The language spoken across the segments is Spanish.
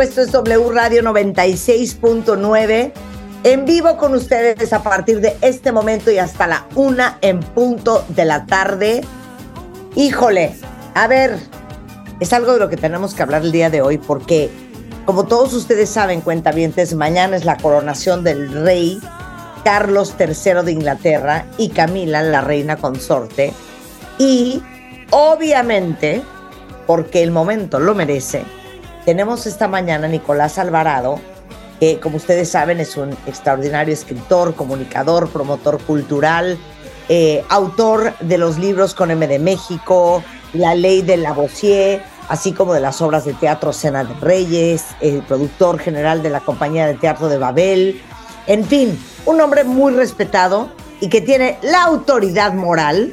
Esto es W Radio 96.9. En vivo con ustedes a partir de este momento y hasta la una en punto de la tarde. Híjole, a ver, es algo de lo que tenemos que hablar el día de hoy porque, como todos ustedes saben, cuentavientes, mañana es la coronación del rey Carlos III de Inglaterra y Camila, la reina consorte. Y, obviamente, porque el momento lo merece, tenemos esta mañana a Nicolás Alvarado, que como ustedes saben es un extraordinario escritor, comunicador, promotor cultural, eh, autor de los libros con M de México, La Ley de Lavoisier, así como de las obras de teatro Cena de Reyes, el productor general de la Compañía de Teatro de Babel, en fin, un hombre muy respetado y que tiene la autoridad moral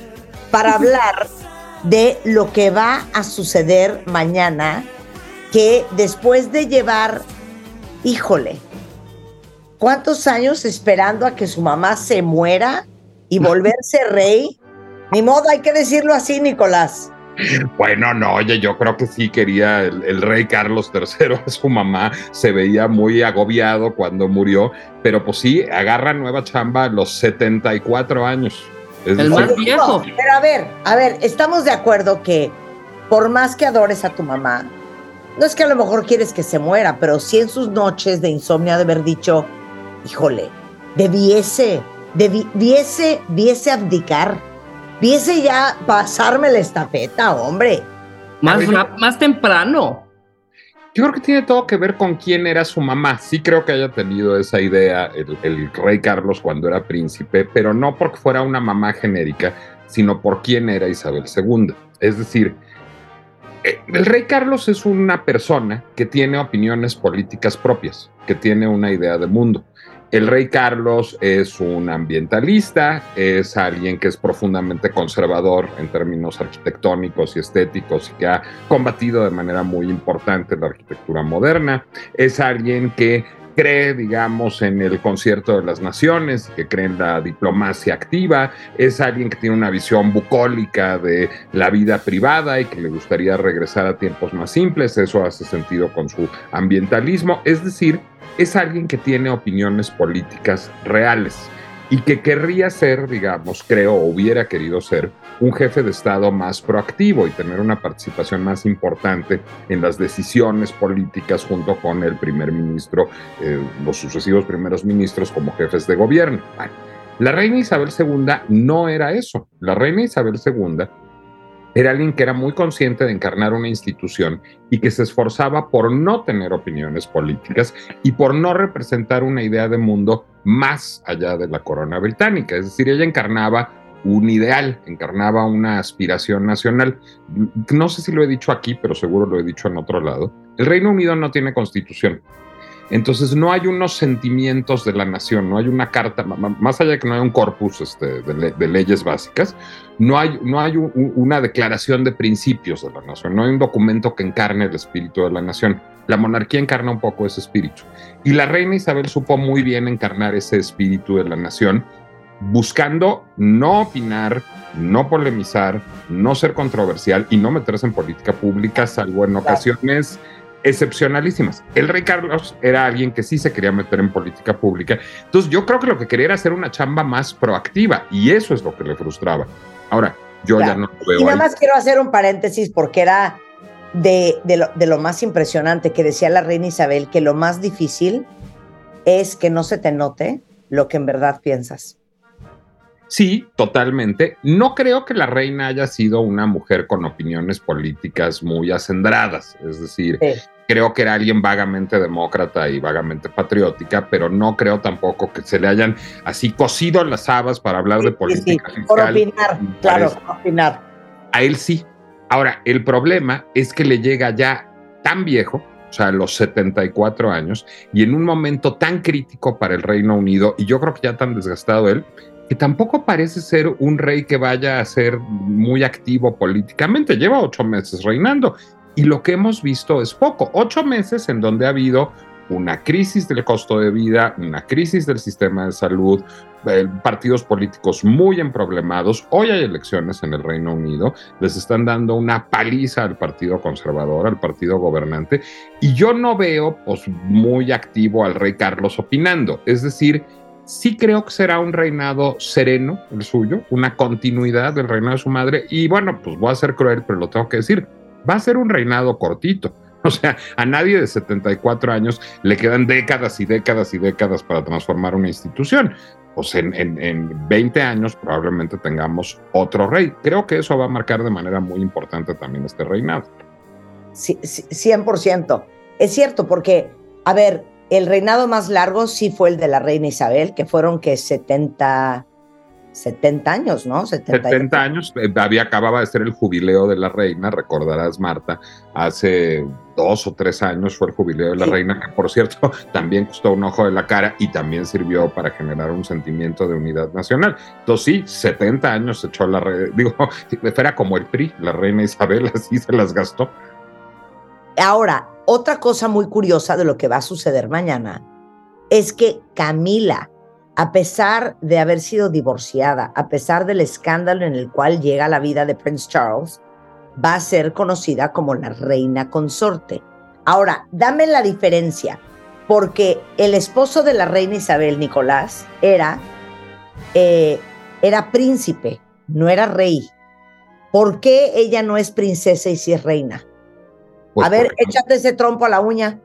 para hablar de lo que va a suceder mañana, que después de llevar, híjole, ¿cuántos años esperando a que su mamá se muera y volverse rey? Ni modo, hay que decirlo así, Nicolás. Bueno, no, oye, yo creo que sí quería el, el rey Carlos III a su mamá, se veía muy agobiado cuando murió, pero pues sí, agarra nueva chamba a los 74 años. Es El más viejo. No, pero a ver, a ver, estamos de acuerdo que por más que adores a tu mamá, no es que a lo mejor quieres que se muera, pero sí en sus noches de insomnio ha de haber dicho, híjole, debiese, debiese, viese abdicar, viese ya pasarme la estafeta, hombre. Más, más temprano. Yo creo que tiene todo que ver con quién era su mamá. Sí creo que haya tenido esa idea el, el rey Carlos cuando era príncipe, pero no porque fuera una mamá genérica, sino por quién era Isabel II. Es decir, el rey Carlos es una persona que tiene opiniones políticas propias, que tiene una idea de mundo. El rey Carlos es un ambientalista, es alguien que es profundamente conservador en términos arquitectónicos y estéticos y que ha combatido de manera muy importante la arquitectura moderna. Es alguien que cree, digamos, en el concierto de las naciones, que cree en la diplomacia activa, es alguien que tiene una visión bucólica de la vida privada y que le gustaría regresar a tiempos más simples, eso hace sentido con su ambientalismo, es decir, es alguien que tiene opiniones políticas reales y que querría ser, digamos, creo, hubiera querido ser un jefe de Estado más proactivo y tener una participación más importante en las decisiones políticas junto con el primer ministro, eh, los sucesivos primeros ministros como jefes de gobierno. Bueno, la reina Isabel II no era eso. La reina Isabel II era alguien que era muy consciente de encarnar una institución y que se esforzaba por no tener opiniones políticas y por no representar una idea de mundo más allá de la corona británica. Es decir, ella encarnaba un ideal, encarnaba una aspiración nacional. No sé si lo he dicho aquí, pero seguro lo he dicho en otro lado. El Reino Unido no tiene constitución. Entonces no hay unos sentimientos de la nación, no hay una carta, más allá de que no hay un corpus este, de, le- de leyes básicas, no hay, no hay un- un- una declaración de principios de la nación, no hay un documento que encarne el espíritu de la nación. La monarquía encarna un poco ese espíritu. Y la reina Isabel supo muy bien encarnar ese espíritu de la nación, buscando no opinar, no polemizar, no ser controversial y no meterse en política pública, salvo en ocasiones excepcionalísimas. El rey Carlos era alguien que sí se quería meter en política pública. Entonces yo creo que lo que quería era hacer una chamba más proactiva y eso es lo que le frustraba. Ahora, yo ya, Ya. no lo veo Y nada ahí. más quiero hacer un paréntesis porque era de, de lo, de lo más impresionante que decía la reina Isabel, que lo más difícil es que no se te note lo que en verdad piensas. Sí, totalmente. No creo que la reina haya sido una mujer con opiniones políticas muy acendradas. Es decir, Sí. Creo que era alguien vagamente demócrata y vagamente patriótica, pero no creo tampoco que se le hayan así cosido las habas para hablar de Sí, política sí, por fiscal. opinar, claro, por opinar. A él sí. Ahora, el problema es que le llega ya tan viejo, o sea, a los 74 años, y en un momento tan crítico para el Reino Unido, y yo creo que ya tan desgastado él, que tampoco parece ser un rey que vaya a ser muy activo políticamente. Lleva ocho meses reinando y lo que hemos visto es poco. Ocho meses en donde ha habido una crisis del costo de vida, una crisis del sistema de salud, eh, partidos políticos muy emproblemados. Hoy hay elecciones en el Reino Unido, les están dando una paliza al Partido Conservador, al Partido Gobernante, y yo no veo pues, muy activo al rey Carlos opinando. Es decir, sí creo que será un reinado sereno el suyo, una continuidad del reinado de su madre, y bueno, pues voy a ser cruel, pero lo tengo que decir, va a ser un reinado cortito. O sea, a nadie de 74 años le quedan décadas y décadas y décadas para transformar una institución. Pues en, en, en 20 años probablemente tengamos otro rey. Creo que eso va a marcar de manera muy importante también este reinado. Sí, sí, 100%. Es cierto, porque, a ver, el reinado más largo sí fue el de la reina Isabel, que fueron que 70, 70 años, ¿no? 70, 70 años, eh, había, acababa de ser el jubileo de la reina, recordarás Marta, hace dos o tres años fue el jubileo de la Sí. reina, que por cierto también costó un ojo de la cara y también sirvió para generar un sentimiento de unidad nacional. Entonces sí, 70 años se echó la reina, digo, era como el PRI, la reina Isabel así se las gastó. Ahora, otra cosa muy curiosa de lo que va a suceder mañana es que Camila, a pesar de haber sido divorciada, a pesar del escándalo en el cual llega la vida de Prince Charles, va a ser conocida como la reina consorte. Ahora, dame la diferencia, porque el esposo de la reina Isabel, Nicolás, era, eh, era príncipe, no era rey. ¿Por qué ella no es princesa y sí es reina? Pues a ver, échate ese trompo a la uña.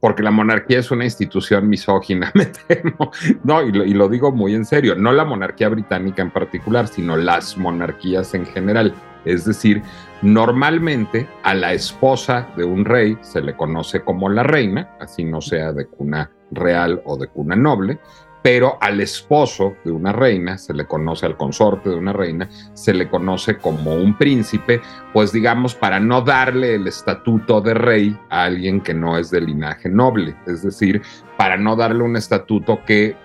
Porque la monarquía es una institución misógina, me temo. No, y lo, y lo digo muy en serio, no la monarquía británica en particular, sino las monarquías en general. Es decir, normalmente a la esposa de un rey se le conoce como la reina, así no sea de cuna real o de cuna noble, pero al esposo de una reina se le conoce, al consorte de una reina, se le conoce como un príncipe, pues digamos, para no darle el estatuto de rey a alguien que no es de linaje noble, es decir, para no darle un estatuto que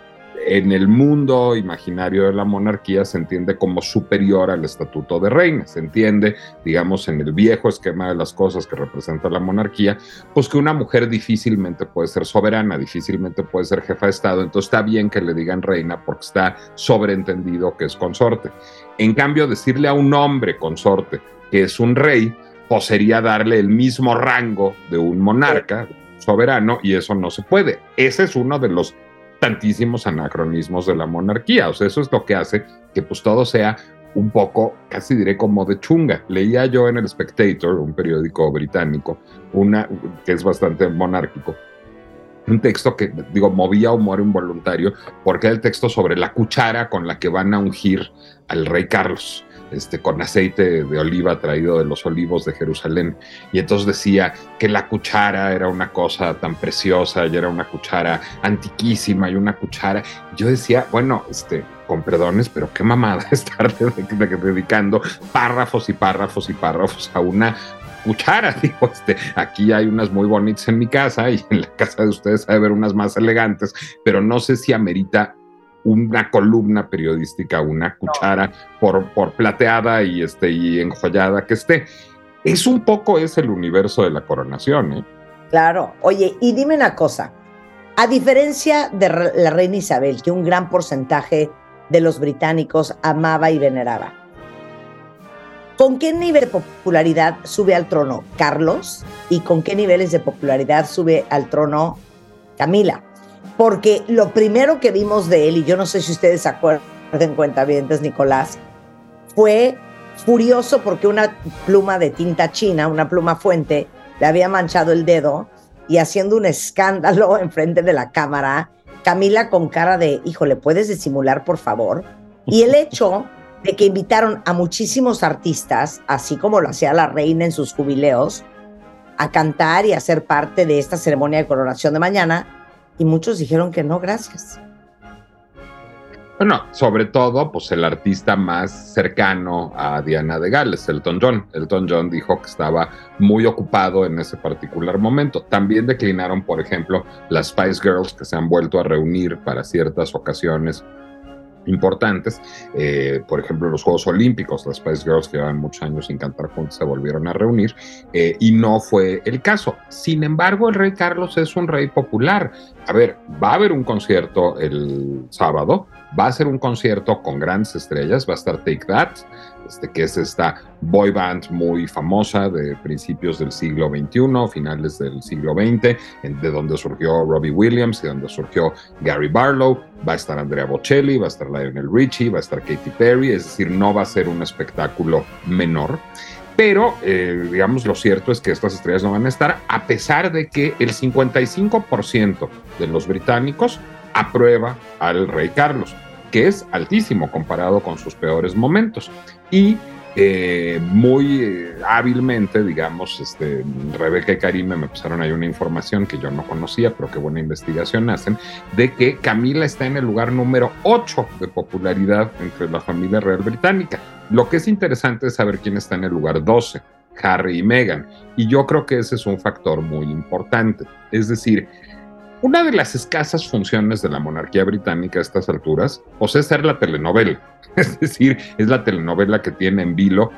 en el mundo imaginario de la monarquía se entiende como superior al estatuto de reina, se entiende, digamos, en el viejo esquema de las cosas que representa la monarquía, pues que una mujer difícilmente puede ser soberana, difícilmente puede ser jefa de Estado, entonces está bien que le digan reina porque está sobreentendido que es consorte. En cambio, decirle a un hombre consorte que es un rey, pues sería darle el mismo rango de un monarca soberano y eso no se puede. Ese es uno de los tantísimos anacronismos de la monarquía, o sea, eso es lo que hace que pues todo sea un poco, casi diré como de chunga. Leía yo en el Spectator, un periódico británico, una que es bastante monárquico, un texto que, digo, movía humor involuntario, porque era el texto sobre la cuchara con la que van a ungir al rey Carlos, este, con aceite de oliva traído de los olivos de Jerusalén. Y entonces decía que la cuchara era una cosa tan preciosa y era una cuchara antiquísima y una cuchara. Yo decía, bueno, este, con perdones, pero qué mamada estar de- de- de- dedicando párrafos y párrafos y párrafos a una cuchara. Digo, este, aquí hay unas muy bonitas en mi casa y en la casa de ustedes hay ver unas más elegantes, pero no sé si amerita una columna periodística, una cuchara por, por plateada y, este, y enjollada que esté. Es un poco es el universo de la coronación, ¿eh? Claro. Oye, y dime una cosa. A diferencia de la reina Isabel, que un gran porcentaje de los británicos amaba y veneraba, ¿con qué nivel de popularidad sube al trono Carlos y con qué niveles de popularidad sube al trono Camila? Porque lo primero que vimos de él, y yo no sé si ustedes se acuerdan, cuenta bien, Nicolás, fue furioso porque una pluma de tinta china, una pluma fuente, le había manchado el dedo y haciendo un escándalo enfrente de la cámara, Camila con cara de, híjole, ¿puedes disimular, por favor? Y el hecho de que invitaron a muchísimos artistas, así como lo hacía la reina en sus jubileos, a cantar y a ser parte de esta ceremonia de coronación de mañana, y muchos dijeron que no, gracias. Bueno, sobre todo, pues el artista más cercano a Diana de Gales, Elton John. Elton John dijo que estaba muy ocupado en ese particular momento. También declinaron, por ejemplo, las Spice Girls que se han vuelto a reunir para ciertas ocasiones importantes. Eh, por ejemplo, los Juegos Olímpicos, las Spice Girls que llevan muchos años sin cantar juntos se volvieron a reunir eh, y no fue el caso. Sin embargo, el rey Carlos es un rey popular. A ver, va a haber un concierto el sábado, va a ser un concierto con grandes estrellas, va a estar Take That, este, que es esta boy band muy famosa de principios del siglo XXI, finales del siglo XX, de donde surgió Robbie Williams, de donde surgió Gary Barlow, va a estar Andrea Bocelli, va a estar Lionel Richie, va a estar Katy Perry, es decir, no va a ser un espectáculo menor. Pero, eh, digamos, lo cierto es que estas estrellas no van a estar, a pesar de que el 55% de los británicos aprueba al rey Carlos, que es altísimo comparado con sus peores momentos. Y eh, muy hábilmente, digamos, este, Rebeca y Karime me pasaron ahí una información que yo no conocía, pero qué buena investigación hacen, de que Camila está en el lugar número 8 de popularidad entre la familia real británica. Lo que es interesante es saber quién está en el lugar 12, Harry y Meghan. Y yo creo que ese es un factor muy importante. Es decir, una de las escasas funciones de la monarquía británica a estas alturas, pues es ser la telenovela. Es decir, es la telenovela que tiene en vilo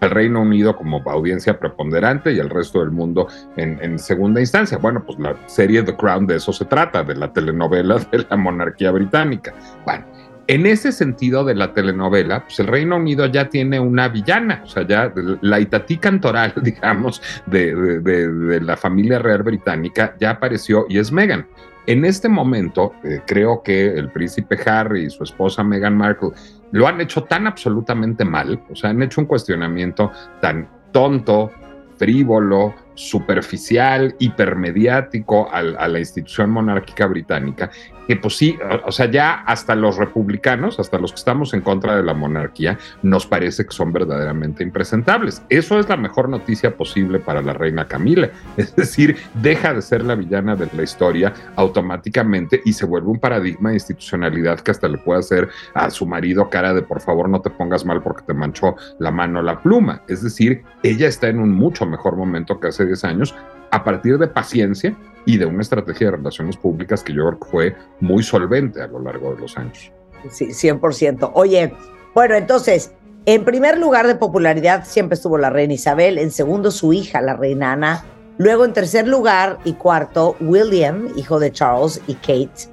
al Reino Unido como audiencia preponderante y el resto del mundo en, en segunda instancia. Bueno, pues la serie The Crown de eso se trata, de la telenovela de la monarquía británica. Bueno, en ese sentido de la telenovela, pues el Reino Unido ya tiene una villana, o sea, ya la Itatí Cantoral, digamos, de, la familia real británica ya apareció y es Meghan. En este momento, eh, creo que el príncipe Harry y su esposa Meghan Markle lo han hecho tan absolutamente mal, o sea, han hecho un cuestionamiento tan tonto, frívolo, superficial, hipermediático a la institución monárquica británica, que pues sí, o, o sea, ya hasta los republicanos, hasta los que estamos en contra de la monarquía, nos parece que son verdaderamente impresentables. Eso es la mejor noticia posible para la reina Camila. Es decir, deja de ser la villana de la historia automáticamente y se vuelve un paradigma de institucionalidad que hasta le puede hacer a su marido cara de por favor no te pongas mal porque te manchó la mano la pluma. Es decir, ella está en un mucho mejor momento que hace 10 años a partir de paciencia y de una estrategia de relaciones públicas que yo creo que fue muy solvente a lo largo de los años. Sí, 100%. Oye, bueno, entonces, en primer lugar de popularidad siempre estuvo la reina Isabel, en segundo su hija, la reina Ana, luego en tercer lugar y cuarto William, hijo de Charles y Kate,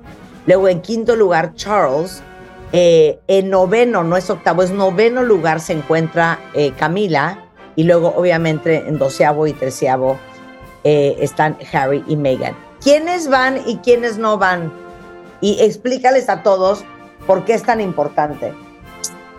luego en quinto lugar Charles, eh, en noveno, no es octavo, es noveno lugar se encuentra eh, Camila y luego obviamente en doceavo y treceavo eh, están Harry y Meghan. ¿Quiénes van y quiénes no van? Y explícales a todos por qué es tan importante.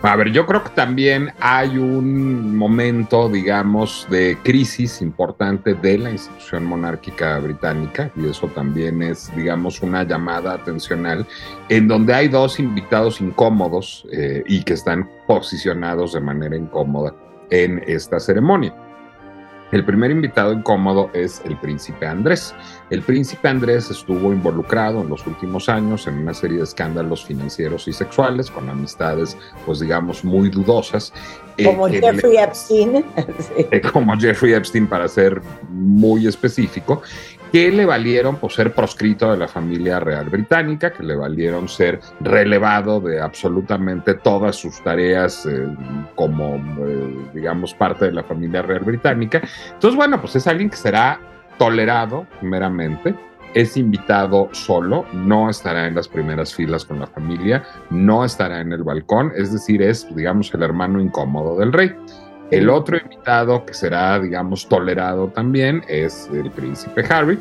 A ver, yo creo que también hay un momento, digamos, de crisis importante de la institución monárquica británica, y eso también es, digamos, una llamada atencional, en donde hay dos invitados incómodos eh, y que están posicionados de manera incómoda en esta ceremonia. El primer invitado incómodo es el príncipe Andrés. El príncipe Andrés estuvo involucrado en los últimos años en una serie de escándalos financieros y sexuales con amistades, pues digamos, muy dudosas. eh, Como que Jeffrey Epstein. Sí. eh, como Jeffrey Epstein, para ser muy específico, que le valieron ser proscrito de la familia real británica, que le valieron ser relevado de absolutamente todas sus tareas eh, como, eh, digamos, parte de la familia real británica. Entonces, bueno, pues es alguien que será tolerado meramente. Es invitado solo, no estará en las primeras filas con la familia, no estará en el balcón, es decir, es, digamos, el hermano incómodo del rey. El otro invitado que será, digamos, tolerado también es el príncipe Harry,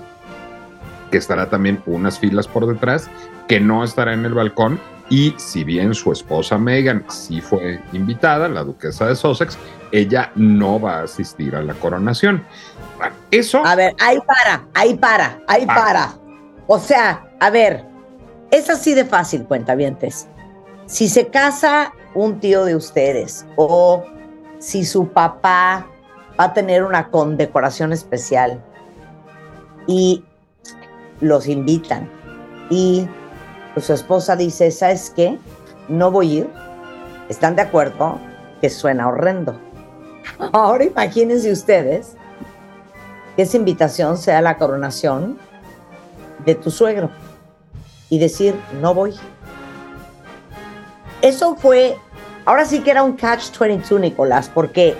que estará también unas filas por detrás, que no estará en el balcón. Y si bien su esposa Meghan sí fue invitada, la duquesa de Sussex, ella no va a asistir a la coronación. Bueno, eso A ver, ahí para, ahí para, ahí Ah. para. O sea, a ver, es así de fácil, cuentavientes. Si se casa un tío de ustedes o si su papá va a tener una condecoración especial y los invitan y pues, su esposa dice, ¿sabes qué? No voy a ir. ¿Están de acuerdo? Que suena horrendo. Ahora imagínense ustedes que esa invitación sea la coronación de tu suegro y decir, no voy. Eso fue, ahora sí que era un catch 22, Nicolás, porque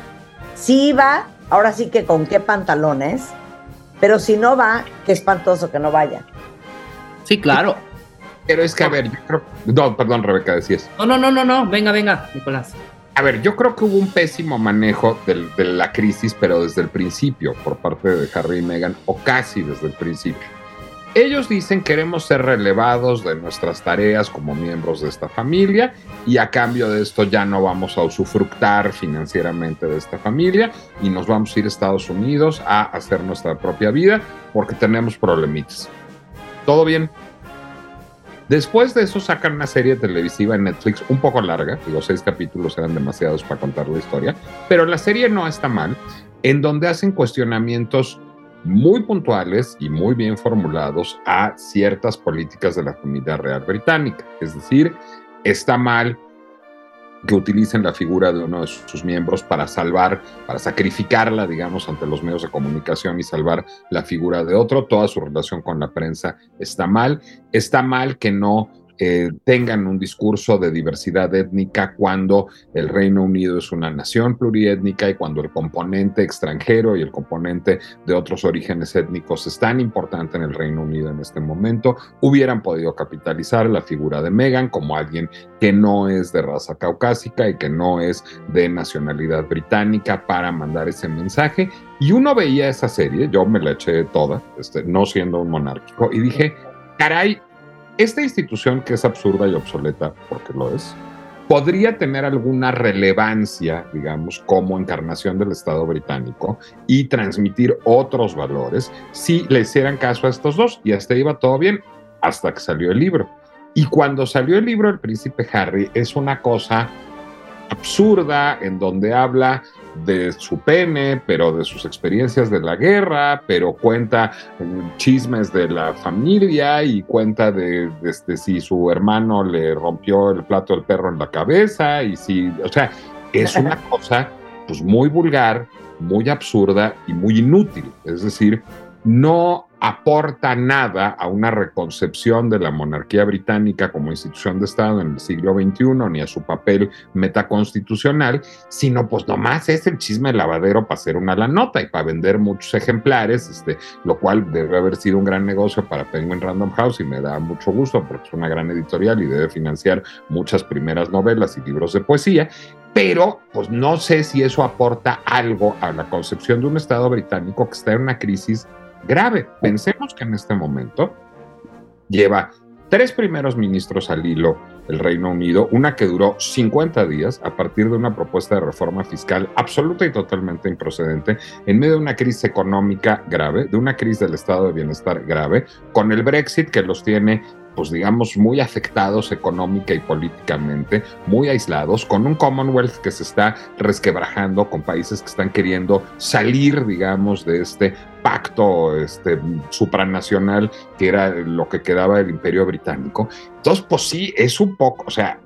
si iba, ahora sí que con qué pantalones, pero si no va, qué espantoso que no vaya. Sí, claro. Pero es que, a ver, yo creo. No, perdón, Rebeca, decías. No, no, no, no, no. Venga, venga, Nicolás. A ver, yo creo que hubo un pésimo manejo del- de la crisis, pero desde el principio, por parte de Harry y Meghan, o casi desde el principio. Ellos dicen queremos ser relevados de nuestras tareas como miembros de esta familia y a cambio de esto ya no vamos a usufructar financieramente de esta familia y nos vamos a ir a Estados Unidos a hacer nuestra propia vida porque tenemos problemitas. ¿Todo bien? Después de eso sacan una serie televisiva en Netflix un poco larga, digo, seis capítulos eran demasiados para contar la historia, pero la serie no está mal, en donde hacen cuestionamientos muy puntuales y muy bien formulados a ciertas políticas de la familia real británica. Es decir, está mal que utilicen la figura de uno de sus miembros para salvar, para sacrificarla, digamos, ante los medios de comunicación y salvar la figura de otro. Toda su relación con la prensa está mal. Está mal que no eh, tengan un discurso de diversidad étnica cuando el Reino Unido es una nación pluriétnica y cuando el componente extranjero y el componente de otros orígenes étnicos es tan importante en el Reino Unido en este momento, hubieran podido capitalizar la figura de Meghan como alguien que no es de raza caucásica y que no es de nacionalidad británica para mandar ese mensaje. Y uno veía esa serie, yo me la eché toda, este, no siendo un monárquico, y dije, caray, esta institución que es absurda y obsoleta, porque lo es, podría tener alguna relevancia, digamos, como encarnación del Estado británico y transmitir otros valores si le hicieran caso a estos dos. Y hasta iba todo bien, hasta que salió el libro. Y cuando salió el libro El Príncipe Harry es una cosa absurda en donde habla de su pene, pero de sus experiencias de la guerra, pero cuenta eh, chismes de la familia y cuenta de, de este, si su hermano le rompió el plato del perro en la cabeza y si, o sea, es una cosa pues muy vulgar, muy absurda y muy inútil. Es decir, no aporta nada a una reconcepción de la monarquía británica como institución de Estado en el siglo XXI, ni a su papel metaconstitucional, sino pues nomás es el chisme lavadero para hacer una la nota y para vender muchos ejemplares, este, lo cual debe haber sido un gran negocio para Penguin Random House y me da mucho gusto porque es una gran editorial y debe financiar muchas primeras novelas y libros de poesía, pero pues no sé si eso aporta algo a la concepción de un Estado británico que está en una crisis grave. Pensemos que en este momento lleva tres primeros ministros al hilo el Reino Unido, una que duró 50 días a partir de una propuesta de reforma fiscal absoluta y totalmente improcedente, en medio de una crisis económica grave, de una crisis del estado de bienestar grave, con el Brexit que los tiene pues digamos, muy afectados económica y políticamente, muy aislados, con un Commonwealth que se está resquebrajando, con países que están queriendo salir, digamos, de este pacto este, supranacional que era lo que quedaba del imperio británico. Entonces, pues sí, es un poco, o sea,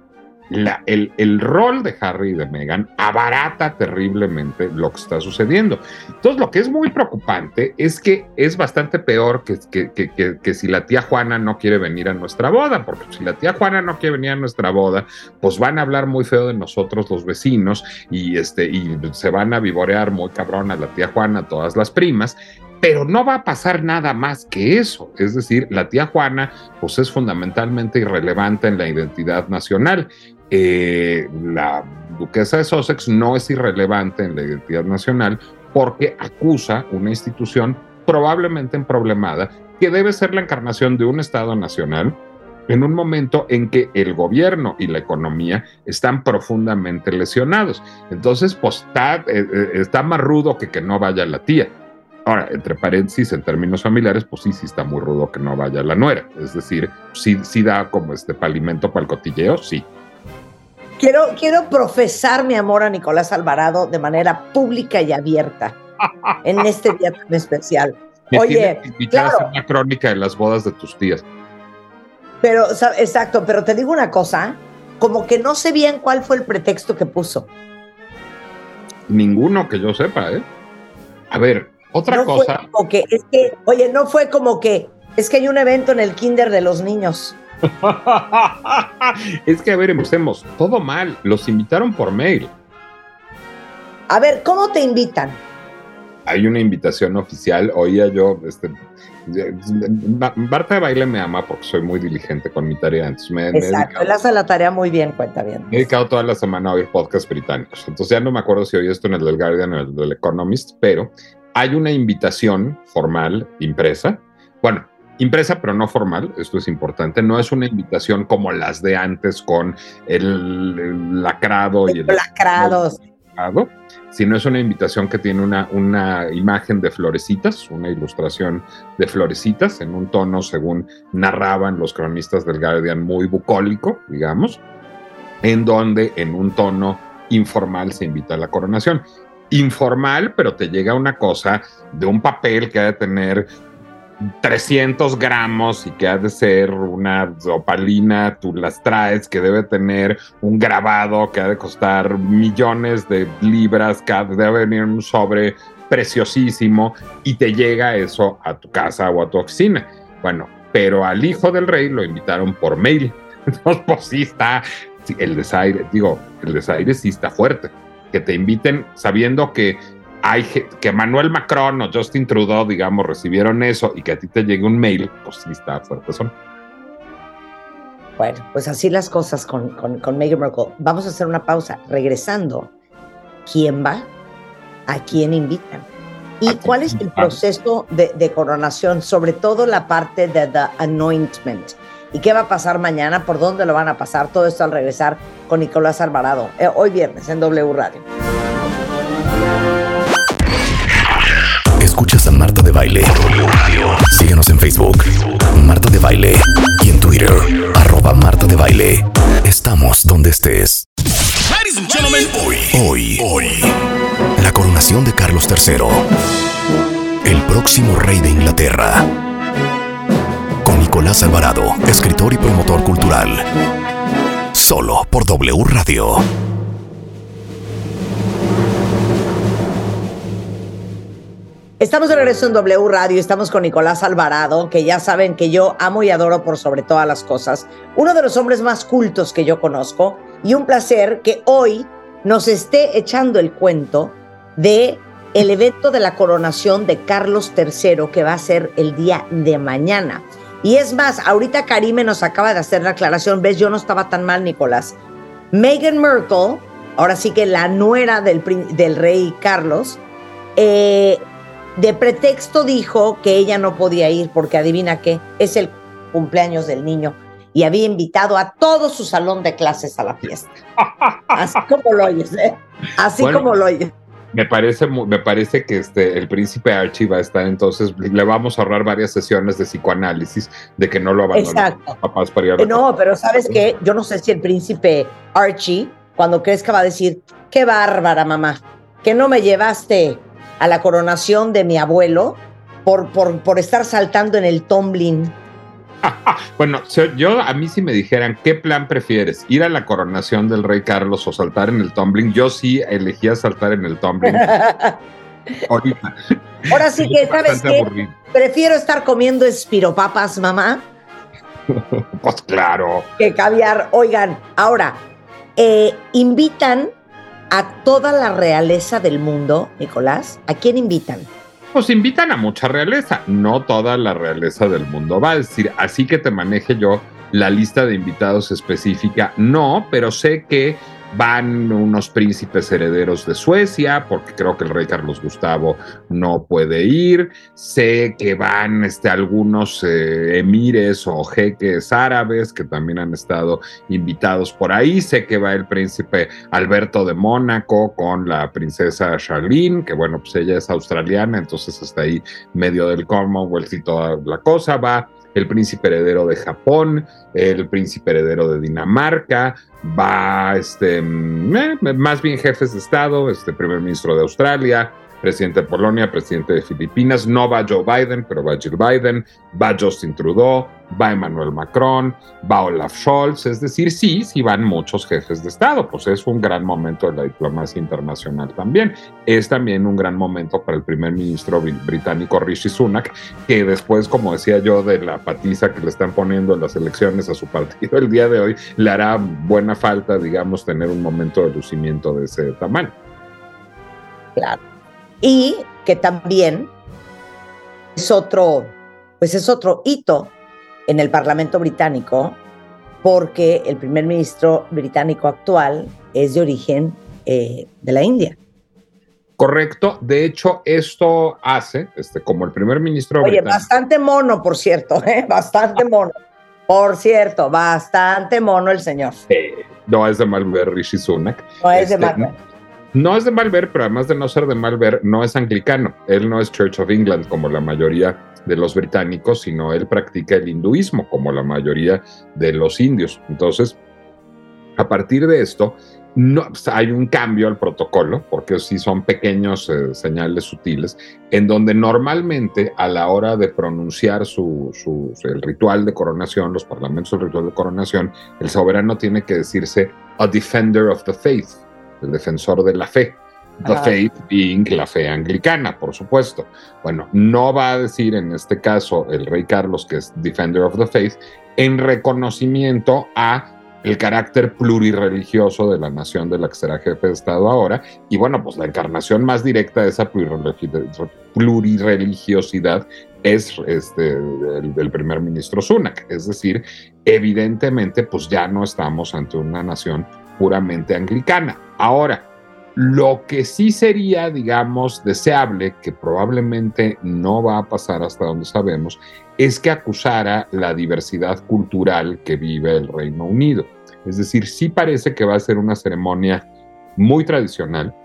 el, el rol de Harry y de Meghan abarata terriblemente lo que está sucediendo. Entonces, lo que es muy preocupante es que es bastante peor que, que- que- que- si la tía Juana no quiere venir a nuestra boda, porque si la tía Juana no quiere venir a nuestra boda, pues van a hablar muy feo de nosotros los vecinos y, este, y se van a vivorear muy cabrón a la tía Juana, todas las primas. Pero no va a pasar nada más que eso. Es decir, la tía Juana, pues es fundamentalmente irrelevante en la identidad nacional. Eh, la duquesa de Sussex no es irrelevante en la identidad nacional porque acusa una institución probablemente emproblemada que debe ser la encarnación de un Estado nacional en un momento en que el gobierno y la economía están profundamente lesionados. Entonces, pues está, eh, eh, está más rudo que que no vaya la tía. Ahora, entre paréntesis, en términos familiares, pues sí, sí está muy rudo que no vaya la nuera. Es decir, sí, sí da como este palimento para el cotilleo, sí. Quiero, quiero profesar mi amor a Nicolás Alvarado de manera pública y abierta en este día tan especial. Me Oye, a claro. hacer una crónica de las bodas de tus tías. Pero, exacto, pero te digo una cosa, como que no sé bien cuál fue el pretexto que puso. Ninguno que yo sepa, ¿eh? A ver, otra no cosa. fue como que, es que, oye, no fue como que, es que hay un evento en el kinder de los niños. es que, a ver, empecemos. Todo mal. Los invitaron por mail. A ver, ¿cómo te invitan? Hay una invitación oficial. Oía yo, este. Ma- Marta de baile me ama porque soy muy diligente con mi tarea. Entonces me, Exacto, dedicado- él hace la tarea muy bien, cuenta bien. Me he dedicado toda la semana a oír podcasts británicos. Entonces ya no me acuerdo si oí esto en el del Guardian o en el del Economist, pero hay una invitación formal impresa. Bueno, impresa pero no formal, esto es importante. No es una invitación como las de antes con el, el lacrado y el Lacrados. lacrado, sino es una invitación que tiene una, una imagen de florecitas, una ilustración de florecitas en un tono, según narraban los cronistas del Guardian, muy bucólico, digamos, en donde en un tono informal se invita a la coronación. Informal, pero te llega una cosa de un papel que ha de tener 300 gramos y que ha de ser una opalina, tú las traes, que debe tener un grabado que ha de costar millones de libras, que debe venir un sobre preciosísimo y te llega eso a tu casa o a tu oficina. Bueno, pero al hijo del rey lo invitaron por mail. Entonces, pues sí está, el desaire, digo, el desaire sí está fuerte. Que te inviten sabiendo que hay que Manuel Macron o Justin Trudeau, digamos, recibieron eso y que a ti te llegue un mail, pues sí está fuerte. Son. Bueno, pues así las cosas con, con, con Meghan Markle. Vamos a hacer una pausa. Regresando, ¿quién va? ¿A quién invitan? ¿Y ¿A quién cuál es el proceso de, de coronación? Sobre todo la parte de The Anointment. ¿Y qué va a pasar mañana? ¿Por dónde lo van a pasar? Todo esto al regresar con Nicolás Alvarado. eh, hoy viernes en W Radio. Baile. Síguenos en Facebook, Marta de Baile. Y en Twitter, arroba Marta de Baile. Estamos donde estés. Hoy, hoy, hoy. La coronación de Carlos III. El próximo rey de Inglaterra. Con Nicolás Alvarado, escritor y promotor cultural. Solo por W Radio. Estamos de regreso en W Radio, estamos con Nicolás Alvarado, que ya saben que yo amo y adoro por sobre todas las cosas, uno de los hombres más cultos que yo conozco, y un placer que hoy nos esté echando el cuento de el evento de la coronación de Carlos III, que va a ser el día de mañana. Y es más, ahorita Karime nos acaba de hacer la aclaración, ves, yo no estaba tan mal, Nicolás. Meghan Markle, ahora sí que la nuera del, del rey Carlos, eh, de pretexto dijo que ella no podía ir porque adivina qué, es el cumpleaños del niño y había invitado a todo su salón de clases a la fiesta. Así como lo oyes, ¿eh? Así Bueno. como lo oyes. Me parece, me parece que este, el príncipe Archie va a estar, entonces le vamos a ahorrar varias sesiones de psicoanálisis de que no lo abandonan papás para ir a No, pero ¿sabes qué? Yo no sé si el príncipe Archie, cuando crezca, va a decir, qué bárbara, mamá, que no me llevaste a la coronación de mi abuelo por, por, por estar saltando en el tumbling. Bueno, yo a mí si me dijeran qué plan prefieres, ir a la coronación del rey Carlos o saltar en el tumbling, yo sí elegía saltar en el tumbling. Ahorita. Ahora sí que, ¿sabes qué? aburrido. Prefiero estar comiendo espiropapas, mamá, Pues claro. que caviar. Oigan, ahora, eh, invitan a toda la realeza del mundo, Nicolás. ¿A quién invitan? Pues invitan a mucha realeza, no toda la realeza del mundo va a decir, así que te maneje yo la lista de invitados específica, no, pero sé que van unos príncipes herederos de Suecia, porque creo que el rey Carlos Gustavo no puede ir, sé que van este, algunos eh, emires o jeques árabes que también han estado invitados por ahí, sé que va el príncipe Alberto de Mónaco con la princesa Charlene, que bueno, pues ella es australiana, entonces está ahí medio del Commonwealth y toda la cosa, va el príncipe heredero de Japón, el príncipe heredero de Dinamarca, va este, mm, eh, más bien jefes de Estado, este primer ministro de Australia, presidente de Polonia, presidente de Filipinas, no va Joe Biden, pero va Jill Biden, va Justin Trudeau, va Emmanuel Macron, va Olaf Scholz, es decir, sí, sí van muchos jefes de Estado, pues es un gran momento de la diplomacia internacional también. Es también un gran momento para el primer ministro bri- británico Rishi Sunak, que después, como decía yo, de la patiza que le están poniendo en las elecciones a su partido el día de hoy, le hará buena falta, digamos, tener un momento de lucimiento de ese tamaño. Claro. Y que también es otro, pues es otro hito en el Parlamento británico, porque el primer ministro británico actual es de origen eh, de la India. Correcto. De hecho, esto hace, este, como el primer ministro Oye, británico. bastante mono, por cierto, ¿eh? bastante mono. Por cierto, bastante mono el señor. eh, no es de mal ver Rishi Sunak. No es de Este, mal. No es de mal ver, pero además de no ser de mal ver, no es anglicano. Él no es Church of England como la mayoría de los británicos, sino él practica el hinduismo como la mayoría de los indios. Entonces, a partir de esto, no, hay un cambio al protocolo, porque sí son pequeños eh, señales sutiles, en donde normalmente a la hora de pronunciar su, su- el ritual de coronación, los parlamentos del ritual de coronación, el soberano tiene que decirse a defender of the faith, el defensor de la fe. The faith being la fe anglicana, por supuesto. Bueno, no va a decir en este caso el rey Carlos que es defender of the faith en reconocimiento a el carácter plurirreligioso de la nación de la que será jefe de Estado ahora. Y bueno, pues la encarnación más directa de esa plurirreligiosidad es este, el, el primer ministro Sunak. Es decir, evidentemente, pues ya no estamos ante una nación puramente anglicana. Ahora, lo que sí sería, digamos, deseable, que probablemente no va a pasar hasta donde sabemos, es que acusara la diversidad cultural que vive el Reino Unido. Es decir, sí parece que va a ser una ceremonia muy tradicional,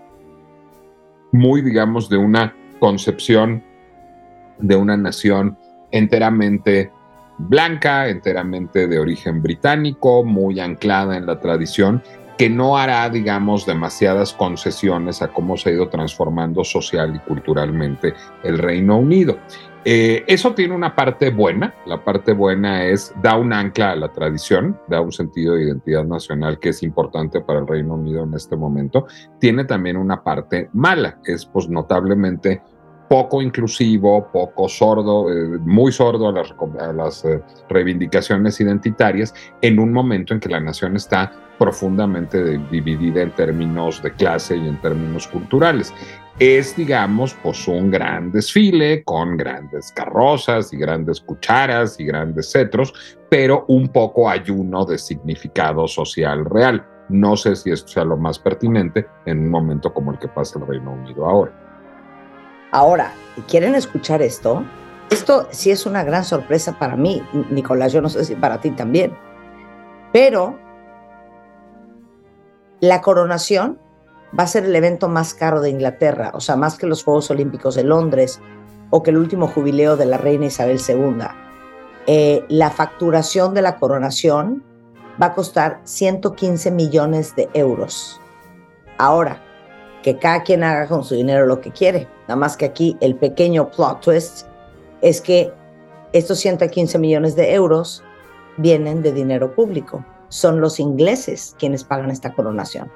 muy, digamos, de una concepción de una nación enteramente blanca, enteramente de origen británico, muy anclada en la tradición, que no hará, digamos, demasiadas concesiones a cómo se ha ido transformando social y culturalmente el Reino Unido. Eh, eso tiene una parte buena, la parte buena es da un ancla a la tradición, da un sentido de identidad nacional que es importante para el Reino Unido en este momento. Tiene también una parte mala, es pues notablemente poco inclusivo, poco sordo, eh, muy sordo a las, eh, reivindicaciones identitarias en un momento en que la nación está profundamente dividida en términos de clase y en términos culturales. Es, digamos, pues un gran desfile con grandes carrozas y grandes cucharas y grandes cetros, pero un poco ayuno de significado social real. No sé si esto sea lo más pertinente en un momento como el que pasa el Reino Unido ahora. Ahora, ¿quieren escuchar esto? Esto sí es una gran sorpresa para mí, Nicolás, yo no sé si para ti también. Pero la coronación va a ser el evento más caro de Inglaterra, o sea, más que los Juegos Olímpicos de Londres o que el último jubileo de la reina Isabel II. Eh, la facturación de la coronación va a costar 115 millones de euros. Ahora, que cada quien haga con su dinero lo que quiere. Nada más que aquí el pequeño plot twist es que estos 115 millones de euros vienen de dinero público. Son los ingleses quienes pagan esta coronación.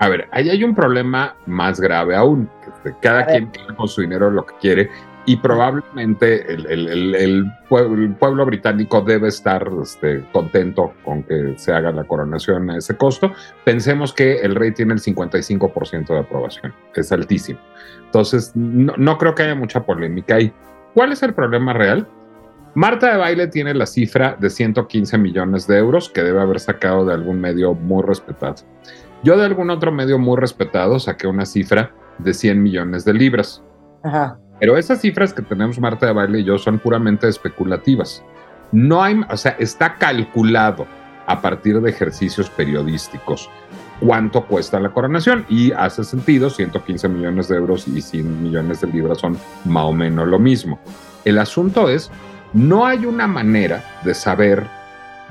A ver, ahí hay un problema más grave aún. Este, Cada quien tiene con su dinero lo que quiere y probablemente el, pueblo británico debe estar este, contento con que se haga la coronación a ese costo. Pensemos que el rey tiene el 55% de aprobación, es altísimo. Entonces, no, no creo que haya mucha polémica ahí. ¿Cuál es el problema real? Marta de Baile tiene la cifra de 115 millones de euros que debe haber sacado de algún medio muy respetado. Yo de algún otro medio muy respetado saqué una cifra de 100 millones de libras. Ajá. Pero esas cifras que tenemos Marta de Baile y yo son puramente especulativas. No hay, o sea, está calculado a partir de ejercicios periodísticos cuánto cuesta la coronación y hace sentido, 115 millones de euros y 100 millones de libras son más o menos lo mismo. El asunto es, no hay una manera de saber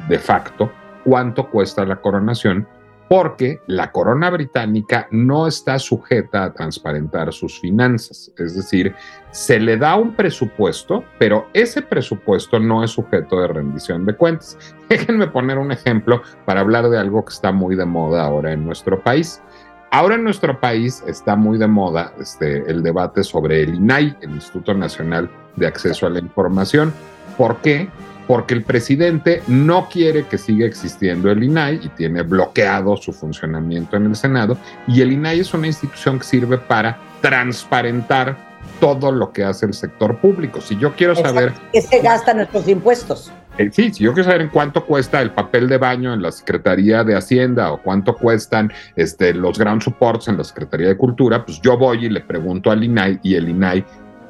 de facto cuánto cuesta la coronación porque la corona británica no está sujeta a transparentar sus finanzas. Es decir, se le da un presupuesto, pero ese presupuesto no es sujeto de rendición de cuentas. Déjenme poner un ejemplo para hablar de algo que está muy de moda ahora en nuestro país. Ahora en nuestro país está muy de moda este, el debate sobre el INAI, el Instituto Nacional de Acceso a la Información. ¿Por qué? Porque el presidente no quiere que siga existiendo el INAI y tiene bloqueado su funcionamiento en el Senado. Y el INAI es una institución que sirve para transparentar todo lo que hace el sector público. Si yo quiero saber que se gastan nuestros impuestos. eh, sí, si yo quiero saber en cuánto cuesta el papel de baño en la Secretaría de Hacienda o cuánto cuestan este, los ground supports en la Secretaría de Cultura, pues yo voy y le pregunto al INAI y el INAI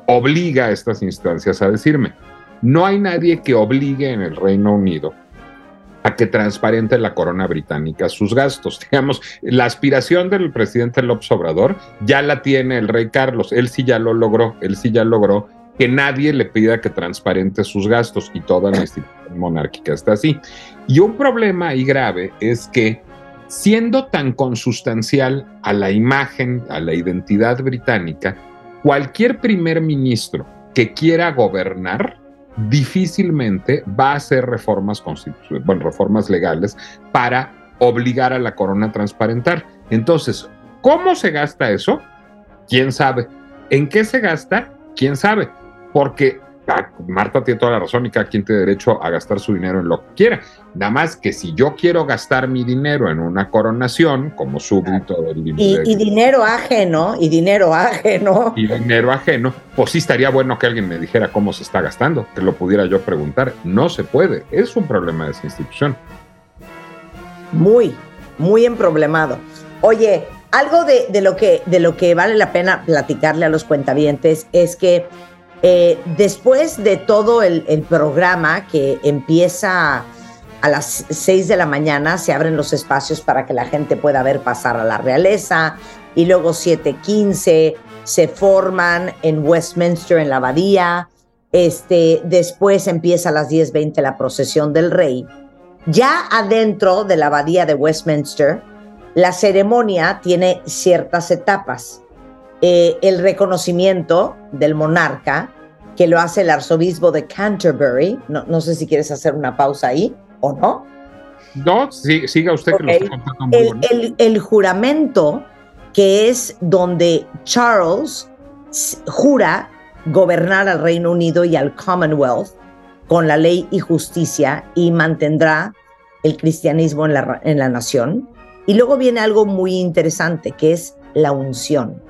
obliga a estas instancias a decirme. No hay nadie que obligue en el Reino Unido a que transparente la corona británica sus gastos. Digamos, la aspiración del presidente López Obrador ya la tiene el rey Carlos. Él sí ya lo logró, él sí ya logró que nadie le pida que transparente sus gastos y toda la institución monárquica está así. Y un problema ahí grave es que siendo tan consustancial a la imagen, a la identidad británica, cualquier primer ministro que quiera gobernar difícilmente va a hacer reformas, constitu- bueno, reformas legales para obligar a la corona a transparentar. Entonces, ¿cómo se gasta eso? ¿Quién sabe? ¿En qué se gasta? ¿Quién sabe? Porque Marta tiene toda la razón y cada quien tiene derecho a gastar su dinero en lo que quiera. Nada más que si yo quiero gastar mi dinero en una coronación, como súbdito del Y, y dinero ajeno, y dinero ajeno. y dinero ajeno, pues sí estaría bueno que alguien me dijera cómo se está gastando, que lo pudiera yo preguntar. No se puede, es un problema de esa institución. muy, muy emproblemado. Oye, algo de, de lo que, de lo que vale la pena platicarle a los cuentavientes es que eh, después de todo el, programa que empieza a las 6 de la mañana, se abren los espacios para que la gente pueda ver pasar a la realeza y luego 7.15 se forman en Westminster, en la abadía. Este, después empieza a las 10.20 la procesión del rey. Ya adentro de la abadía de Westminster, la ceremonia tiene ciertas etapas. Eh, el reconocimiento del monarca, que lo hace el arzobispo de Canterbury. No, no sé si quieres hacer una pausa ahí o no. No, sí- siga usted que lo está contando muy El, el- el juramento, que es donde Charles jura gobernar al Reino Unido y al Commonwealth con la ley y justicia y mantendrá el cristianismo en la, en la nación. Y luego viene algo muy interesante, que es la unción.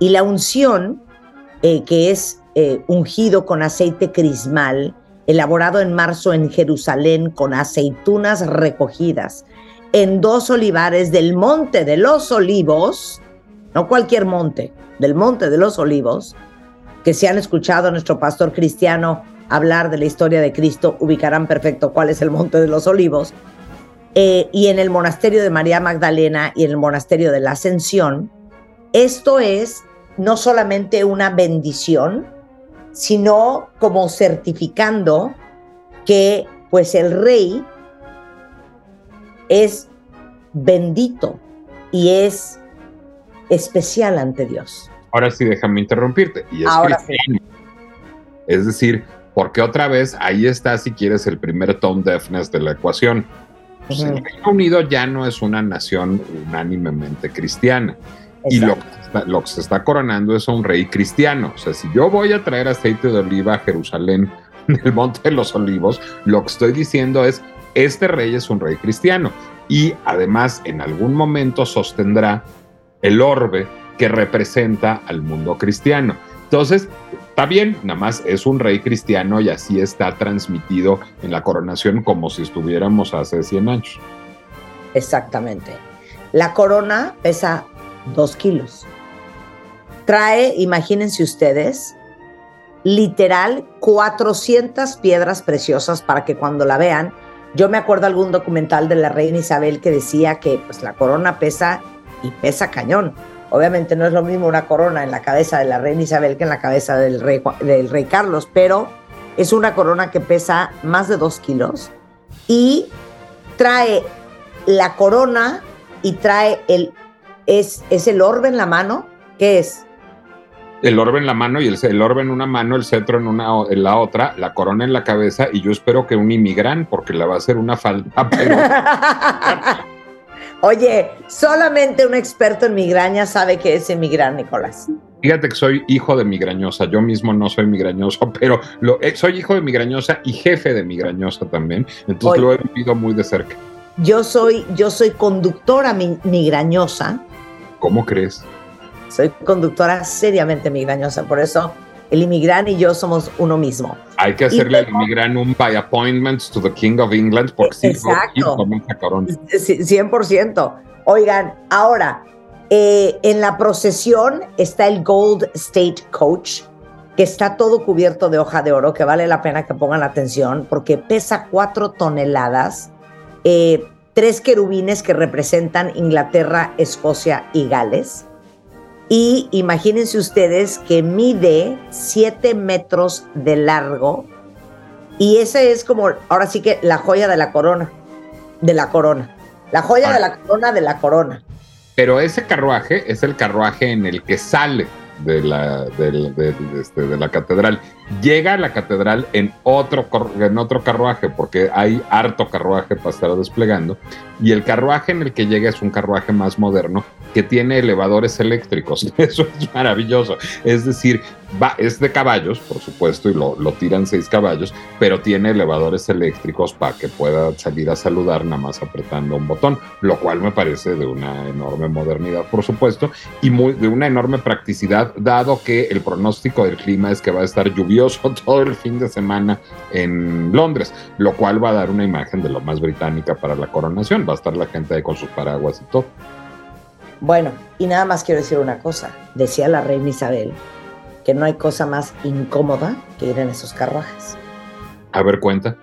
Y la unción, eh, que es eh, ungido con aceite crismal, elaborado en marzo en Jerusalén con aceitunas recogidas en dos olivares del monte de los olivos, no cualquier monte, del monte de los olivos, que si han escuchado a nuestro pastor cristiano hablar de la historia de Cristo, ubicarán perfecto cuál es el monte de los olivos. eh, y en el monasterio de María Magdalena y en el monasterio de la Ascensión, esto es no solamente una bendición, sino como certificando que pues el rey es bendito y es especial ante Dios. Ahora sí, déjame interrumpirte. Y es Ahora sí. cristiano. Es decir, porque otra vez ahí está, si quieres, el primer tone deafness de la ecuación. Pues. El Reino Unido ya no es una nación unánimemente cristiana. Y lo que, se está, lo que se está coronando es a un rey cristiano. O sea, si yo voy a traer aceite de oliva a Jerusalén del Monte de los Olivos, lo que estoy diciendo es, este rey es un rey cristiano. Y además, en algún momento sostendrá el orbe que representa al mundo cristiano. Entonces, está bien, nada más es un rey cristiano y así está transmitido en la coronación como si estuviéramos hace 100 años. Exactamente. La corona pesa dos kilos. Trae, imagínense ustedes, literal 400 piedras preciosas para que cuando la vean, yo me acuerdo algún documental de la reina Isabel que decía que pues la corona pesa y pesa cañón. Obviamente no es lo mismo una corona en la cabeza de la reina Isabel que en la cabeza del rey, del rey Carlos, pero es una corona que pesa más de dos kilos y trae la corona y trae el es, es el orbe en la mano, ¿qué es? El orbe en la mano y el, el orbe en una mano, el cetro en, una, en la otra, la corona en la cabeza y yo espero que un inmigrán, porque le va a hacer una falta, pero Oye, solamente un experto en migraña sabe que es migrán, Nicolás. fíjate que soy hijo de migrañosa, yo mismo no soy migrañoso, pero lo, eh, soy hijo de migrañosa y jefe de migrañosa también, entonces Oye. lo he vivido muy de cerca. Yo soy, yo soy conductora mi- migrañosa, ¿Cómo crees? soy conductora seriamente migrañosa, por eso el inmigrán y yo somos uno mismo. Hay que hacerle al inmigrán un by appointment to the King of England, porque si no, comienza corona. Sí, 100%. Oigan, ahora, eh, en la procesión está el Gold State Coach, que está todo cubierto de hoja de oro, que vale la pena que pongan atención, porque pesa cuatro toneladas, eh, tres querubines que representan Inglaterra, Escocia y Gales. Y imagínense ustedes que mide 7 metros de largo. Y ese es como, ahora sí que la joya de la corona. De la corona. La joya Ah. de la corona de la corona. Pero ese carruaje es el carruaje en el que sale de la, del- del- este, de la catedral. Llega a la catedral en otro, en otro carruaje, porque hay harto carruaje para estar desplegando. Y el carruaje en el que llega es un carruaje más moderno que tiene elevadores eléctricos. Eso es maravilloso. Es decir, va, es de caballos, por supuesto, y lo, lo tiran seis caballos, pero tiene elevadores eléctricos para que pueda salir a saludar nada más apretando un botón, lo cual me parece de una enorme modernidad, por supuesto, y muy, de una enorme practicidad, dado que el pronóstico del clima es que va a estar lluvioso todo el fin de semana en Londres, lo cual va a dar una imagen de lo más británica para la coronación. Va a estar la gente ahí con sus paraguas y todo. Bueno, y nada más quiero decir una cosa. Decía la reina Isabel que no hay cosa más incómoda que ir en esos carruajes. A ver, cuenta.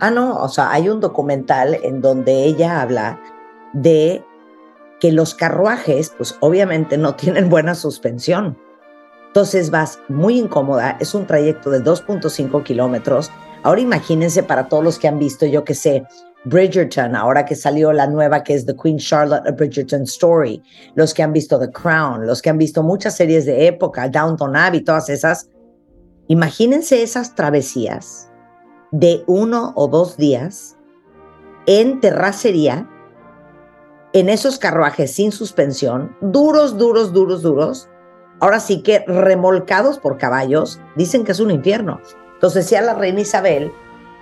Ah, no, o sea, hay un documental en donde ella habla de que los carruajes, pues obviamente no tienen buena suspensión. Entonces vas muy incómoda, es un trayecto de 2.5 kilómetros. Ahora imagínense para todos los que han visto, yo que sé, Bridgerton, ahora que salió la nueva que es The Queen Charlotte a Bridgerton Story, los que han visto The Crown, los que han visto muchas series de época, Downton Abbey, todas esas. Imagínense esas travesías de uno o dos días en terracería, en esos carruajes sin suspensión, duros, duros, duros, duros, ahora sí que remolcados por caballos, dicen que es un infierno. Entonces decía la reina Isabel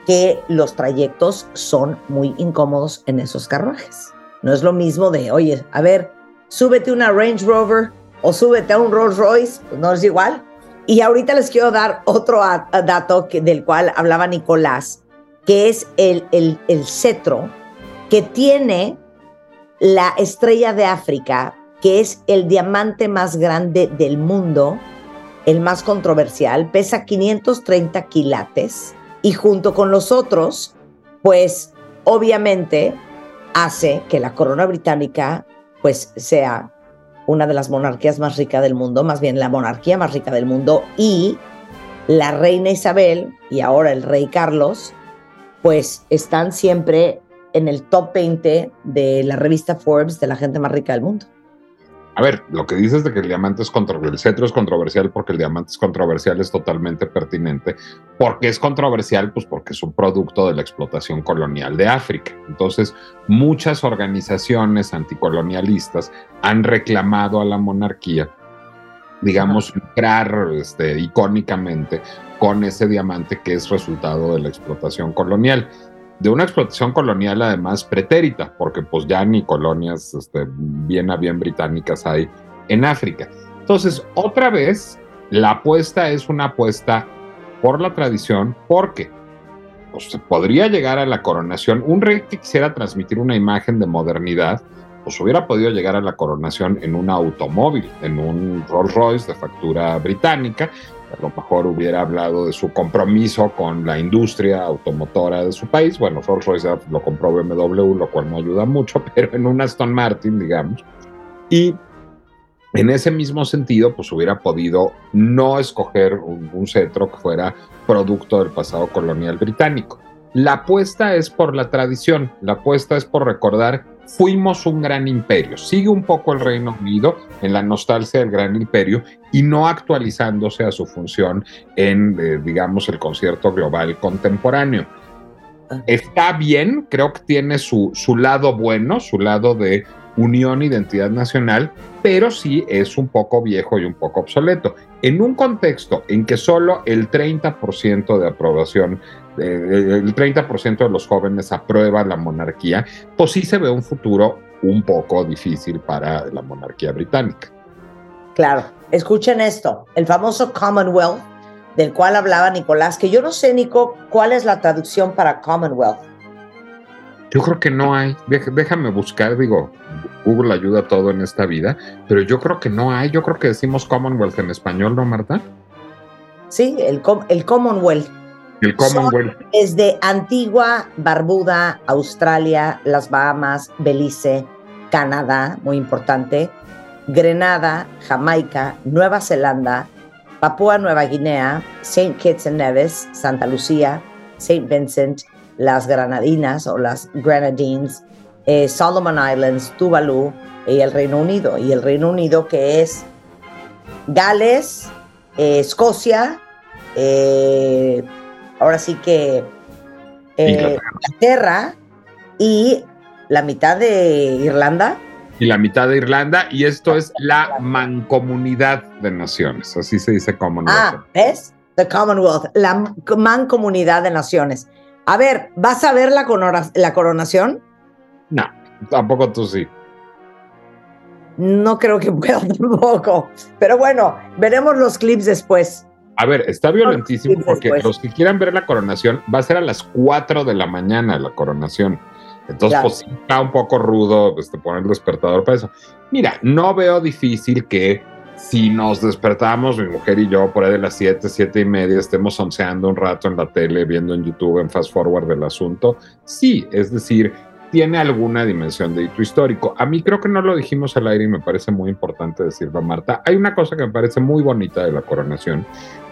que los trayectos son muy incómodos en esos carruajes. No es lo mismo de, oye, a ver, súbete una Range Rover o súbete a un Rolls Royce, pues no es igual. Y ahorita les quiero dar otro dato del cual hablaba Nicolás, que es el, el, el cetro que tiene la estrella de África, que es el diamante más grande del mundo, el más controversial, pesa 530 quilates y junto con los otros, pues obviamente hace que la corona británica pues sea una de las monarquías más ricas del mundo, más bien la monarquía más rica del mundo y la reina Isabel y ahora el rey Carlos pues están siempre en el top 20 de la revista Forbes de la gente más rica del mundo. A ver, lo que dices de que el diamante es controversial, el cetro es controversial porque el diamante es controversial es totalmente pertinente. ¿Por qué es controversial? Pues porque es un producto de la explotación colonial de África. Entonces, muchas organizaciones anticolonialistas han reclamado a la monarquía, digamos, lucrar este, icónicamente con ese diamante que es resultado de la explotación colonial de una explotación colonial además pretérita, porque pues ya ni colonias este, bien a bien británicas hay en África. Entonces, otra vez, la apuesta es una apuesta por la tradición, porque pues, podría llegar a la coronación. Un rey que quisiera transmitir una imagen de modernidad, pues hubiera podido llegar a la coronación en un automóvil, en un Rolls Royce de factura británica, a lo mejor hubiera hablado de su compromiso con la industria automotora de su país. Bueno, Rolls Royce lo compró BMW, lo cual no ayuda mucho, pero en un Aston Martin, digamos. Y en ese mismo sentido, pues hubiera podido no escoger un, un cetro que fuera producto del pasado colonial británico. La apuesta es por la tradición, la apuesta es por recordar, fuimos un gran imperio. Sigue un poco el Reino Unido en la nostalgia del gran imperio y no actualizándose a su función en, eh, digamos, el concierto global contemporáneo. Está bien, creo que tiene su, su lado bueno, su lado de unión identidad nacional, pero sí es un poco viejo y un poco obsoleto. En un contexto en que solo el 30% de aprobación, eh, el 30% de los jóvenes aprueba la monarquía, pues sí se ve un futuro un poco difícil para la monarquía británica. Claro, escuchen esto, el famoso Commonwealth, del cual hablaba Nicolás, que yo no sé, Nico, cuál es la traducción para Commonwealth. Yo creo que no hay. Déjame buscar, digo, Google ayuda a todo en esta vida, pero yo creo que no hay. Yo creo que decimos Commonwealth en español, ¿no, Marta? Sí, el, com- el Commonwealth. El Commonwealth. Desde Antigua, Barbuda, Australia, las Bahamas, Belice, Canadá, muy importante, Grenada, Jamaica, Nueva Zelanda, Papúa Nueva Guinea, St. Kitts and Nevis, Santa Lucía, St. Vincent, las Granadinas o las Grenadines, eh, Solomon Islands, Tuvalu y el Reino Unido. Y el Reino Unido que es Gales, eh, Escocia, eh, ahora sí que eh, Inglaterra. Inglaterra y la mitad de Irlanda. Y la mitad de Irlanda, y esto es la mancomunidad de naciones, así se dice Commonwealth. Ah, ¿ves? The Commonwealth, la mancomunidad de naciones. A ver, ¿vas a ver la, la coronación? No, tampoco tú sí. No creo que pueda tampoco. Pero bueno, veremos los clips después. A ver, está violentísimo porque después. los que quieran ver la coronación va a ser a las 4 de la mañana la coronación. Entonces, Claro. pues sí está un poco rudo este, poner el despertador para eso. Mira, no veo difícil que si nos despertamos, mi mujer y yo, por ahí de las 7, 7 y media, estemos onceando un rato en la tele, viendo en YouTube, en fast forward del asunto. Sí, es decir, tiene alguna dimensión de hito histórico. A mí creo que no lo dijimos al aire y me parece muy importante decirlo, Marta. Hay una cosa que me parece muy bonita de la coronación,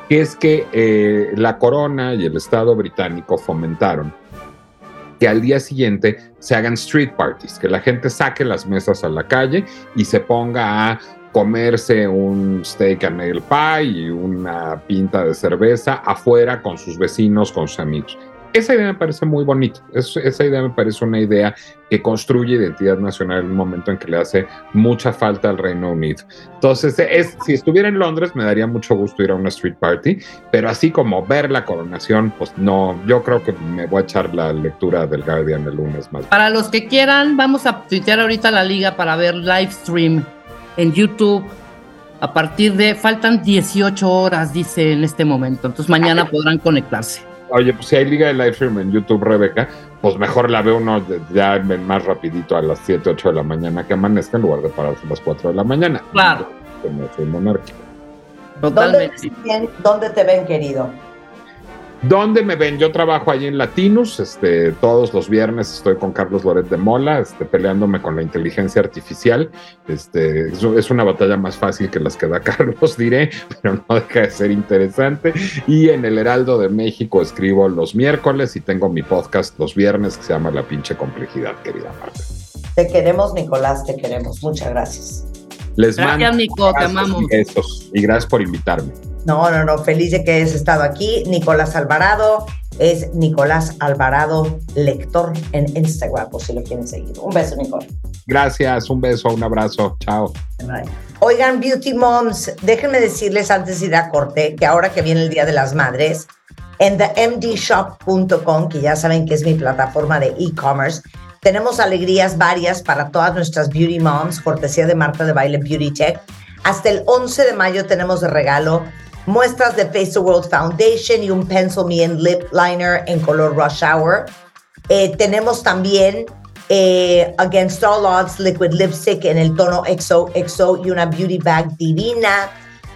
que es que eh, la corona y el Estado británico fomentaron que al día siguiente se hagan street parties, que la gente saque las mesas a la calle y se ponga a comerse un steak and nail pie y una pinta de cerveza afuera con sus vecinos, con sus amigos. Esa idea me parece muy bonita. Es- esa idea me parece una idea que construye identidad nacional en un momento en que le hace mucha falta al Reino Unido. Entonces, es, si estuviera en Londres, me daría mucho gusto ir a una street party, pero así como ver la coronación, pues no, yo creo que me voy a echar la lectura del Guardian el lunes más. Para los que quieran, vamos a tuitear ahorita la liga para ver live stream en YouTube. A partir de, faltan 18 horas, dice en este momento. Entonces mañana podrán conectarse. Oye, pues si hay liga de live stream en YouTube, Rebeca, pues mejor la ve uno ya más rapidito a las 7, 8 de la mañana que amanezca en lugar de pararse a las 4 de la mañana. Claro. Como soy monárquico. ¿Dónde, Totalmente. te ven, ¿Dónde te ven, querido? ¿Dónde me ven? Yo trabajo allí en Latinus, este, todos los viernes estoy con Carlos Loret de Mola, este, peleándome con la inteligencia artificial. Este, es, es una batalla más fácil que las que da Carlos, diré, pero no deja de ser interesante. Y en el Heraldo de México escribo los miércoles y tengo mi podcast los viernes que se llama La pinche complejidad, querida Marta. Te queremos, Nicolás, te queremos. Muchas gracias. Les Gracias, mando Nico, te amamos. y besos, y gracias por invitarme. No, no, no, feliz de que hayas estado aquí. Nicolás Alvarado es Nicolás Alvarado Lector en Instagram, por si lo quieren seguir. Un beso, Nicolás. Gracias, un beso, un abrazo, chao. Oigan, Beauty Moms, déjenme decirles antes de ir a corte que ahora que viene el Día de las Madres, en themdshop.com, que ya saben que es mi plataforma de e-commerce, tenemos alegrías varias para todas nuestras Beauty Moms, cortesía de Marta de Baile Beauty Tech. Hasta el 11 de mayo tenemos de regalo muestras de Face the World Foundation y un Pencil Me and Lip Liner en color Rush Hour. Eh, tenemos también eh, Against All Odds Liquid Lipstick en el tono XO XO y una beauty bag divina.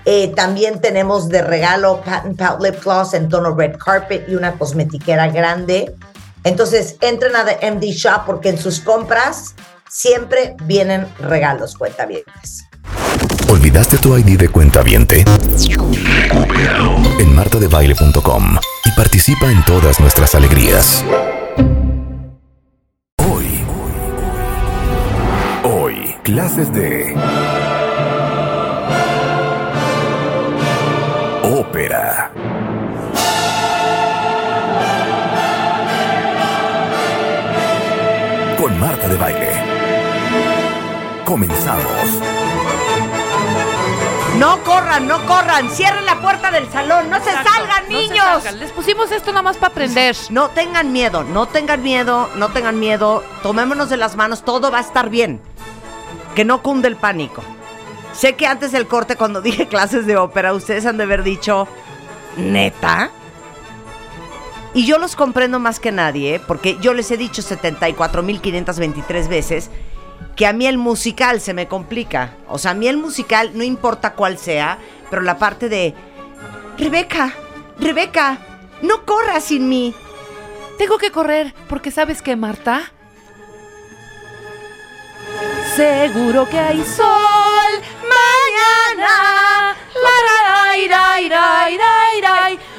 Eh, también tenemos de regalo Patent Pout Lip Gloss en tono Red Carpet y una cosmetiquera grande. Entonces entren a The MD Shop porque en sus compras siempre vienen regalos, cuentavientes. ¿Olvidaste tu ID de cuenta viente? Recupéralo en martadebaile.com y participa en todas nuestras alegrías. Hoy, hoy, clases de ópera. Con Marta de Baile. Comenzamos. No corran, no corran, cierren la puerta del salón, no se salgan, no se niños. salgan. Les pusimos esto nada más para aprender. No tengan miedo, no tengan miedo, no tengan miedo. Tomémonos de las manos, todo va a estar bien. Que no cunde el pánico. Sé que antes del corte, cuando dije clases de ópera, ustedes han de haber dicho, ¿neta? Y yo los comprendo más que nadie, ¿eh? porque yo les he dicho 74.523 veces que a mí el musical se me complica. O sea, a mí el musical, no importa cuál sea, pero la parte de, Rebeca, Rebeca, no corras sin mí. Tengo que correr porque sabes que Marta. Seguro que hay sol mañana.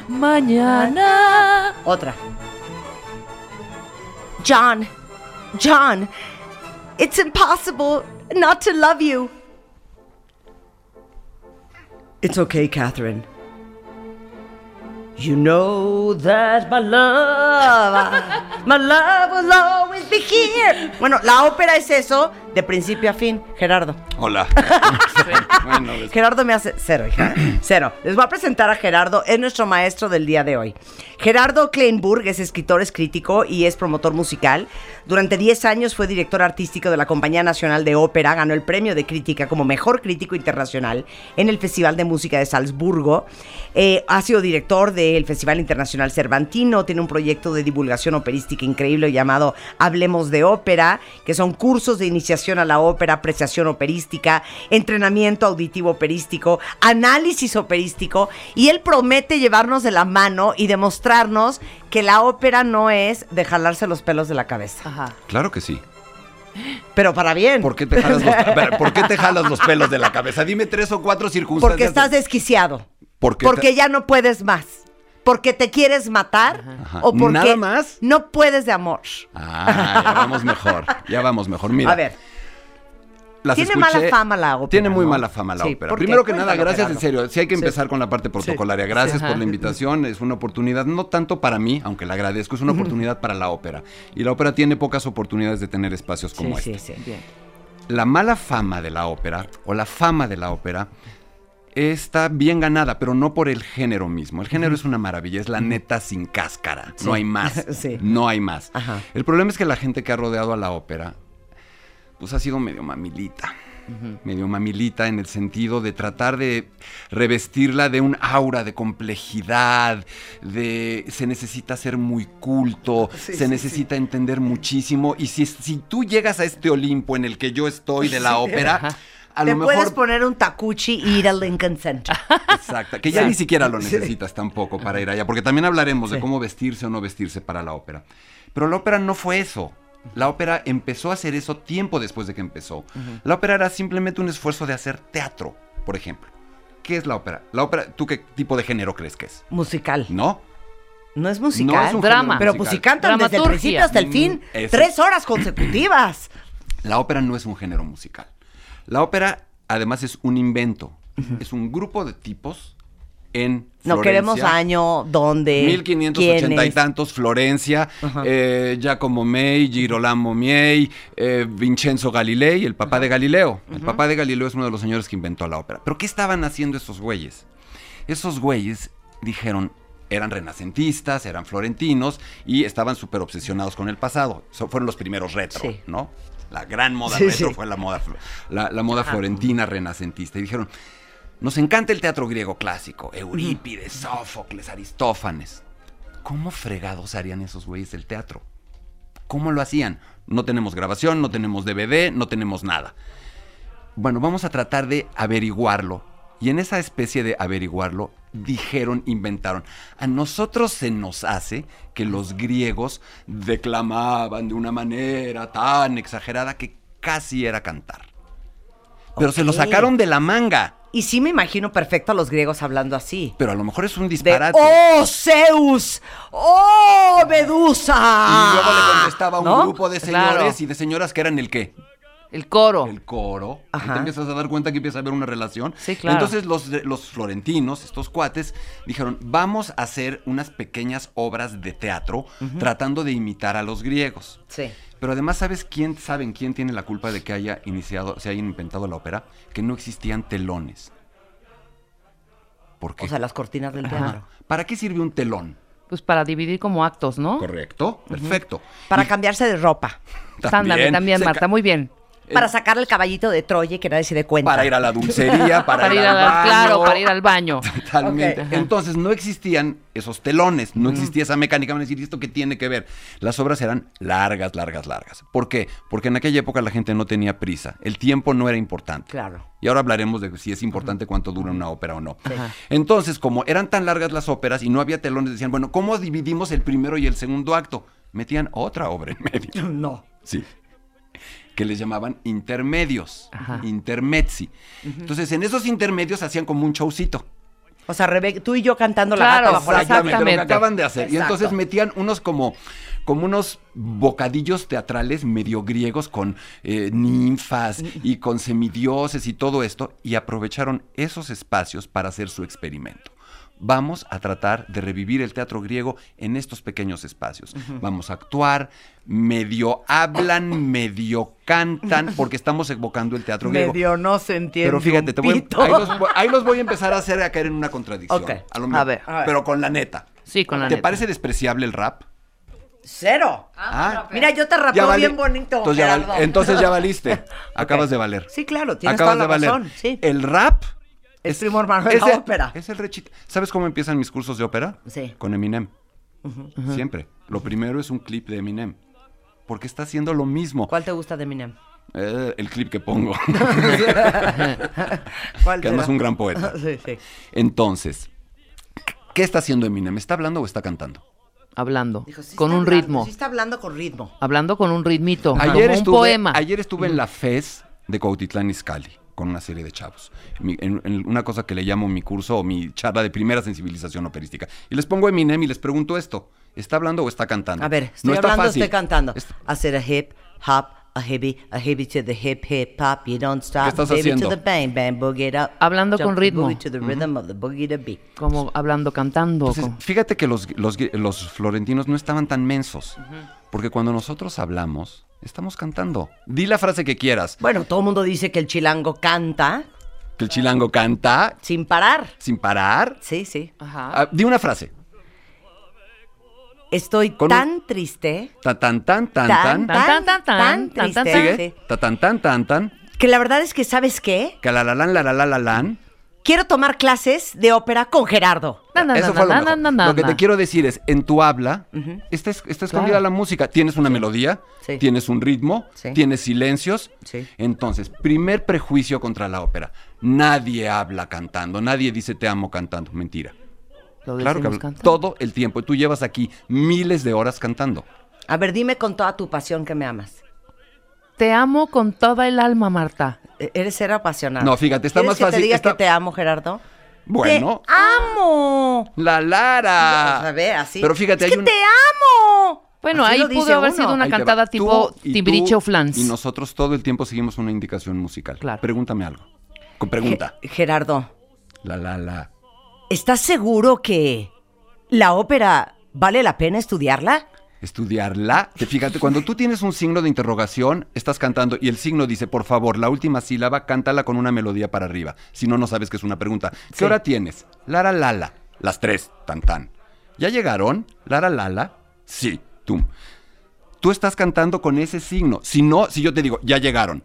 Mañana. Otra. John, John, it's impossible not to love you. It's okay, Catherine. You know that my love, my love will always be here. Bueno, la ópera es eso de principio a fin, Gerardo. Hola. bueno, Gerardo me hace cero, hija. Cero. Les voy a presentar a Gerardo, es nuestro maestro del día de hoy. Gerardo Kleinburg es escritor, es crítico y es promotor musical. Durante 10 años fue director artístico de la Compañía Nacional de Ópera, ganó el premio de crítica como mejor crítico internacional en el Festival de Música de Salzburgo. Eh, ha sido director del Festival Internacional Cervantino, tiene un proyecto de divulgación operística increíble llamado Hablemos de Ópera, que son cursos de iniciación a la ópera, apreciación operística, entrenamiento auditivo operístico, análisis operístico, y él promete llevarnos de la mano y demostrarnos que la ópera no es de jalarse los pelos de la cabeza, Ajá. claro que sí. pero para bien. ¿Por qué, te jalas los, a ver, ¿Por qué te jalas los pelos de la cabeza? Dime tres o cuatro circunstancias. Porque estás desquiciado. ¿Por qué porque te- ya no puedes más. Porque te quieres matar Ajá. o porque ¿Nada más? no puedes de amor. Ah, ya vamos mejor. Ya vamos mejor. Mira, a ver, las tiene escuché- mala fama la ópera. Tiene muy ¿no? mala fama la Sí, ópera. Primero que nada, gracias en serio. Sí hay que empezar con la parte protocolaria. Gracias por la invitación. Es una oportunidad, no tanto para mí, aunque la agradezco, es una oportunidad para la ópera. Y la ópera tiene pocas oportunidades de tener espacios como Sí, este. sí, sí. la mala fama de la ópera o la fama de la ópera está bien ganada, pero no por el género mismo. El género es una maravilla, es la neta sin cáscara. No hay más. Sí. No hay más. Ajá. El problema es que la gente que ha rodeado a la ópera, pues ha sido medio mamilita. Medio mamilita en el sentido de tratar de revestirla de un aura de complejidad, de se necesita ser muy culto, se necesita entender muchísimo. Y si, si tú llegas a este Olimpo en el que yo estoy de la ópera, a Te lo puedes mejor poner un tacuchi y ir al Lincoln Center. Exacto, que ya ni siquiera lo necesitas tampoco para ir allá, porque también hablaremos de cómo vestirse o no vestirse para la ópera. Pero la ópera no fue eso. La ópera empezó a hacer eso tiempo después de que empezó. La ópera era simplemente un esfuerzo de hacer teatro, por ejemplo. ¿Qué es la ópera? La ópera, ¿tú qué tipo de género crees que es? Musical. ¿No? No es musical. No es un Drama. Pero pues si cantan desde el principio hasta el fin, Mm, eso. tres horas consecutivas. La ópera no es un género musical. La ópera, además, es un invento. Es un grupo de tipos en No queremos año, dónde, 1580 y tantos, Florencia, eh, Giacomo May, Girolamo Miei, eh, Vincenzo Galilei, el papá de Galileo. El papá de Galileo es uno de los señores que inventó la ópera. ¿Pero qué estaban haciendo esos güeyes? Esos güeyes dijeron, eran renacentistas, eran florentinos y estaban súper obsesionados con el pasado. So- fueron los primeros retro, Sí. ¿no? La gran moda Sí, retro sí. fue la moda, la moda florentina renacentista. Y dijeron, nos encanta el teatro griego clásico, Eurípides, Sófocles, Aristófanes. ¿Cómo fregados harían esos güeyes el teatro? ¿Cómo lo hacían? No tenemos grabación, no tenemos DVD, no tenemos nada. Bueno, vamos a tratar de averiguarlo. Y en esa especie de averiguarlo, dijeron, inventaron. A nosotros se nos hace que los griegos declamaban de una manera tan exagerada que casi era cantar. Pero se lo sacaron de la manga. Y sí me imagino perfecto a los griegos hablando así. Pero a lo mejor es un De, disparate. ¡Oh, Zeus! ¡Oh, Medusa! y luego le contestaba un ¿No? grupo de Claro. señores y de señoras que eran el qué? El coro. el coro, y Ajá. te empiezas a dar cuenta que empieza a haber una relación. Sí, claro. Entonces los, los florentinos, estos cuates, dijeron, vamos a hacer unas pequeñas obras de teatro tratando de imitar a los griegos. Sí. Pero además, ¿sabes quién, saben quién tiene la culpa de que haya iniciado, se haya inventado la ópera? Que no existían telones. ¿Por qué? O sea, las cortinas del Ajá. teatro. ¿Para qué sirve un telón? Pues para dividir como actos, ¿no? Correcto, perfecto. Para Y cambiarse de ropa. También, se Marta, muy bien. Para sacar el caballito de Troya y que nadie se dé cuenta. Para ir a la dulcería, para, Para ir al a baño. claro, para ir al baño. Totalmente. Entonces no existían esos telones, no existía esa mecánica. Van a decir, ¿y esto qué tiene que ver? Las obras eran largas, largas, largas. ¿Por qué? Porque en aquella época la gente no tenía prisa. El tiempo no era importante. Claro. Y ahora hablaremos de si es importante cuánto dura una ópera o no. Ajá. Entonces, como eran tan largas las óperas y no había telones, decían, bueno, ¿cómo dividimos el primero y el segundo acto? Metían otra obra en medio. No. Sí. Que les llamaban intermedios. Ajá. Intermezzi. Entonces, en esos intermedios hacían como un showcito. O sea, Rebeca, tú y yo cantando la gata bajo la Exactamente, lo que acaban de hacer. Y entonces metían unos como, como unos bocadillos teatrales medio griegos con eh, ninfas y con semidioses y todo esto, y aprovecharon esos espacios para hacer su experimento. Vamos a tratar de revivir el teatro griego en estos pequeños espacios. Vamos a actuar, medio hablan, medio cantan, porque estamos evocando el teatro griego. Medio no se entiende. Pero fíjate, te voy, pito. ahí, los, voy- ahí los voy a empezar a hacer a caer en una contradicción. A, lo A mejor, ver. A ver. Pero con la neta. Sí, con la ¿Te neta. parece despreciable el rap? Cero. Ah, Mira, yo te rapeo vali- bien bonito. Entonces ya, entonces ya valiste. Acabas de valer. Sí, claro, tienes Acabas toda de valer. razón. Sí. El rap Es primo hermano de la el- ópera. Es el rechit. ¿Sabes cómo empiezan mis cursos de ópera? Sí. Con Eminem. Siempre. Lo primero es un clip de Eminem. Porque está haciendo lo mismo. ¿Cuál te gusta de Eminem? Eh, el clip que pongo. ¿Cuál que además es un gran poeta. Sí, sí. Entonces, ¿qué está haciendo Eminem? ¿Está hablando o está cantando? Hablando. Dijo, sí con un hablando, ritmo. Sí está hablando con ritmo. Hablando con un ritmito. Ayer como un estuve, poema. Ayer estuve en la FES de Cuautitlán Izcalli con una serie de chavos. Mi- en, en una cosa que le llamo mi curso o mi charla de primera sensibilización operística. Y les pongo Eminem y les pregunto esto. ¿Está hablando o está cantando? A ver, estoy no está hablando, fácil. estoy cantando. Es- Hacer a hip, hop, a hippie, a hippie to the hip, hip, hop. You don't stop. ¿Qué estás baby haciendo? to the bang, bang, boogie it up. Hablando Jump con ritmo. to the rhythm of the boogie to beat. Como hablando, cantando. Entonces, como- fíjate que los, los, los florentinos no estaban tan mensos. Porque cuando nosotros hablamos, estamos cantando. Di la frase que quieras. Bueno, todo el mundo dice que el chilango canta Que el chilango canta sin parar. sin parar. Sí, sí. Ajá. Ah, di una frase. Estoy Con un- tan triste, Ta tan tan tan tan, tan. tan, tan, tan, tan, tan, triste, Sigue. sí, Ta tan tan tan tan. que la verdad es que, ¿sabes qué? Que la quiero tomar clases de ópera con Gerardo. Na, na, Eso na, fue lo mejor. Lo que te quiero decir es, en tu habla está, es- está escondida Claro. la música. Tienes una melodía, Sí. tienes un ritmo, Sí. tienes silencios. Sí. Entonces, primer prejuicio contra la ópera. Nadie habla cantando, nadie dice te amo cantando. Mentira. Lo Claro que cantando. todo el tiempo. Tú llevas aquí miles de horas cantando. A ver, dime con toda tu pasión que me amas. Te amo con toda el alma, Marta. Eres ser apasionado. No, fíjate, está ¿Quieres más que fácil- te diga está- que te amo, Gerardo? Bueno, ¡Te amo! la Lara. A ver, así. Pero fíjate, es hay que un- te amo. Bueno, Así ahí pudo haber uno. sido una Ahí cantada tipo Timbiriche o Flans. Y nosotros todo el tiempo seguimos una indicación musical. Claro. Pregúntame algo. Con pregunta. Ge- Gerardo, La, la, la. ¿estás seguro que la ópera vale la pena estudiarla? Estudiarla. Te fíjate, cuando tú tienes un signo de interrogación, estás cantando y el signo dice, por favor, la última sílaba, cántala con una melodía para arriba. Si no, no sabes que es una pregunta. ¿Qué Sí. hora tienes? Lara, lala. Las tres, tan, tan. ¿Ya llegaron? Lara, lala. Sí, tú. Tú estás cantando con ese signo. Si no, si yo te digo, ya llegaron.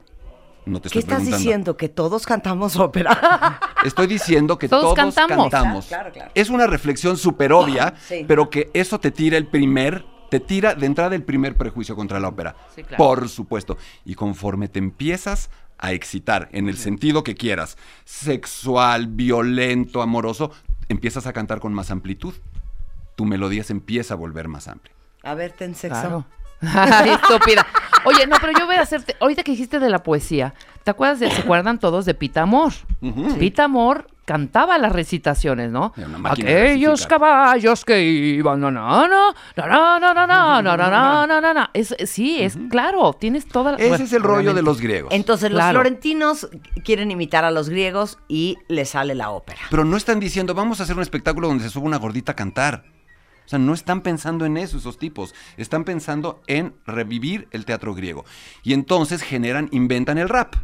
No te ¿Qué estoy estás diciendo? ¿Que todos cantamos ópera? Estoy diciendo que Todos todos, cantamos. cantamos. Claro, claro. Es una reflexión súper obvia, Sí. pero que eso te tira el primer, te tira de entrada el primer prejuicio contra la ópera. Sí, claro. Por supuesto. Y conforme te empiezas a excitar, en el sentido que quieras, sexual, violento, amoroso, empiezas a cantar con más amplitud. Tu melodía se empieza a volver más amplia. A ver, ten sexo. Claro. Ay, estúpida. Oye, no, pero yo voy a hacerte. Ahorita que dijiste de la poesía, ¿te acuerdas de, se acuerdan todos de Pita Amor? Pita Amor cantaba las recitaciones, ¿no? Aquellos caballos que iban na na na na na na es sí, es claro, tienes toda la Ese es el rollo de los griegos. Entonces los florentinos quieren imitar a los griegos y les sale la ópera. Pero no están diciendo, vamos a hacer un espectáculo donde se suba una gordita a cantar. O sea, no están pensando en eso esos tipos, están pensando en revivir el teatro griego. Y entonces generan, inventan el rap.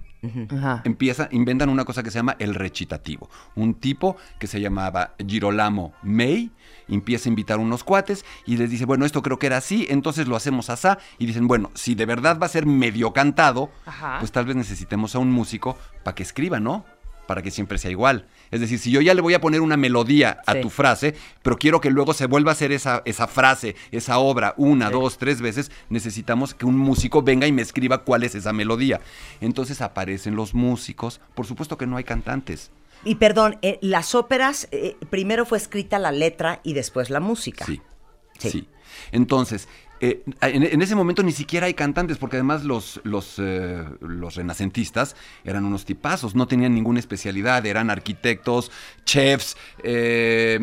Empieza, inventan una cosa que se llama el recitativo. Un tipo que se llamaba Girolamo May empieza a invitar unos cuates y les dice, bueno, esto creo que era así, entonces lo hacemos asá. Y dicen, bueno, si de verdad va a ser medio cantado, Ajá. pues tal vez necesitemos a un músico para que escriba, ¿no? Para que siempre sea igual. Es decir, si yo ya le voy a poner una melodía a Sí. tu frase, pero quiero que luego se vuelva a hacer esa, esa frase, esa obra, una, dos, tres veces, necesitamos que un músico venga y me escriba cuál es esa melodía. Entonces aparecen los músicos. Por supuesto que no hay cantantes. Y perdón, eh, las óperas, eh, primero fue escrita la letra y después la música. Sí. Sí. Sí. Entonces, eh, en, en ese momento ni siquiera hay cantantes, porque además los, los, eh, los renacentistas eran unos tipazos, no tenían ninguna especialidad, eran arquitectos, chefs, eh,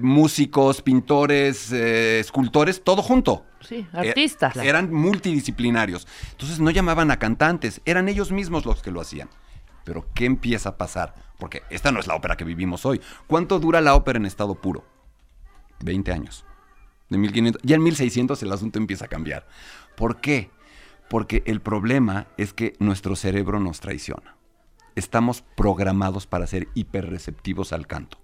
músicos, pintores, eh, escultores, todo junto. Sí, Eh, artistas. eran multidisciplinarios. Entonces no llamaban a cantantes, eran ellos mismos los que lo hacían. Pero ¿qué empieza a pasar? Porque esta no es la ópera que vivimos hoy. ¿Cuánto dura la ópera en estado puro? 20 años. De 1500, ya en 1600 el asunto empieza a cambiar. ¿Por qué? Porque el problema es que nuestro cerebro nos traiciona. Estamos programados para ser hiperreceptivos al canto.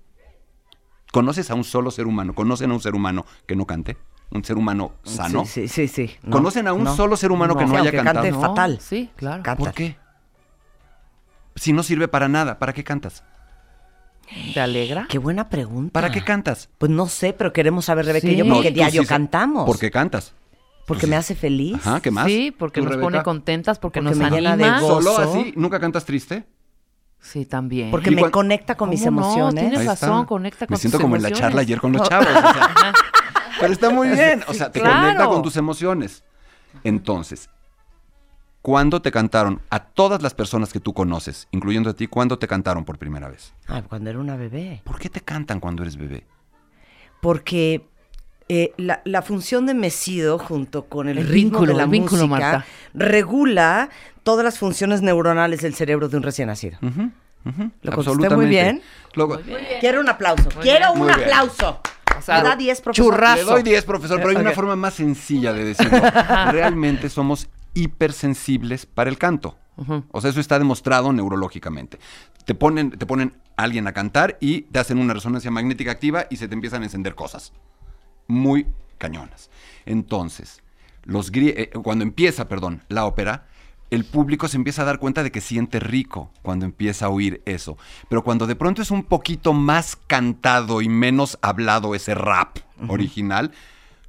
¿Conoces a un solo ser humano? ¿Conocen a un ser humano que no cante? ¿Un ser humano sano? Sí, sí, sí. sí. No, ¿Conocen a un no. solo ser humano que Sí, no haya cantado? cante No, fatal. Sí, claro. Canta. ¿Por qué? Si no sirve para nada, ¿para qué cantas? ¿Te alegra? Qué buena pregunta. ¿Para qué cantas? Pues no sé, pero queremos saber, Rebeca y Sí. yo, No, porque tú diario sí cantamos. ¿Por qué cantas? Porque me hace feliz. Ajá, ¿qué más? Sí, porque ¿Tú, nos Rebeca? pone contentas, porque, Porque nos me llena de anima. gozo. ¿Solo así? ¿Nunca cantas triste? Sí, también. Porque ¿Y me conecta con mis ¿Cómo no? emociones. Tienes Ahí razón, está. conecta con Me siento tus como en la emociones. charla ayer con los chavos. o sea. pero está muy bien. O sea, te Claro. conecta con tus emociones. Entonces, ¿cuándo te cantaron a todas las personas que tú conoces, incluyendo a ti, cuándo te cantaron por primera vez? Ay, cuando era una bebé. ¿Por qué te cantan cuando eres bebé? Porque eh, la, la función de mesido junto con el, El ritmo vínculo, de la el vínculo, música Marta. regula todas las funciones neuronales del cerebro de un recién nacido. ¿Lo contesté muy bien? Luego- Quiero un aplauso. Quiero un Muy bien. aplauso. O sea, ¿Me da 10, profesor? churrazo. Le doy 10, profesor, pero hay una forma más sencilla de decirlo. Realmente somos hipersensibles para el canto. O sea, eso está demostrado neurológicamente. Te ponen, te ponen a alguien a cantar y te hacen una resonancia magnética activa y se te empiezan a encender cosas. Muy cañonas. Entonces, los eh, cuando empieza, perdón, la ópera, el público se empieza a dar cuenta de que siente rico cuando empieza a oír eso. Pero cuando de pronto es un poquito más cantado y menos hablado ese rap original,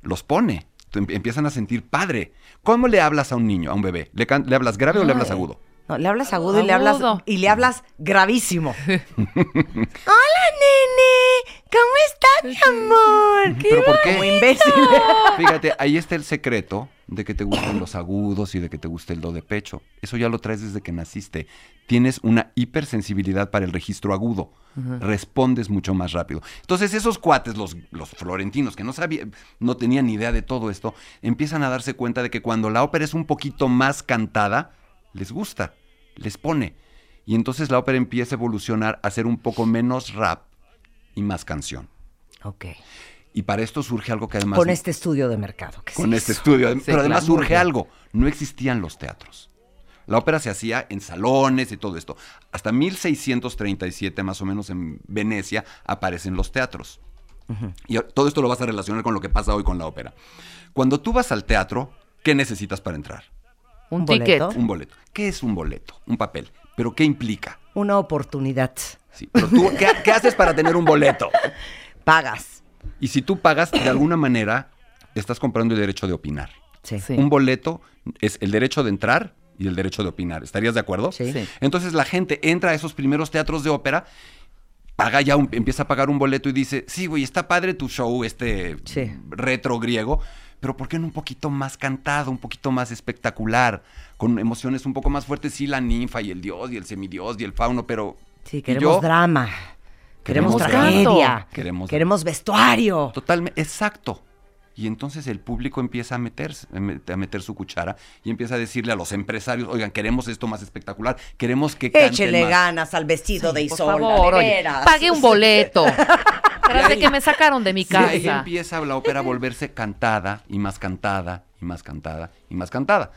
los pone. Em- Empiezan a sentir padre. ¿Cómo le hablas a un niño, a un bebé? ¿Le, can- le hablas grave o le hablas agudo? No, le hablas agudo, y le hablas y le hablas gravísimo. Hola, nene. ¿Cómo estás, mi amor? ¿Pero por qué? Como imbécil. Fíjate, ahí está el secreto de que te gusten los agudos y de que te guste el do de pecho. Eso ya lo traes desde que naciste. Tienes una hipersensibilidad para el registro agudo. Respondes mucho más rápido. Entonces, esos cuates, los, los florentinos, que no sabían, no tenían ni idea de todo esto, empiezan a darse cuenta de que cuando la ópera es un poquito más cantada, les gusta, les pone. Y entonces la ópera empieza a evolucionar a ser un poco menos rap y más canción. Ok. Y para esto surge algo que además Con este estudio de mercado. ¿qué con es este estudio. Sí, Pero además surge algo. No existían los teatros. La ópera se hacía en salones y todo esto. Hasta 1637, más o menos, en Venecia, aparecen los teatros. Y todo esto lo vas a relacionar con lo que pasa hoy con la ópera. Cuando tú vas al teatro, ¿qué necesitas para entrar? Un, ¿Un ticket. boleto? Un boleto. ¿Qué es un boleto? Un papel. ¿Pero qué implica? Una oportunidad. Sí, pero tú, ¿qué, qué haces para tener un boleto? Pagas. Y si tú pagas, de alguna manera, estás comprando el derecho de opinar. Sí. Sí. Un boleto es el derecho de entrar y el derecho de opinar. ¿Estarías de acuerdo? Sí. Sí. Entonces la gente entra a esos primeros teatros de ópera, paga ya, un- empieza a pagar un boleto y dice, sí, güey, está padre tu show, este Sí. retro griego, pero ¿por qué no un poquito más cantado, un poquito más espectacular, con emociones un poco más fuertes? Sí, la ninfa y el dios y el semidios y el fauno, pero... Sí, ¿y queremos yo? drama. Queremos, Queremos tragedia. Queremos- Queremos vestuario. Totalmente, exacto. Y entonces el público empieza a meterse, a met- a meter su cuchara y empieza a decirle a los empresarios, oigan, queremos esto más espectacular, queremos que canten Échele más". ganas al vestido de Por Isolda, favor, de oye, veras. pague un boleto. Tras de que me sacaron de mi Y ahí casa. empieza la ópera a volverse cantada y más cantada y más cantada y más cantada.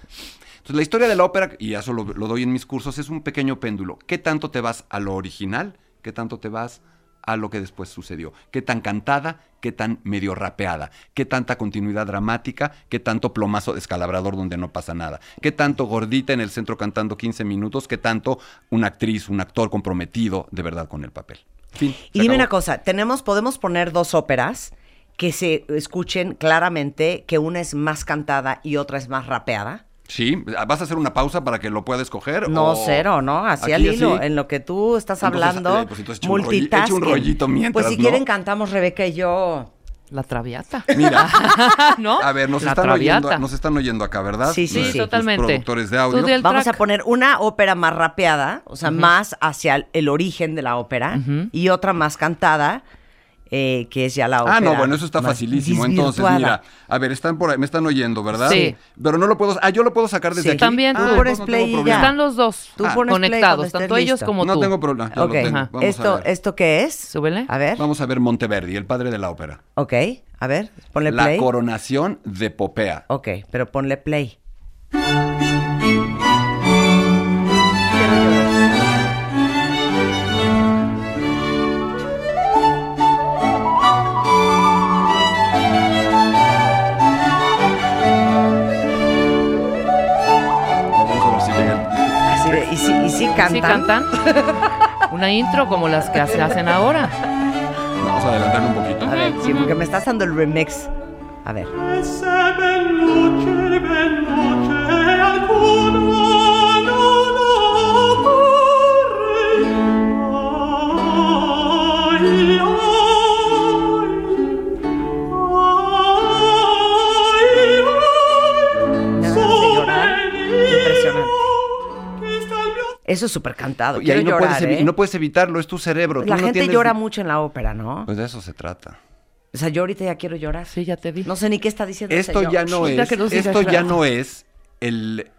Entonces la historia de la ópera, y eso lo, lo doy en mis cursos, es un pequeño péndulo. ¿Qué tanto te vas a lo original? ¿Qué tanto te vas a lo que después sucedió? ¿Qué tan cantada? ¿Qué tan medio rapeada? ¿Qué tanta continuidad dramática? ¿Qué tanto plomazo descalabrador donde no pasa nada? ¿Qué tanto gordita en el centro cantando 15 minutos? ¿Qué tanto una actriz, un actor comprometido de verdad con el papel? Fin, Y dime acabó. una cosa, tenemos, podemos poner dos óperas que se escuchen claramente que una es más cantada y otra es más rapeada. Sí, ¿vas a hacer una pausa para que lo pueda escoger? No, o- cero, ¿no? Así al hilo, así? en lo que tú estás Entonces, hablando, eh, pues entonces un multitasking. un rollito mientras, Pues si ¿no? quieren cantamos Rebeca y yo. La traviata. Mira, ¿No? a ver, nos La están, oyendo, nos están oyendo acá, ¿verdad? Sí, sí, sí. totalmente. productores de audio. Vamos track. a poner una ópera más rapeada, o sea, más hacia el, el origen de la ópera, y otra más cantada, eh, que es ya la ópera. Ah, no, bueno, eso está facilísimo. Entonces, mira, a ver, están por ahí, me están oyendo, ¿verdad? Sí. Pero no lo puedo, ah, yo lo puedo sacar desde Sí. aquí. También ah, tú. Pones no play y ya. Están los dos Tú Ah, pones play conectados, tanto ellos listo. como No tú. tengo problema, ya Ok, lo tengo. ajá. Vamos ¿Esto, a ver. ¿Esto qué es? Súbele. A ver. Vamos a ver Monteverdi, el padre de la ópera. Ok, a ver, ponle La play. coronación de Popea. Ok, pero ponle play. ¿Sí cantan? Una intro como las que se hacen ahora. Vamos a adelantar un poquito. A ver, sí, porque me estás dando el remix. A ver. Eso es súper cantado. Y ahí no, llorar, puedes, ¿eh? no puedes evitarlo, es tu cerebro. tú La no gente tienes- llora mucho en la ópera, ¿no? Pues de eso se trata. O sea, yo ahorita ya quiero llorar. Sí, ya te vi. No sé ni qué está diciendo Esto ya no es, esto ya no es el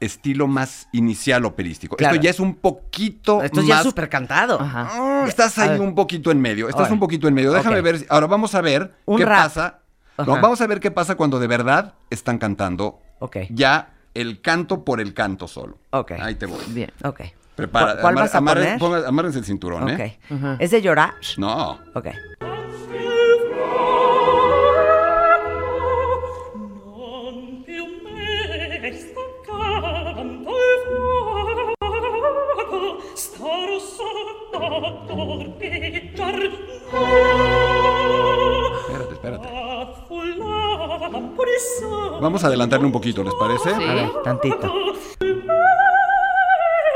estilo más inicial operístico. Claro. Esto ya es un poquito Esto ya es súper cantado. Ajá. Ah, estás ahí un poquito en medio. Estás un poquito en medio. Déjame ver. si- Ahora vamos a ver Un qué rap. pasa. No, vamos a ver qué pasa cuando de verdad están cantando Ok. ya el canto por el canto solo. Ok. Ahí te voy. Bien, ok. Prepara, ¿Cuál vas a poner? Ponga, el cinturón, ¿eh? Uh ¿Es de llorar? No. Ok. Vamos a adelantarle un poquito, ¿les parece? Sí. A ver, tantito.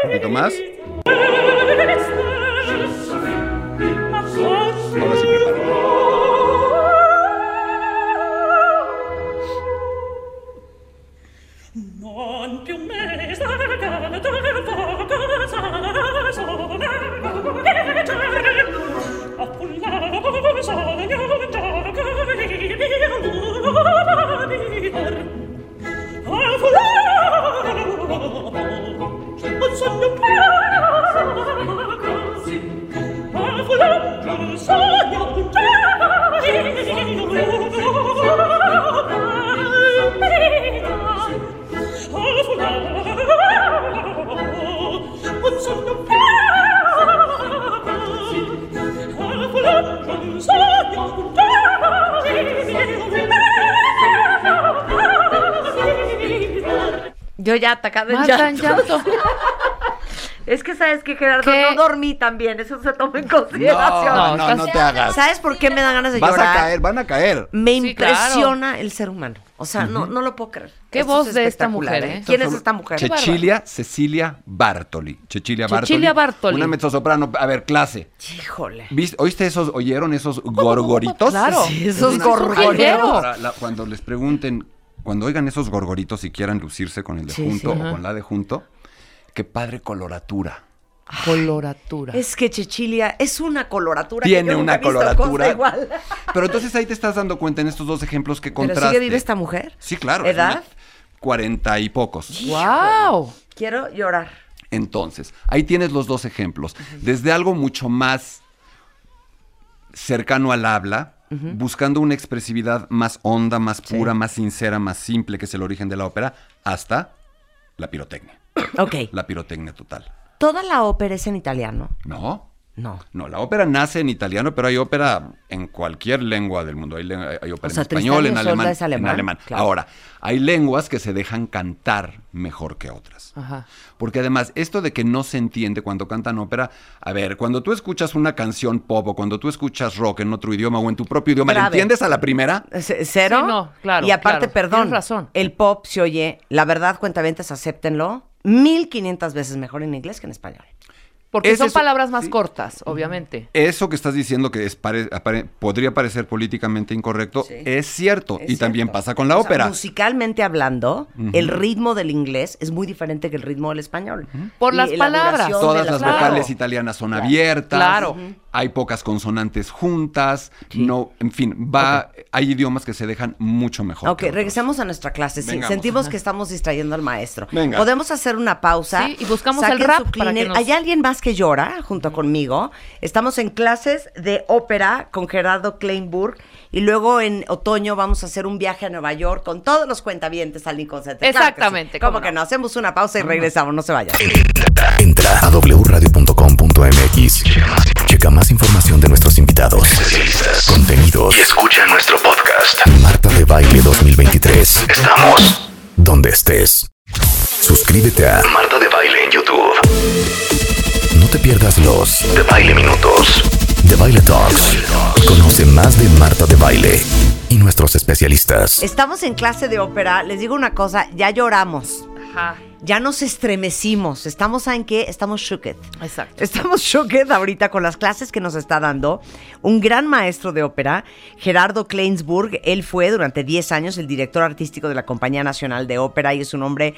Un poquito más. Atacado en llanto. Es que sabes que Gerardo ¿Qué? no dormí también, eso se toma en consideración. No, no, no te hagas. ¿Sabes por qué me dan ganas de Vas llorar? a caer, van a caer. Me Sí, claro. impresiona el ser humano. O sea, no, no lo puedo creer. Qué Esto voz es de esta mujer, ¿eh? ¿Quién es esta mujer? Cecilia Cecilia Bartoli. Cecilia Bartoli. Cecilia Bartoli. Una mezzosoprano. A ver, clase. Híjole. ¿Viste- ¿Oíste esos, oyeron esos gorgoritos? Claro. Sí, esos Es gorgoritos. cuando les pregunten, cuando oigan esos gorgoritos y quieran lucirse con el de Sí, junto sí. o con la de junto, qué padre coloratura. Coloratura. Es que Chechilia es una coloratura. que Tiene yo nunca una he visto coloratura. cosa igual. Pero entonces ahí te estás dando cuenta en estos dos ejemplos que ¿Pero contraste. sigue viva esta mujer? Sí, claro. ¿Edad? Cuarenta y pocos. ¡Wow! Quiero llorar. Entonces, ahí tienes los dos ejemplos. Desde algo mucho más cercano al habla, buscando una expresividad más honda, más pura, más sincera, más simple, que es el origen de la ópera, hasta la pirotecnia. Ok. La pirotecnia total. ¿Toda la ópera es en italiano? ¿No? No. No, la ópera nace en italiano, pero hay ópera en cualquier lengua del mundo. Hay, ópera O sea, en español, en alemán, es alemán, en alemán. claro. Ahora, hay lenguas que se dejan cantar mejor que otras. Ajá. Porque además, esto de que no se entiende cuando cantan ópera, a ver, cuando tú escuchas una canción pop o cuando tú escuchas rock en otro idioma o en tu propio idioma, ¿le Grave. entiendes a la primera? C- ¿Cero? Sí, no, claro, Y aparte, claro, perdón, tienes razón. el pop se oye, la verdad, cuentaventes, acéptenlo, 1500 veces mejor en inglés que en español. Porque Es son eso- palabras más sí. cortas, obviamente. Eso que estás diciendo que es pare- apare- podría parecer políticamente incorrecto, Sí. es cierto. Es y también pasa con la O sea, ópera. musicalmente hablando, el ritmo del inglés es muy diferente que el ritmo del español. Por Y las la palabras. Todas las Claro. vocales italianas son abiertas. Claro. Hay pocas consonantes juntas. No, en fin, va, hay idiomas que se dejan mucho mejor. Ok, que regresemos a nuestra clase. Sí, sentimos que estamos distrayendo al maestro. Venga. Podemos hacer una pausa. Sí, y buscamos Saquen el rap su para que nos- ¿Hay alguien más que llora junto conmigo? Estamos en clases de ópera con Gerardo Kleinburg y luego en otoño vamos a hacer un viaje a Nueva York con todos los cuentavientes al Lincoln Center. Claro que sí. Exactamente, ¿Cómo cómo que no. no? Hacemos una pausa y regresamos. No se vayan. Entra a wradio.com.mx. Checa más información de nuestros invitados, especialistas, contenidos y escucha nuestro podcast. Marta de Baile 2023. Estamos donde estés. Suscríbete a Marta de Baile en YouTube. No te pierdas los de Baile Minutos, de Baile Talks. Conoce más de Marta de Baile y nuestros especialistas. Estamos en clase de ópera. Les digo una cosa, ya lloramos. Ajá. Ya nos estremecimos. Estamos en qué? Estamos shooked. Exacto. Estamos shocked ahorita con las clases que nos está dando un gran maestro de ópera, Gerardo Kleinsburg. Él fue durante 10 años el director artístico de la Compañía Nacional de Ópera y es un hombre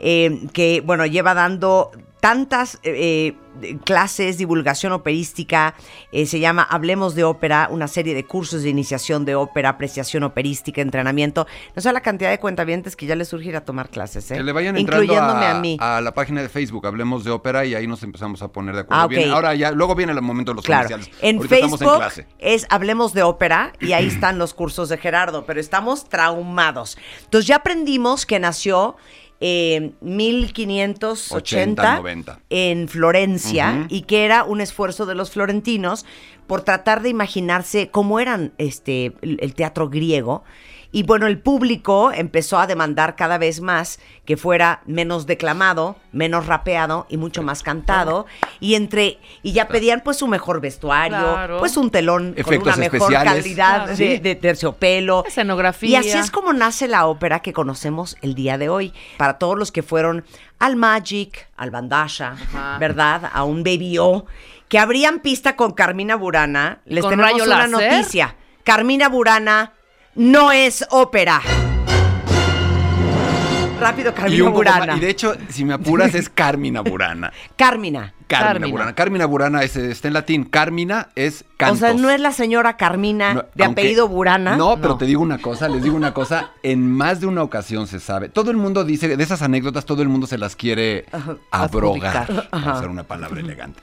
eh, que, bueno, lleva dando tantas eh, eh, clases, divulgación operística, eh, se llama Hablemos de Ópera, una serie de cursos de iniciación de ópera, apreciación operística, entrenamiento. No sé la cantidad de cuentavientes que ya les surge ir a tomar clases, ¿eh? Que le vayan incluyéndome a, a, mí. a la página de Facebook, hablemos de ópera y ahí nos empezamos a poner de acuerdo. Ah. Viene- ahora ya, luego viene el momento de los Claro. comerciales. En Ahorita estamos en Facebook clase. es Hablemos de Ópera y ahí están los cursos de Gerardo, pero estamos traumados. Entonces ya aprendimos que nació en 1580 80, 90. en Florencia y que era un esfuerzo de los florentinos por tratar de imaginarse cómo eran este el teatro griego Y bueno, el público empezó a demandar cada vez más que fuera menos declamado, menos rapeado y mucho más cantado. Y entre y ya pedían pues un mejor vestuario, Claro. pues un telón Efectos con una mejor especiales. calidad Claro. de, Sí. de terciopelo. Escenografía. Y así es como nace la ópera que conocemos el día de hoy. Para todos los que fueron al Magic, al Bandasha, Ajá. ¿verdad? A un Baby O, que abrían pista con Carmina Burana. Les ¿Con tenemos una láser? noticia. Carmina Burana no es ópera. Rápido, Y, Carmina poco Burana. más- y de hecho, si me apuras, es Carmina Burana. Carmina. Carmina, Carmina. Burana. Carmina Burana es, está en latín. Carmina es cantos. O sea, no es la señora Carmina No, de aunque- apellido Burana. No, pero No. te digo una cosa, les digo una cosa, en más de una ocasión se sabe. Todo el mundo dice, de esas anécdotas, todo el mundo se las quiere abrogar, para usar una palabra elegante.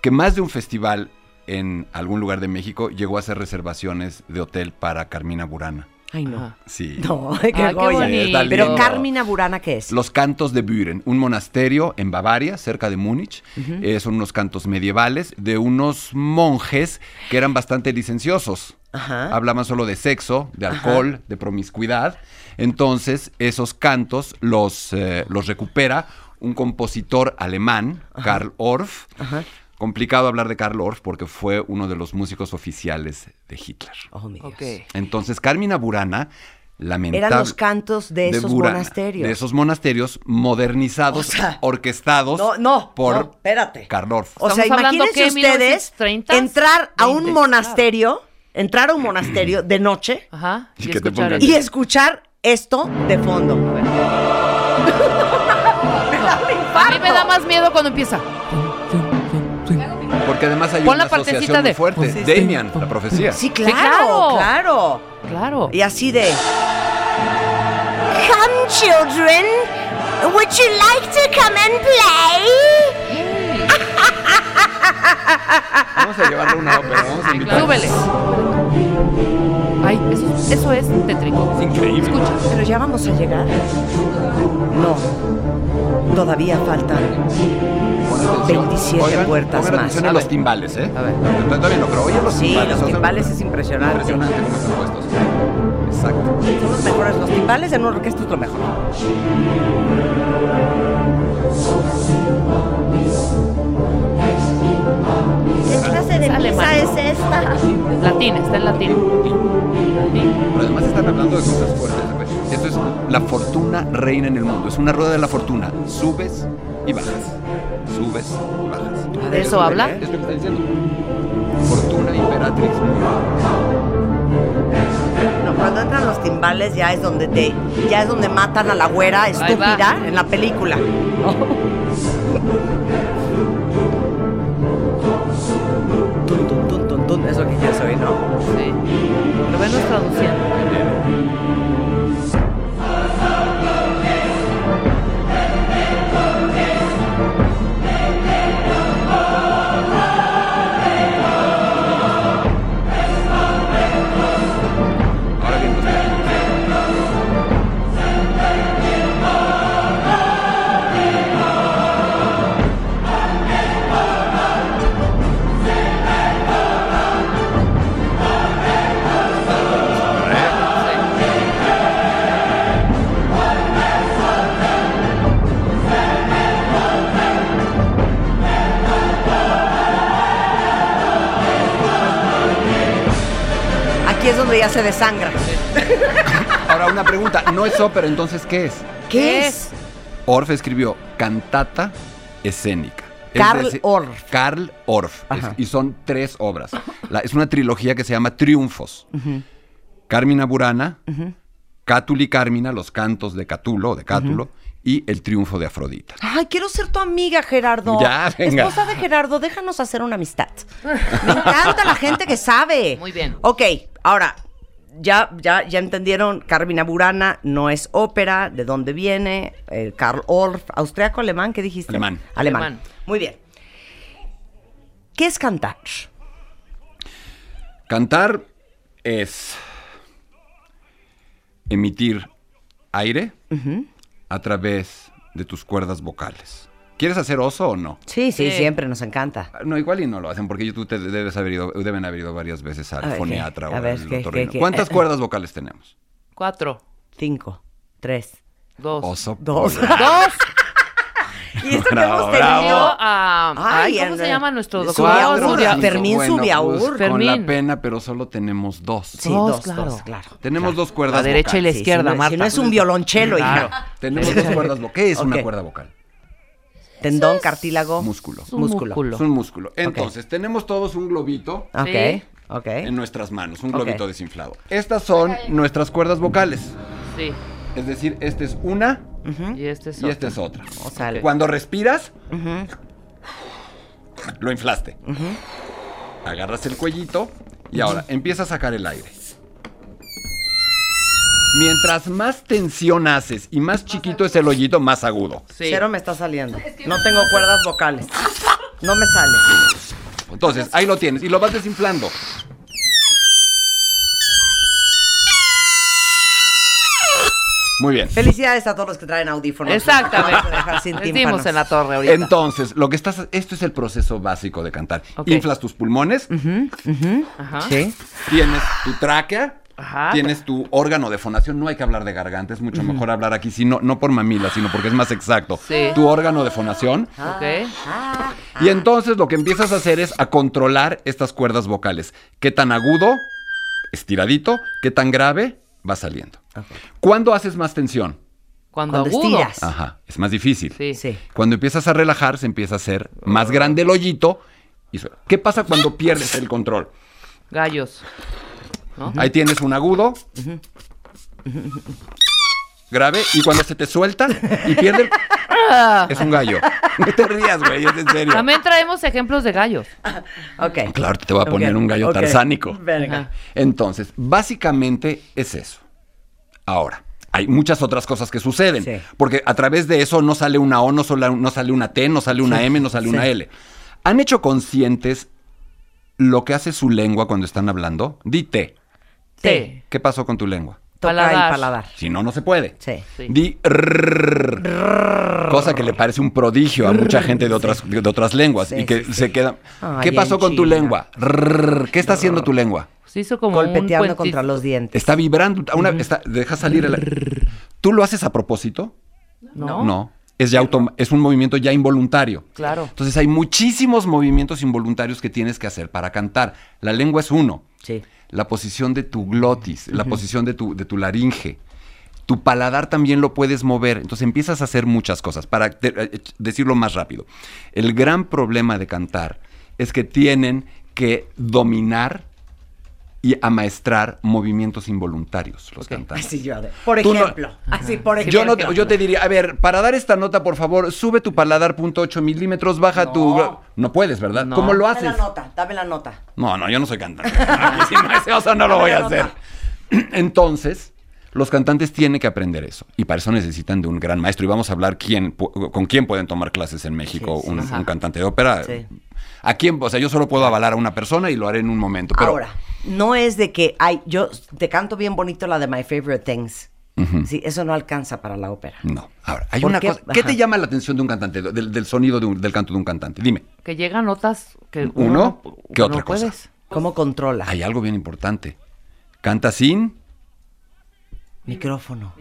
Que más de un festival en algún lugar de México llegó a hacer reservaciones de hotel para Carmina Burana. Ay, no. Ajá. Sí. No, qué joya. bonito. Pero Carmina Burana, ¿qué es? Los cantos de Büren, un monasterio en Bavaria, cerca de Múnich. Eh, son unos cantos medievales de unos monjes que eran bastante licenciosos. Ajá. Hablaban solo de sexo, de alcohol, de promiscuidad. Entonces, esos cantos los, eh, los recupera un compositor alemán, Karl Orff. Complicado hablar de Karl Orff porque fue uno de los músicos oficiales de Hitler. Oh, mi Dios. Ok. Entonces, Carmina Burana, lamentable. Eran los cantos de esos Burana, monasterios. De esos monasterios modernizados, O sea, orquestados No, no, por no, espérate. Karl Orff. O sea, imagínense ustedes 1930s, entrar a un 20s, monasterio, entrar a un monasterio de noche Ajá. Y escuchar pongan- eso. y escuchar esto de fondo. A mí me da más miedo cuando empieza. Porque además hay Pon una la asociación muy de- fuerte. Sí, sí. Damian, la profecía. Sí, claro, claro. claro. Claro. Y así de. Come, children. Would you like to come and play? Vamos a llevarle una ópera, vamos a invitar. Súbele. Ay, eso, eso es tétrico. Es increíble. Escucha. Pero ya vamos a llegar. No. Todavía faltan 27 Oigan, puertas pongan más. atención a los ver. timbales, ¿eh? A ver. Todavía no, pero oye los Sí, timbales. los o sea, timbales es impresionante. Impresionante cómo están puestos. Exacto. Son los mejores. Los timbales en una orquesta es lo mejor. Clase de Es alemán. misa es esta? Latín, está en latín. Latín. Pero además están hablando de cosas fuertes. güey. Esto es la fortuna reina en el mundo. Es una rueda de la fortuna. Subes y bajas. Subes y bajas. ¿De eso habla? Es lo que está diciendo. Fortuna imperatrix. No, cuando entran los timbales ya es donde te, ya es donde matan a la güera estúpida en la película. Tun, tun, tun, tun, es lo que quieres oír, ¿no? Sí. Lo ven traduciendo. Ya se desangra. Ahora una pregunta. No es ópera, entonces ¿qué es? ¿Qué es? Orff escribió cantata escénica. Es Karl decir, Orff. Karl Orff. Es- y son tres obras. La- es una trilogía que se llama Triunfos. Carmina Burana, Cátuli Carmina, los cantos de Catulo, o de Cátulo, y El triunfo de Afrodita. Ay, quiero ser tu amiga, Gerardo. Ya, venga. Esposa de Gerardo, déjanos hacer una amistad. Me encanta la gente que sabe. Muy bien. Ok, ahora, ya, ya, ya entendieron, Carmina Burana no es ópera, ¿de dónde viene? El Karl Orff, austriaco, alemán, ¿qué dijiste? Alemán. Alemán. Alemán. Muy bien. ¿Qué es cantar? Cantar es emitir aire a través de tus cuerdas vocales. ¿Quieres hacer oso o no? Sí, sí, Sí. siempre nos encanta. No, igual y no lo hacen, porque tú te debes haber ido, deben haber ido varias veces al foniatra o ver, al. ¿Cuántas Eh, cuerdas vocales tenemos? Cuatro, cinco, tres, dos, Oso dos. polar. dos. Y esto que hemos tenido. a, ay, ¿cómo se llama nuestro doctor? Subiaur, Fermín bueno, Subiaur. pues, Con la pena, pero solo tenemos dos. Sí, Dos, dos, claro. dos, claro. Tenemos dos cuerdas La derecha y la vocales. Sí, izquierda, si no, Marta. Si no es un violonchelo, Claro. hija. Tenemos dos cuerdas vocales. ¿Qué es una cuerda vocal? Tendón, cartílago. Músculo. Es un músculo. músculo. Es un músculo. Entonces, tenemos todos un globito Ok, Sí. ok. en nuestras manos, un globito desinflado. Estas son nuestras cuerdas vocales. Sí. Es decir, esta es una Y este es y esta otro. es otra. O sea, Cuando respiras, lo inflaste. Agarras el cuellito y ahora empieza a sacar el aire. Mientras más tensión haces y más chiquito es el hoyito, más agudo. Sí. Cero me está saliendo. No tengo cuerdas vocales. No me sale. Entonces, ahí lo tienes y lo vas desinflando. Muy bien. Felicidades a todos los que traen audífonos. Exactamente. Dejar sin Decimos tímpanos. en la torre ahorita. Entonces, lo que estás, esto es el proceso básico de cantar. Inflas tus pulmones, Ajá. Sí. tienes tu tráquea, Ajá. tienes tu órgano de fonación. No hay que hablar de garganta, es mucho mejor hablar aquí, sino, no por mamila, sino porque es más exacto. Sí. Tu órgano de fonación. Ok. Y entonces lo que empiezas a hacer es a controlar estas cuerdas vocales. ¿Qué tan agudo? Estiradito. ¿Qué tan grave? Va saliendo. ¿Cuándo haces más tensión? Cuando, Cuando agudo. estiras. Ajá, es más difícil. Sí. Sí. Cuando empiezas a relajar, se empieza a hacer más grande el hoyito. Y suena. ¿Qué pasa cuando pierdes el control? Gallos. Ahí tienes un agudo. Grave. Y cuando se te suelta y pierde el- Es un gallo. No te rías, güey, es en serio. También traemos ejemplos de gallos. Ok. Claro, te voy a poner Ok, un gallo ok. tarzánico. Venga. Entonces, básicamente es eso. Ahora, hay muchas otras cosas que suceden. Sí. Porque a través de eso no sale una O, no, sola- no sale una T, no sale una M, no sale una sí. L. ¿Han hecho conscientes lo que hace su lengua cuando están hablando? Dite. Sí. ¿Qué pasó con tu lengua? Toca Paladar. el paladar. Si no, no se puede. Sí. Sí. Di rrrr, cosa que le parece un prodigio a mucha gente de otras, de otras lenguas Sí, y que sí, se queda. Ay, ¿Qué pasó con tu enchila. lengua? Rrrr, ¿Qué está haciendo tu lengua? Se hizo como un Golpeteando puentito. contra los dientes. Está vibrando. Una, está- deja salir el. ¿Tú lo haces a propósito? ¿No? No. Es, ya autom- es un movimiento ya involuntario. Claro. Entonces hay muchísimos movimientos involuntarios que tienes que hacer para cantar. La lengua es uno. Sí. La posición de tu glotis, la posición de tu, de tu laringe. Tu paladar también lo puedes mover. Entonces empiezas a hacer muchas cosas. Para eh, decirlo más rápido. El gran problema de cantar es que tienen que dominar y amaestrar movimientos involuntarios los cantantes. Así yo. Por no- ejemplo. Así, por ejemplo. Yo, no te- yo te diría, a ver, para dar esta nota, por favor, sube tu paladar punto .8 milímetros, baja tu... No puedes, ¿verdad? No. ¿Cómo lo Dame haces? la nota, dame la nota. No, no, yo no soy cantante. No, ese oso no lo voy a Dame hacer. Entonces, los cantantes tienen que aprender eso. Y para eso necesitan de un gran maestro. Y vamos a hablar quién, con quién pueden tomar clases en México Sí, sí, un, un cantante de ópera. Sí. ¿A quién? O sea, yo solo puedo avalar a una persona y lo haré en un momento. Pero, Ahora, no es de que hay, yo te canto bien bonito la de My Favorite Things. Sí, eso no alcanza para la ópera. No. Ahora, hay ¿Por una qué? cosa. ¿Qué te llama la atención de un cantante, del, del sonido de un- del canto de un cantante? Dime. Que llegan notas que Uno, uno, ¿qué no otra cosa? puedes. ¿Cómo controla? Hay algo bien importante. Canta sin. Micrófono.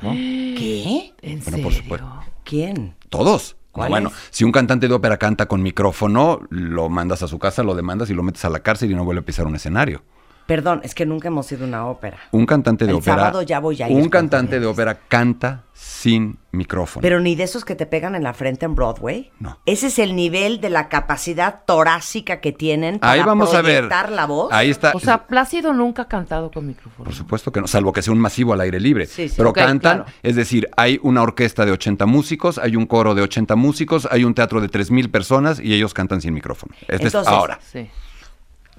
¿Qué? ¿En Bueno, serio? por supuesto. ¿Quién? Todos. Bueno, si un cantante de ópera canta con micrófono, lo mandas a su casa, lo demandas y lo metes a la cárcel y no vuelve a pisar un escenario. Perdón, es que nunca hemos ido a una ópera. Un cantante de El ópera. sábado ya voy a ir Un cantante de ópera canta sin micrófono. Pero ni de esos que te pegan en la frente en Broadway. No. Ese es el nivel de la capacidad torácica que tienen para Ahí vamos a ver. proyectar la voz. Ahí está. O sea, Plácido nunca ha cantado con micrófono. Por supuesto que no, salvo que sea un masivo al aire libre. Sí, sí. Pero cantan, claro. es decir, hay una orquesta de 80 músicos, hay un coro de 80 músicos, hay un teatro de 3.000 personas y ellos cantan sin micrófono. Este es Entonces- ahora. Sí.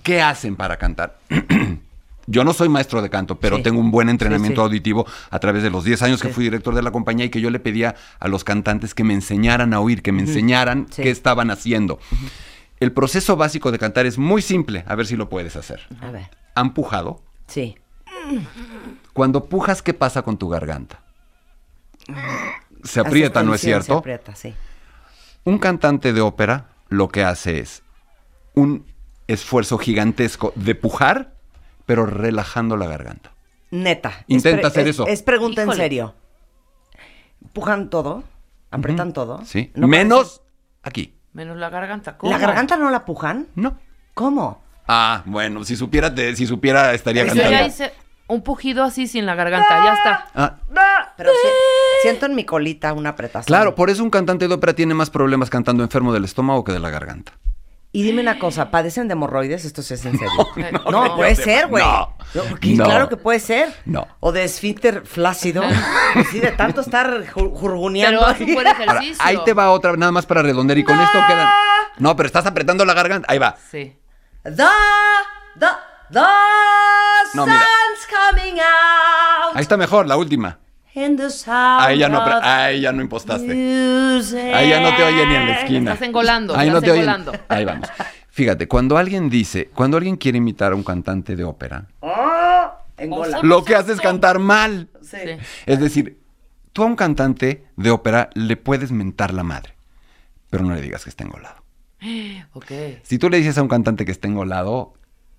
¿Qué hacen para cantar? Yo no soy maestro de canto, pero Sí. tengo un buen entrenamiento Sí, sí. auditivo a través de los 10 años que fui director de la compañía y que yo le pedía a los cantantes que me enseñaran a oír, que me enseñaran qué estaban haciendo. El proceso básico de cantar es muy simple, a ver si lo puedes hacer. A ver. ¿Han pujado? Sí. Cuando pujas, ¿qué pasa con tu garganta? Se aprieta, ¿no es tensión, Se cierto? aprieta, sí. Un cantante de ópera lo que hace es un esfuerzo gigantesco de pujar, pero relajando la garganta. Neta. Intenta hacer es- eso. Es pregunta en serio. ¿Pujan todo? ¿Apretan todo? Sí. ¿No Menos aquí. Menos la garganta. ¿Cómo? ¿La garganta no la pujan? No. ¿Cómo? Ah, bueno, si supiera, te- si supiera estaría Yo cantando. ya hice un pujido así sin la garganta, ya está. Ah, Pero si- siento en mi colita una apretación. claro, por eso un cantante de ópera tiene más problemas cantando enfermo del estómago que de la garganta. Y dime una cosa, ¿padecen de hemorroides? Esto sí es en serio. no, No, no, puede ser, güey. no. porque No. Claro que puede ser. No. O de esfínter flácido. Pues sí, de tanto estar ju- jurguneando. Pero ahí. Ahora, ejercicio. ahí te va otra, nada más para redondear y con esto quedan. No, pero estás apretando la garganta. Ahí va. Sí. The, the, the No, mira. coming out Ahí está mejor, la última. In the sound Ahí ya no, ahí ya no impostaste. music. Ahí ya no te oye ni en la esquina. Estás engolando, Ahí no estás te oyen. engolando. Ahí vamos. Fíjate, cuando alguien dice, cuando alguien quiere imitar a un cantante de ópera, Oh, engola. lo que hace es cantar mal. Sí. Es decir, tú a un cantante de ópera le puedes mentar la madre, pero no le digas que está engolado. Si tú le dices a un cantante que está engolado,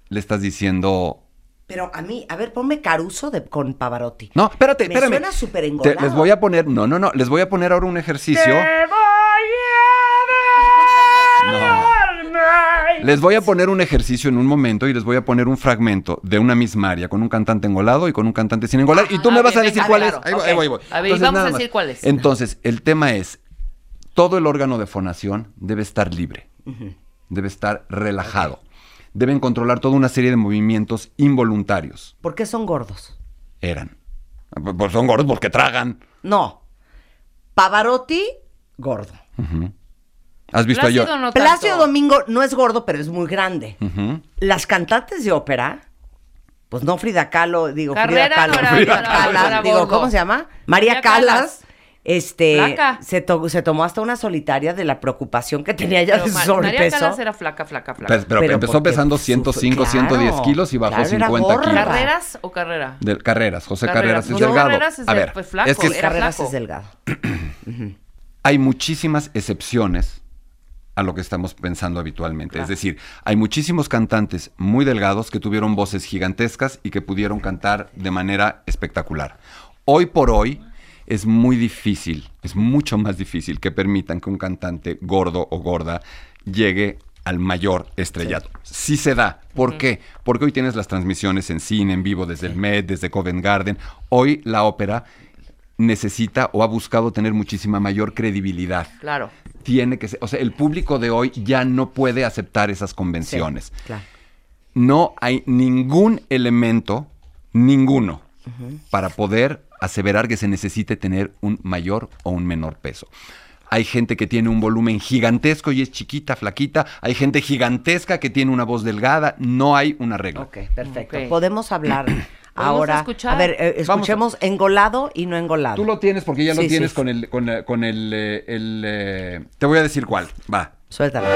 le estás diciendo... Pero a mí, a ver, ponme Caruso de, con Pavarotti. No, espérate, Me espérame. suena súper Te- engolado. Les voy a poner, no, no, no, les voy a poner ahora un ejercicio. No. Les voy a poner un ejercicio en un momento y les voy a poner un fragmento de una misma área con un cantante engolado y con un cantante sin engolar. Y tú Ah, me ok, vas a venga, decir cuál claro, es. Ahí voy, ok. ahí voy, ahí voy. A ver, y vamos nada a más. decir cuál es. Entonces, el tema es, todo el órgano de fonación debe estar libre, debe estar relajado. Deben controlar toda una serie de movimientos involuntarios. ¿Por qué son gordos? Eran. Pues son gordos porque tragan. No. Pavarotti, gordo. ¿Has visto a yo? Plácido no Plácido tanto. Domingo no es gordo, pero es muy grande. Las cantantes de ópera, pues no Frida Kahlo, digo Carrera Frida Kahlo, no era- Frida era- Kahlo, digo. ¿cómo se llama? María, María Calas. Callas. Este Flaca. se, to- se tomó hasta una solitaria de la preocupación que tenía ella Pero de su María sobrepeso. Era flaca, flaca, flaca. Pero, pero Pero empezó pesando sufre- 105, claro, 110 kilos y bajó claro, era 50 gorda. kilos. ¿Carreras o carrera? De Carreras, José Carreras. Carreras, es No, delgado. Carreras es a de- ver, pues, flaco, es que era Carreras flaco. es delgado. hay muchísimas excepciones a lo que estamos pensando habitualmente. Es decir, hay muchísimos cantantes muy delgados que tuvieron voces gigantescas y que pudieron cantar de manera espectacular. Hoy por hoy es muy difícil, es mucho más difícil que permitan que un cantante gordo o gorda llegue al mayor estrellato. Sí, se da. ¿Por qué? Porque hoy tienes las transmisiones en cine, en vivo, desde el Met, desde Covent Garden. Hoy la ópera necesita o ha buscado tener muchísima mayor credibilidad Claro. tiene que ser, o sea, el público de hoy ya no puede aceptar esas convenciones. Claro. No hay ningún elemento, ninguno, para poder aseverar que se necesite tener un mayor o un menor peso. Hay gente que tiene un volumen gigantesco y es chiquita, flaquita. Hay gente gigantesca que tiene una voz delgada. No hay una regla. Ok, perfecto. Podemos hablar ahora. escuchar? A ver, eh, a- escuchemos engolado y no engolado. Tú lo tienes porque ya lo Sí, tienes sí, con el, con, el- con el, eh, el, eh, te voy a decir cuál. Va. Suéltala.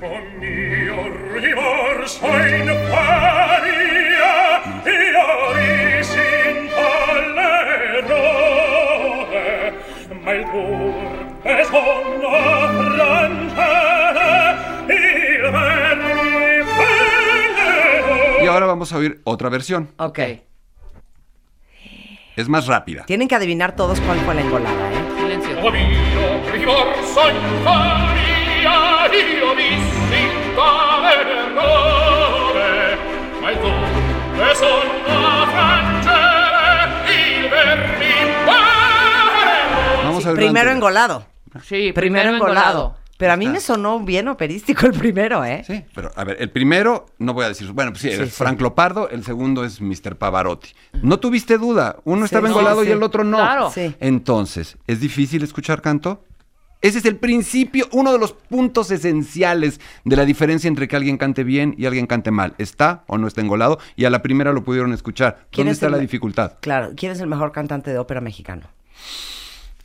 Con io Y ahora vamos a oír otra versión. Ok. Es más rápida. Tienen que adivinar todos cuál fue la engolada, ¿eh? Silencio. Vamos a ver Primero engolado. Sí, Primero engolado. Pero a mí Está. me sonó bien operístico el primero, ¿eh? Sí, pero a ver, el primero, no voy a decir, bueno, pues sí, Sí, es sí. Frank Lopardo, el segundo es Mr. Pavarotti. No tuviste duda, uno Sí, estaba engolado sí. y el otro no. Claro. Sí. Entonces, ¿es difícil escuchar canto? Ese es el principio, uno de los puntos esenciales de la diferencia entre que alguien cante bien y alguien cante mal. ¿Está o no está engolado? Y a la primera lo pudieron escuchar. ¿Quién ¿Dónde es está la dificultad? Claro. ¿Quién es el mejor cantante de ópera mexicano?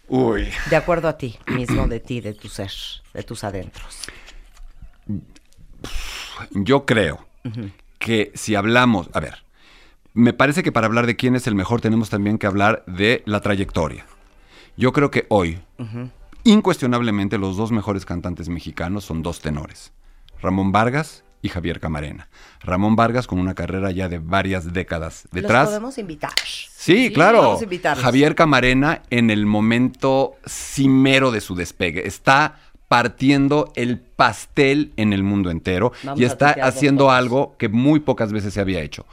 Uy. De acuerdo a ti mismo, de ti, de tu ser, de tus adentros. Yo creo que si hablamos, a ver, me parece que para hablar de quién es el mejor tenemos también que hablar de la trayectoria. Yo creo que hoy, incuestionablemente, los dos mejores cantantes mexicanos son dos tenores, Ramón Vargas y Javier Camarena. Ramón Vargas con una carrera ya de varias décadas ¿Los detrás. podemos invitar? Sí, claro. Javier Camarena en el momento cimero de su despegue. Está partiendo el pastel en el mundo entero Vamos y está haciendo algo que muy pocas veces se había hecho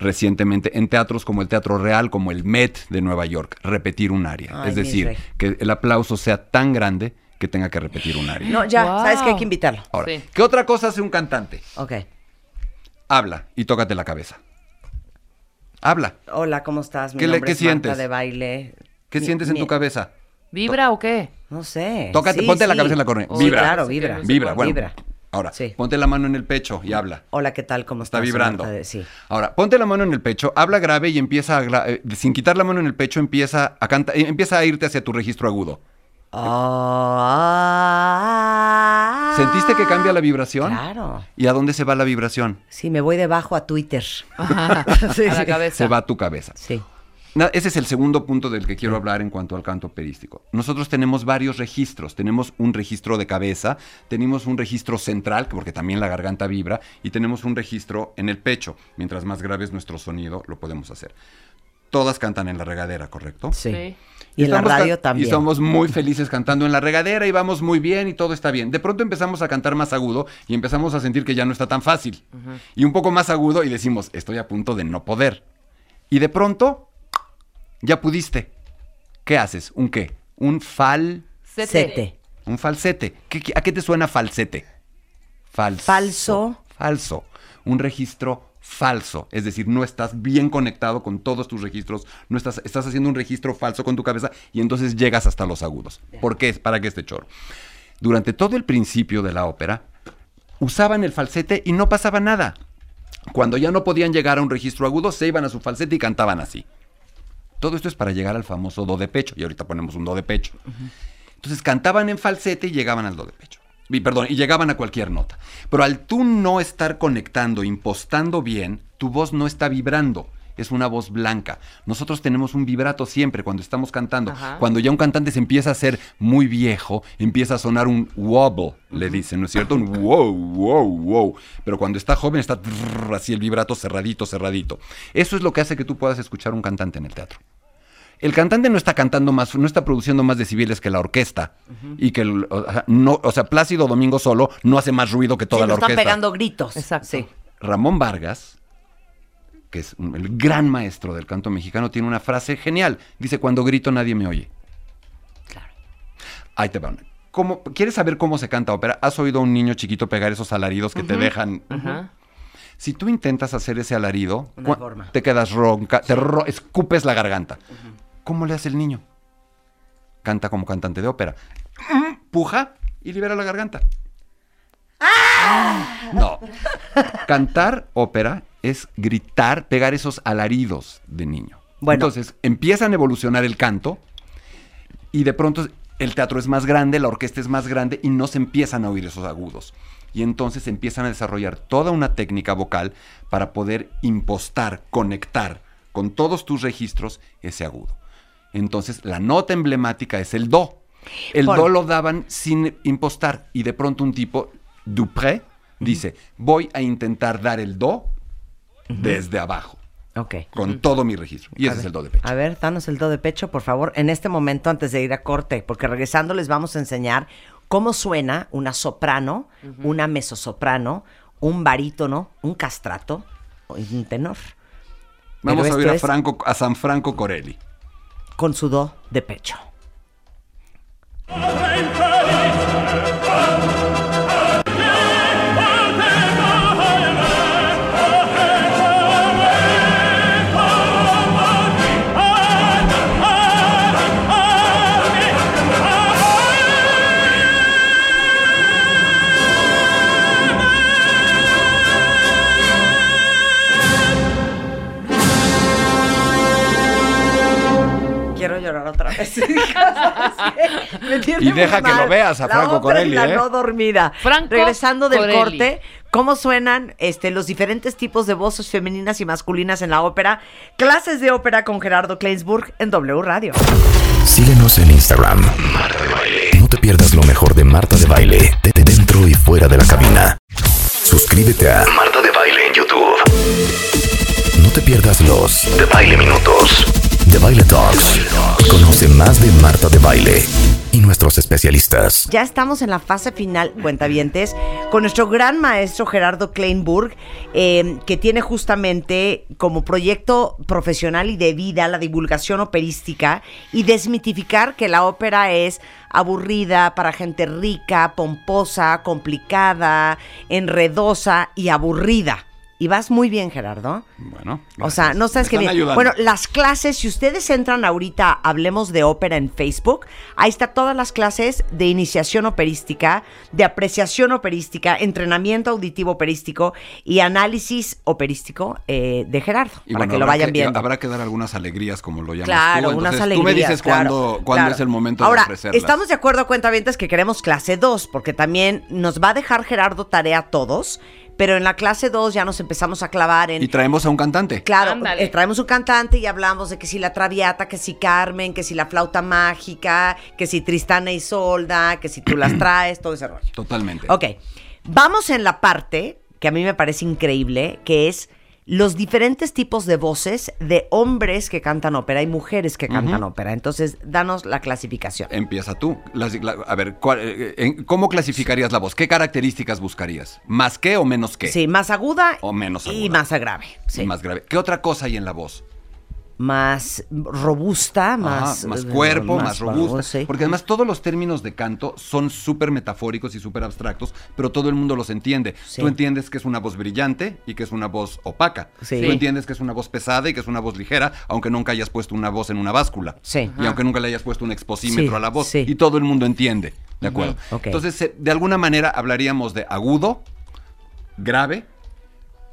recientemente en teatros como el Teatro Real, como el Met de Nueva York, repetir un área. Ay, es decir, rey. que el aplauso sea tan grande que tenga que repetir un área. No, ya, Wow. sabes que hay que invitarlo. Ahora, Sí. ¿qué otra cosa hace un cantante? Ok. Habla y tócate la cabeza. Habla. Hola, ¿cómo estás? Mi ¿Qué le- nombre qué es Marta sientes? de baile. ¿Qué Mi- sientes en mi- tu cabeza? ¿Vibra o qué? No sé. Tócate, Sí, ponte la cabeza en la cornea. Sí, Vibra. claro, vibra. Vibra, bueno. Vibra. Ahora, Sí. ponte la mano en el pecho y habla. Hola, ¿qué tal? ¿Cómo Está estás? vibrando. De- Sí. Ahora, ponte la mano en el pecho, habla grave y empieza a, eh, sin quitar la mano en el pecho, empieza a cantar, empieza a irte hacia tu registro agudo. Ah. ¿Sentiste que cambia la vibración? Claro. ¿Y a dónde se va la vibración? Sí, me voy debajo a Twitter. Ajá, Sí, a la sí. cabeza. Se va a tu cabeza. Sí. Ese es el segundo punto del que quiero hablar en cuanto al canto operístico. Nosotros tenemos varios registros. Tenemos un registro de cabeza, tenemos un registro central, que- porque también la garganta vibra, y tenemos un registro en el pecho. Mientras más grave es nuestro sonido, lo podemos hacer. Todas cantan en la regadera, ¿correcto? Sí. Sí. Y en la radio también. Y somos muy felices cantando en la regadera y vamos muy bien y todo está bien. De pronto empezamos a cantar más agudo y empezamos a sentir que ya no está tan fácil. Y un poco más agudo y decimos, estoy a punto de no poder. Y de pronto, ya pudiste. ¿Qué haces? ¿Un qué? Un fal... Sete. Sete. Un falsete. ¿Qué- qué- ¿A qué te suena falsete? Falso. Falso. Falso. Un registro falso. Es decir, no estás bien conectado con todos tus registros. No estás, estás haciendo un registro falso con tu cabeza y entonces llegas hasta los agudos. ¿Por qué? ¿Para qué este choro? Durante todo el principio de la ópera, usaban el falsete y no pasaba nada. Cuando ya no podían llegar a un registro agudo, se iban a su falsete y cantaban así. Todo esto es para llegar al famoso do de pecho. Y ahorita ponemos un do de pecho. Entonces cantaban en falsete y llegaban al do de pecho. Y, perdón, y llegaban a cualquier nota. Pero al tú no estar conectando, impostando bien, tu voz no está vibrando. Es una voz blanca. Nosotros tenemos un vibrato siempre cuando estamos cantando. Ajá. Cuando ya un cantante se empieza a hacer muy viejo, empieza a sonar un wobble, le dicen, ¿no es cierto? Un wow, wow, wow. Pero cuando está joven está trrr, así el vibrato cerradito, cerradito. Eso es lo que hace que tú puedas escuchar un cantante en el teatro. El cantante no está cantando más, no está produciendo más decibeles que la orquesta. Y que, el- o sea, no, o sea, Plácido Domingo solo no hace más ruido que toda Sí, la nos están orquesta. pegando gritos. Exacto. Sí. Ramón Vargas, que es un- el gran maestro del canto mexicano, tiene una frase genial. Dice, cuando grito nadie me oye. Ahí te va. una. ¿Cómo- ¿Quieres saber cómo se canta ópera? ¿Has oído a un niño chiquito pegar esos alaridos que te dejan? Ajá. Si tú intentas hacer ese alarido, te quedas ronca, te ro- escupes la garganta. ¿Cómo le hace el niño? Canta como cantante de ópera. Puja y libera la garganta. No. Cantar ópera es gritar, pegar esos alaridos de niño. Bueno. Entonces empiezan a evolucionar el canto y de pronto el teatro es más grande, la orquesta es más grande y no se empiezan a oír esos agudos. Y entonces empiezan a desarrollar toda una técnica vocal para poder impostar, conectar con todos tus registros ese agudo. Entonces la nota emblemática es el do. El Por- do lo daban sin impostar y de pronto un tipo, Dupré, dice, voy a intentar dar el do desde abajo, Ok. con todo mi registro. Y A ese es el do de pecho. A ver, danos el do de pecho, por favor, en este momento antes de ir a corte, porque regresando les vamos a enseñar cómo suena una soprano, una mezzosoprano, un barítono, un castrato y un tenor. Vamos Pero a oír a, es Franco, a San Franco Corelli. Con su do de pecho. Otra vez. Me Y deja que lo veas a La Franco Corelli, la ¿eh? no dormida. Franco Regresando del Corelli. corte, cómo suenan este, los diferentes tipos de voces femeninas y masculinas en la ópera. Clases de ópera con Gerardo Kleinsburg en W Radio. Síguenos en Instagram. Marta de Baile. No te pierdas lo mejor de Marta de Baile, de de dentro y fuera de la cabina. Suscríbete Suscríbete a Marta de Baile en YouTube. No te pierdas los de Baile Minutos, de Baile Talks. Conoce más de Marta de Baile y nuestros especialistas. Ya estamos en la fase final, cuentavientes, con nuestro gran maestro Gerardo Kleinburg, eh, que tiene justamente como proyecto profesional y de vida la divulgación operística y desmitificar que la ópera es aburrida para gente rica, pomposa, complicada, enredosa y aburrida. Y vas muy bien, Gerardo. Bueno. O sea, no sabes qué bien. ayudando. Bueno, las clases, si ustedes entran ahorita, hablemos de ópera en Facebook, ahí está todas las clases de iniciación operística, de apreciación operística, entrenamiento auditivo operístico y análisis operístico eh, de Gerardo, Y para bueno, que lo vayan viendo. Habrá que dar algunas alegrías, como lo llamas Claro, tú. unas alegrías. Tú me dices claro, cuándo, cuándo claro. es el momento Ahora, de ofrecerlas. estamos de acuerdo, cuentavientes, que queremos clase 2, porque también nos va a dejar Gerardo tarea a todos, pero en la clase 2 ya nos empezamos a clavar en Y traemos a un cantante. Claro, Ándale. eh, traemos un cantante y hablamos de que si la Traviata, que si Carmen, que si la flauta mágica, que si Tristana y Solda, que si tú las traes, todo ese rollo. Totalmente. Ok, vamos en la parte que a mí me parece increíble, que es los diferentes tipos de voces de hombres que cantan ópera y mujeres que cantan ópera. Entonces, danos la clasificación. Empieza tú. La- a ver, ¿cuál- eh, en- ¿cómo clasificarías la voz? ¿Qué características buscarías? ¿Más qué o menos qué? Sí, más aguda O menos y aguda. más grave. Sí. Y Más grave. ¿Qué otra cosa hay en la voz? Más robusta, más... Ajá, más eh, cuerpo, más, robusta. sí. Porque además todos los términos de canto son súper metafóricos y súper abstractos, pero todo el mundo los entiende. Sí. Tú entiendes que es una voz brillante y que es una voz opaca. Sí. Tú entiendes que es una voz pesada y que es una voz ligera, aunque nunca hayas puesto una voz en una báscula. Sí. Y aunque nunca le hayas puesto un exposímetro Sí, a la voz. sí. Y todo el mundo entiende. ¿De acuerdo? Entonces, eh, de alguna manera hablaríamos de agudo, grave,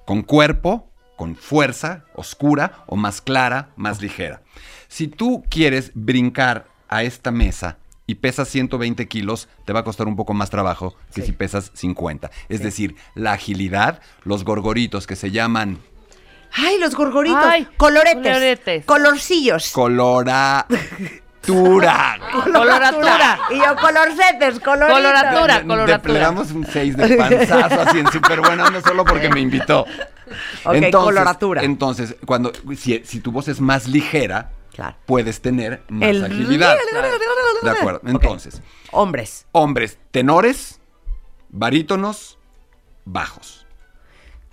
con cuerpo, con fuerza, oscura o más clara, más ligera. Si tú quieres brincar a esta mesa y pesas 120 kilos, te va a costar un poco más trabajo que si pesas 50. Es decir, la agilidad, los gorgoritos que se llaman Ay, los gorgoritos. Ay, coloretes. coloretes. Colorcillos. coloratura. Coloratura. Y yo, colorcetes, coloritos. Coloratura. Le- coloratura. Desplegamos un 6 de panzazo así en súper buena, no solo porque me invitó. Ok, coloratura. Entonces, cuando, si, si tu voz es más ligera, Claro. puedes tener más El- agilidad. De acuerdo. Entonces, Hombres. hombres, tenores, barítonos, bajos.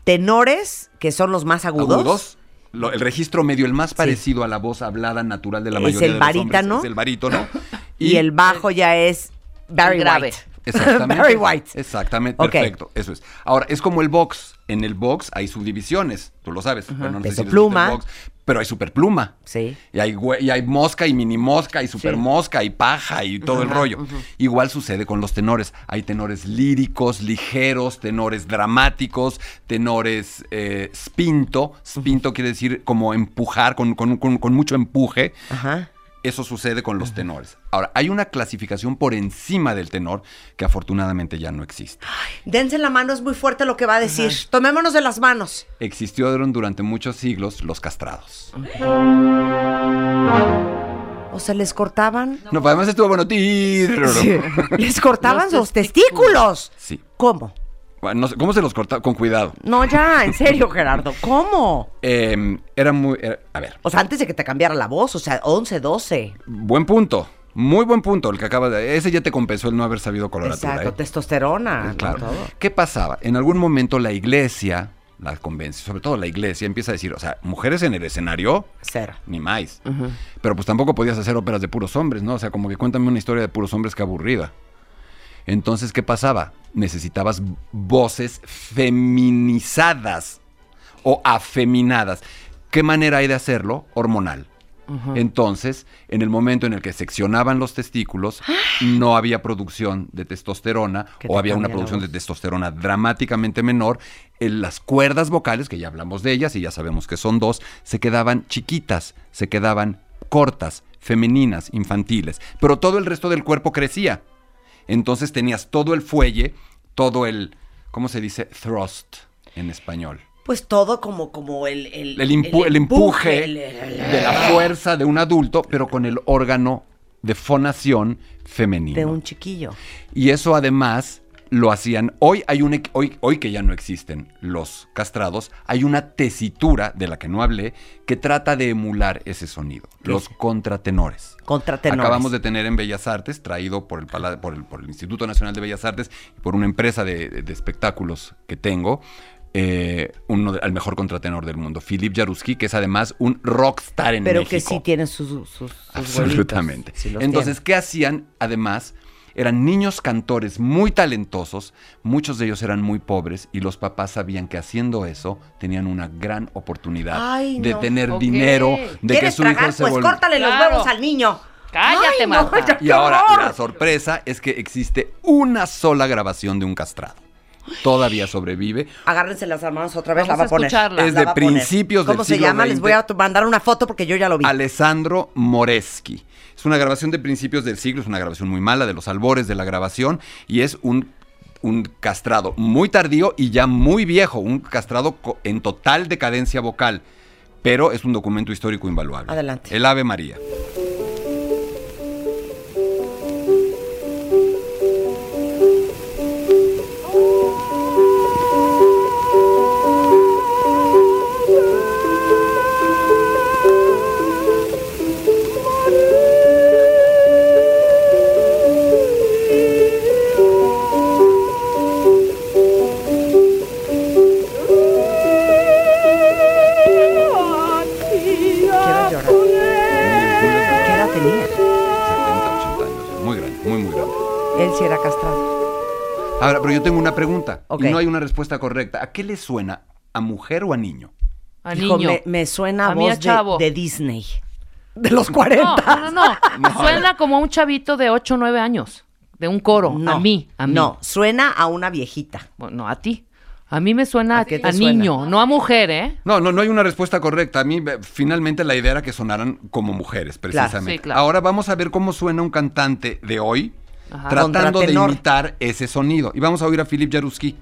Tenores, que son los más agudos. Agudos. Lo- el registro medio, el más parecido a la voz hablada natural de la Es mayoría el de los hombres, barítano. es el barítono. Y, el bajo ya es Barry grave. White. Exactamente. Barry White. Exactamente, perfecto. Eso es. Ahora, es como el box. En el box hay subdivisiones, tú lo sabes. Bueno, no sé si pluma. box, pero hay superpluma. Sí. Y hay, y hay mosca y mini mosca y super mosca y paja y todo el rollo. Igual sucede con los tenores. Hay tenores líricos, ligeros, tenores dramáticos, tenores eh, spinto. Spinto quiere decir como empujar, con, con- con- con mucho empuje. Ajá. Eso sucede con los tenores. Ahora, hay una clasificación por encima del tenor que afortunadamente ya no existe. Dense la mano, es muy fuerte lo que va a decir. Tomémonos de las manos. Existieron durante muchos siglos los castrados. O sea, les cortaban. No, pues además estuvo bueno. tir- Les cortaban Los los, testículos. Sí. ¿Cómo? No sé, ¿Cómo se los corta? Con cuidado. No, ya, en serio, Gerardo. ¿Cómo? Eh, era muy... era- a ver, O sea, antes de que te cambiara la voz, o sea, 11, 12. buen punto. Muy buen punto el que acaba de... Ese ya te compensó el no haber sabido coloratura. Exacto, ¿eh? testosterona. ¿no? Claro. Todo. ¿Qué pasaba? En algún momento la iglesia, la convención, sobre todo la iglesia, empieza a decir, o sea, mujeres en el escenario, Cero. ni más. Pero pues tampoco podías hacer óperas de puros hombres, ¿no? O sea, como que cuéntame una historia de puros hombres que aburrida. Entonces, ¿qué pasaba? Necesitabas voces feminizadas o afeminadas. ¿Qué manera hay de hacerlo? Hormonal. Entonces, en el momento en el que seccionaban los testículos, no había producción de testosterona Que o te había una producción de testosterona dramáticamente menor. En las cuerdas vocales, que ya hablamos de ellas y ya sabemos que son dos, se quedaban chiquitas, se quedaban cortas, femeninas, infantiles. Pero todo el resto del cuerpo crecía. Entonces tenías todo el fuelle, todo el, ¿cómo se dice? Thrust en español. Pues todo como, como el... El, El, impu- el empuje de la fuerza de un adulto, pero con el órgano de fonación femenino. de un chiquillo. Y eso además lo hacían. Hoy hay un hoy, hoy que ya no existen los castrados, hay una tesitura de la que no hablé que trata de emular ese sonido. Los contratenores. Contratenores. Acabamos de tener en Bellas Artes, traído por el, por el, por el Instituto Nacional de Bellas Artes y por una empresa de, de- de espectáculos que tengo, eh, uno de- al mejor contratenor del mundo, Philip Jaruski, que es además un rockstar en Pero México. que sí tiene sus, sus, sus Absolutamente. Entonces, tiene. ¿qué hacían? Además, eran niños cantores muy talentosos, muchos de ellos eran muy pobres y los papás sabían que haciendo eso tenían una gran oportunidad Ay, de no. tener dinero, de que ¿Quieres su hijo tragar? se Pues córtale los huevos al niño. Cállate, Ay, no, Marta. ya, Y ahora horror. la sorpresa es que existe una sola grabación de un castrado. Todavía sobrevive. Agárrense las hermanas otra vez, Vamos la va a poner. escucharla. Es de principios del ¿Cómo se siglo llama? Les voy a mandar una foto porque yo ya lo vi. Alessandro Moreschi. Es una grabación de principios del siglo, es una grabación muy mala, de los albores de la grabación, y es un, un castrado muy tardío y ya muy viejo, un castrado en total decadencia vocal, pero es un documento histórico invaluable. Adelante. El Ave María. Ahora, pero yo tengo una pregunta, y no hay una respuesta correcta. ¿A qué le suena? ¿A mujer o a niño? A Hijo, niño. me, me suena A mí a voz de, chavo. de Disney. De los No, 40. no, no, no. Suena como un chavito de 8 o 9 años. De un coro. No, a mí, a mí. No, suena a una viejita. Bueno, no, a ti. A mí me suena ¿A a, a suena? niño, no a mujer, ¿eh? No, no, no hay una respuesta correcta. A mí, eh, finalmente, la idea era que sonaran como mujeres, precisamente. sí, claro. Ahora vamos a ver cómo suena un cantante de hoy Ajá. tratando de imitar ese sonido. Y vamos a oír a Philip Jaruski,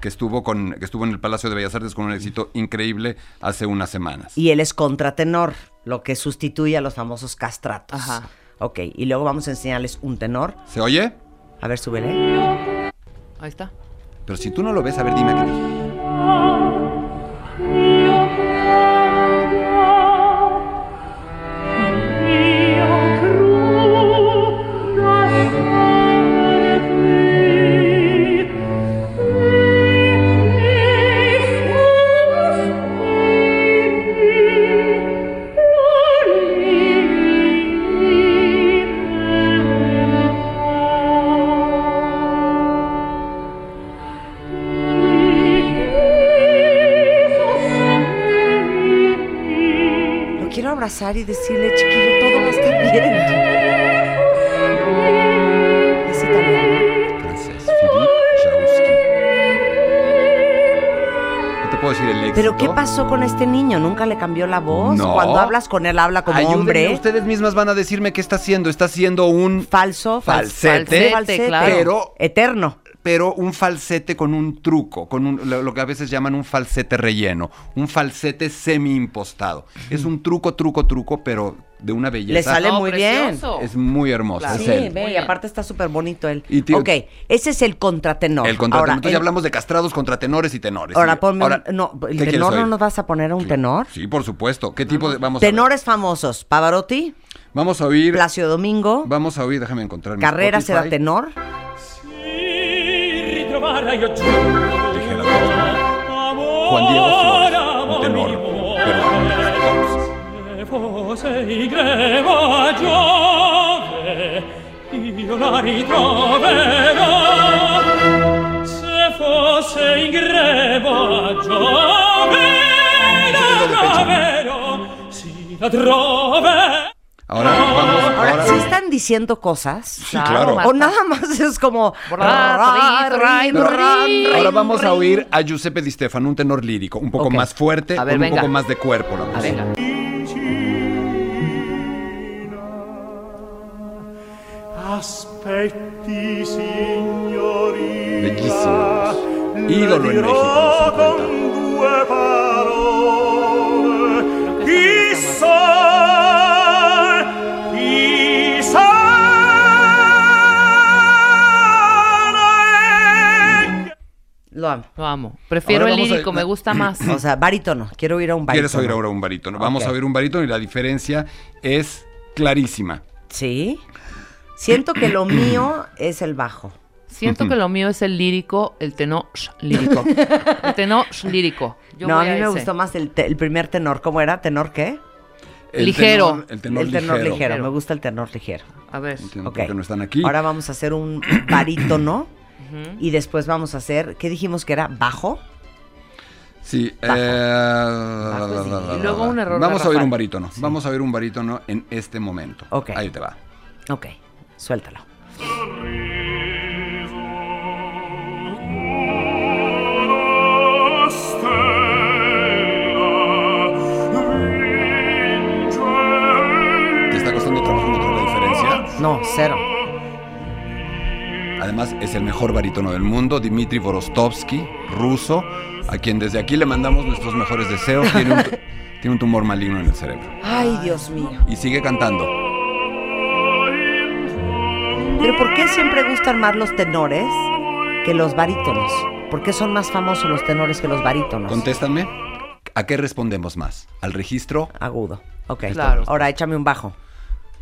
que estuvo, con, que estuvo en el Palacio de Bellas Artes con un éxito increíble hace unas semanas. Y él es contratenor, lo que sustituye a los famosos castratos. Ajá. Ok, y luego vamos a enseñarles un tenor. ¿Se oye? A ver, súbele. Ahí está. Pero si tú no lo ves, a ver, dime qué. Abrazar y decirle, chiquillo, todo va a estar bien. Es italiano. Francés. No te puedo decir el éxito. Pero ¿qué pasó con este niño? ¿Nunca le cambió la voz? No. Cuando hablas con él, habla como Ayúdenme, hombre. Ustedes mismas van a decirme qué está haciendo. Está haciendo un Falso, fal- falsete, Falsete, claro. pero Eterno. Pero un falsete con un truco, con un- lo, lo que a veces llaman un falsete relleno, un falsete semi impostado. Es un truco, truco, truco, pero de una belleza. Le sale No, muy precioso. Es muy hermoso. Claro. es Sí, él. ve, Muy y bien. aparte está súper bonito él. Y tío- ok, ese es el contratenor. El contratenor. Ahora, Entonces ya hablamos de castrados, contratenores y tenores. Ahora, Y- ponme ahora, no, ¿qué ¿el tenor no nos vas a poner un tenor? Sí, por supuesto. ¿Qué tipo de vamos a? Tenores famosos, Pavarotti, Vamos a oír. Plácido Domingo, Vamos a oír, déjame encontrar. Carrera será tenor, la yo Dijera Juan Diego Flores, un tenor, pero con Se fosse in greva giove, la troverò, si la troverò. Ahora vamos. Ahora, Ahora, ¿sí están diciendo cosas? Sí, claro. O nada más es como... Ahora vamos a oír a Giuseppe Di Stefano, un tenor lírico, un poco más fuerte, A ver, con un poco más de cuerpo. La A música. venga. Aspetti, signorina. Bellísimos. Ídolo en México, dirò los 50. con due parole. Lo amo. Lo amo. Prefiero Ahora el vamos a- lírico, me gusta más. O sea, barítono. Quiero oír a un barítono. ¿Quieres oír ahora un barítono? Vamos Ok. a oír un barítono y la diferencia es clarísima. Sí. Siento que lo mío es el bajo. Siento que lo mío es el lírico, el tenor lírico. El tenor lírico. Yo no, a voy mí me ese. gustó más el, te- el primer tenor. ¿Cómo era? ¿Tenor qué? El Ligero. tenor- el tenor, el tenor ligero. ligero. Me gusta el tenor ligero. A ver. Entiendo Ok. por qué no están aquí. Ahora vamos a hacer un barítono. Y después vamos a hacer, ¿qué dijimos que era? ¿Bajo? Sí. Bajo. eh, Bajo, sí. Y luego un error Vamos a oír garrafal. un barítono. Vamos a oír un barítono en este momento. Ok. Ahí te va. Ok, suéltalo. ¿Te está costando trabajo notar la diferencia? No, cero. Además, es el mejor barítono del mundo, Dmitry Vorostovsky, ruso, a quien desde aquí le mandamos nuestros mejores deseos. Tiene un, tiene un tumor maligno en el cerebro. Ay, Dios mío. Y sigue cantando. Pero ¿por qué siempre gustan más los tenores que los barítonos? ¿Por qué son más famosos los tenores que los barítonos? Contéstame. ¿A qué respondemos más? ¿Al registro? Agudo. Ok. Claro. Ahora échame un bajo.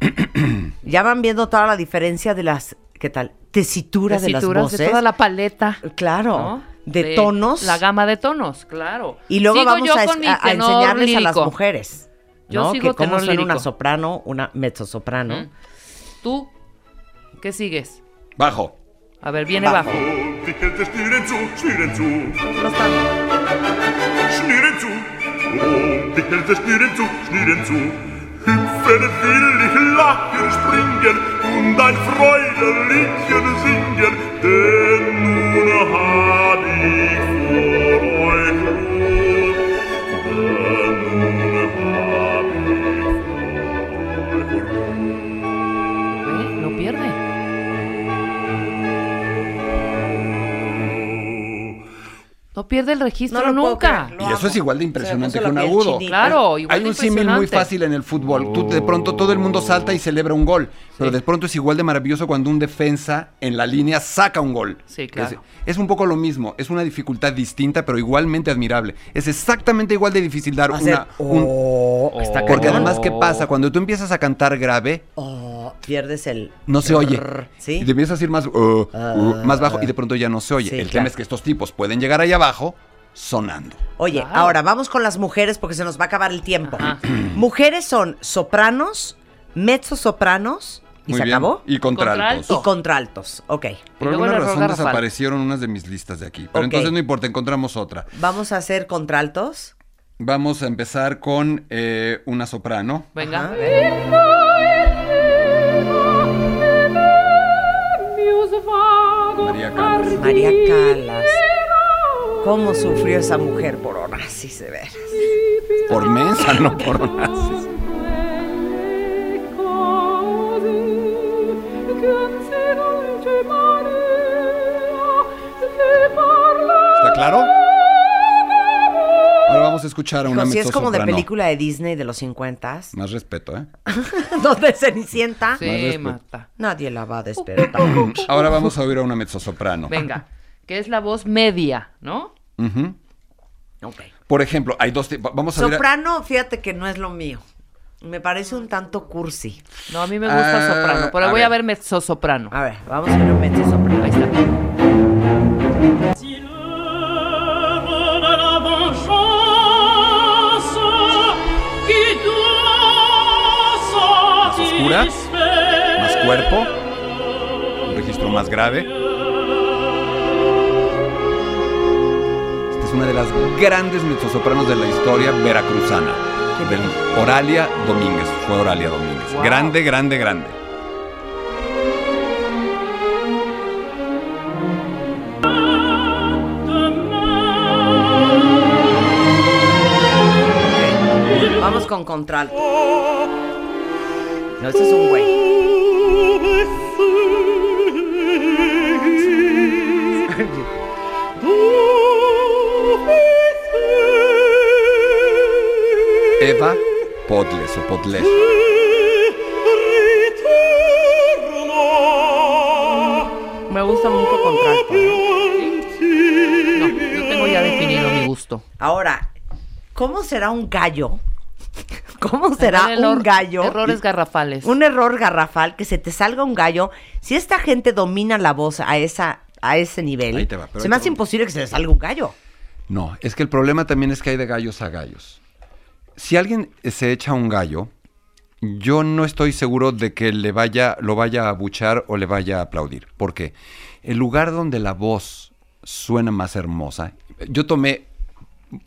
ya van viendo toda la diferencia de las, ¿qué tal? Tesitura, de las Tesituras voces. de toda la paleta. Claro. ¿no? De, tonos. La gama de tonos, claro. Y luego Sigo vamos a, enseñarles a las mujeres. Yo ¿no? sigo que cómo suena una soprano, una mezzosoprano. Mm. ¿Tú qué sigues? Bajo. A ver, viene bajo. Zu, No hüpfen willig, lachen, springen und ein Freudeliedchen singen, denn nun hab ich No pierde el registro No nunca. creer, Y eso es igual de impresionante puso que un agudo. chinita. Claro, igual Hay de un símil muy fácil en el fútbol. Tú de pronto todo el mundo salta y celebra un gol, pero de pronto es igual de maravilloso cuando un defensa en la línea saca un gol. Sí, claro. Es, es un poco lo mismo, es una dificultad distinta, pero igualmente admirable. Es exactamente igual de difícil dar Hacer, una un- oh, está porque además qué pasa cuando tú empiezas a cantar grave, Oh, pierdes el... no se oye. ¿Sí? Y te empiezas a ir más, uh, uh, Ah, más bajo y de pronto ya no se oye. sí, el claro. tema es que estos tipos pueden llegar ahí abajo sonando. Oye, ahora vamos con las mujeres porque se nos va a acabar el tiempo. Mujeres son sopranos, mezzosopranos y Muy se bien. acabó. Y contraltos. Contralto. Y contraltos. Ok. Por alguna razón garrafal. desaparecieron unas de mis listas de aquí. Pero entonces no importa, encontramos otra. Vamos a hacer contraltos. Vamos a empezar con eh, una soprano. Venga. Ajá. María Callas. María Calas. ¿Cómo sufrió esa mujer por Onassis, de veras? Por mensa, no por nazis. ¿Está claro? Vamos a escuchar a una si es como de película de Disney de los 50 Más respeto, ¿eh? donde Cenicienta Sí, mata. nadie la va a despertar. Ahora vamos a oír a una mezzosoprano. Venga. Que es la voz media, ¿no? Ujú. Ok. Por ejemplo, hay dos tipos. Vamos a ver. a- Soprano, fíjate que no es lo mío. Me parece un tanto cursi. No, a mí me gusta Ah, soprano, pero a voy a ver. ver mezzosoprano. A ver, vamos a ver un mezzosoprano. Ahí está. Más cuerpo. Un registro más grave. Esta es una de las grandes mezzosopranos de la historia veracruzana. Oralia Domínguez. Fue Oralia Domínguez. Wow. Grande, grande, grande. Vamos con contralto. No, ese es un güey. Eva Podles o Podles. Me gusta mucho contralto. ¿eh? No. gusto. Ahora, ¿cómo será un gallo? ¿Cómo será error- un gallo? Errores garrafales. Un error garrafal, que se te salga un gallo. Si esta gente domina la voz a esa a ese nivel, Ahí te va, pero se me hace va. imposible que se le salga un gallo. No, es que el problema también es que hay de gallos a gallos. Si alguien se echa un gallo, yo no estoy seguro de que le vaya, lo vaya a abuchar o le vaya a aplaudir. ¿Por qué? El lugar donde la voz suena más hermosa. Yo tomé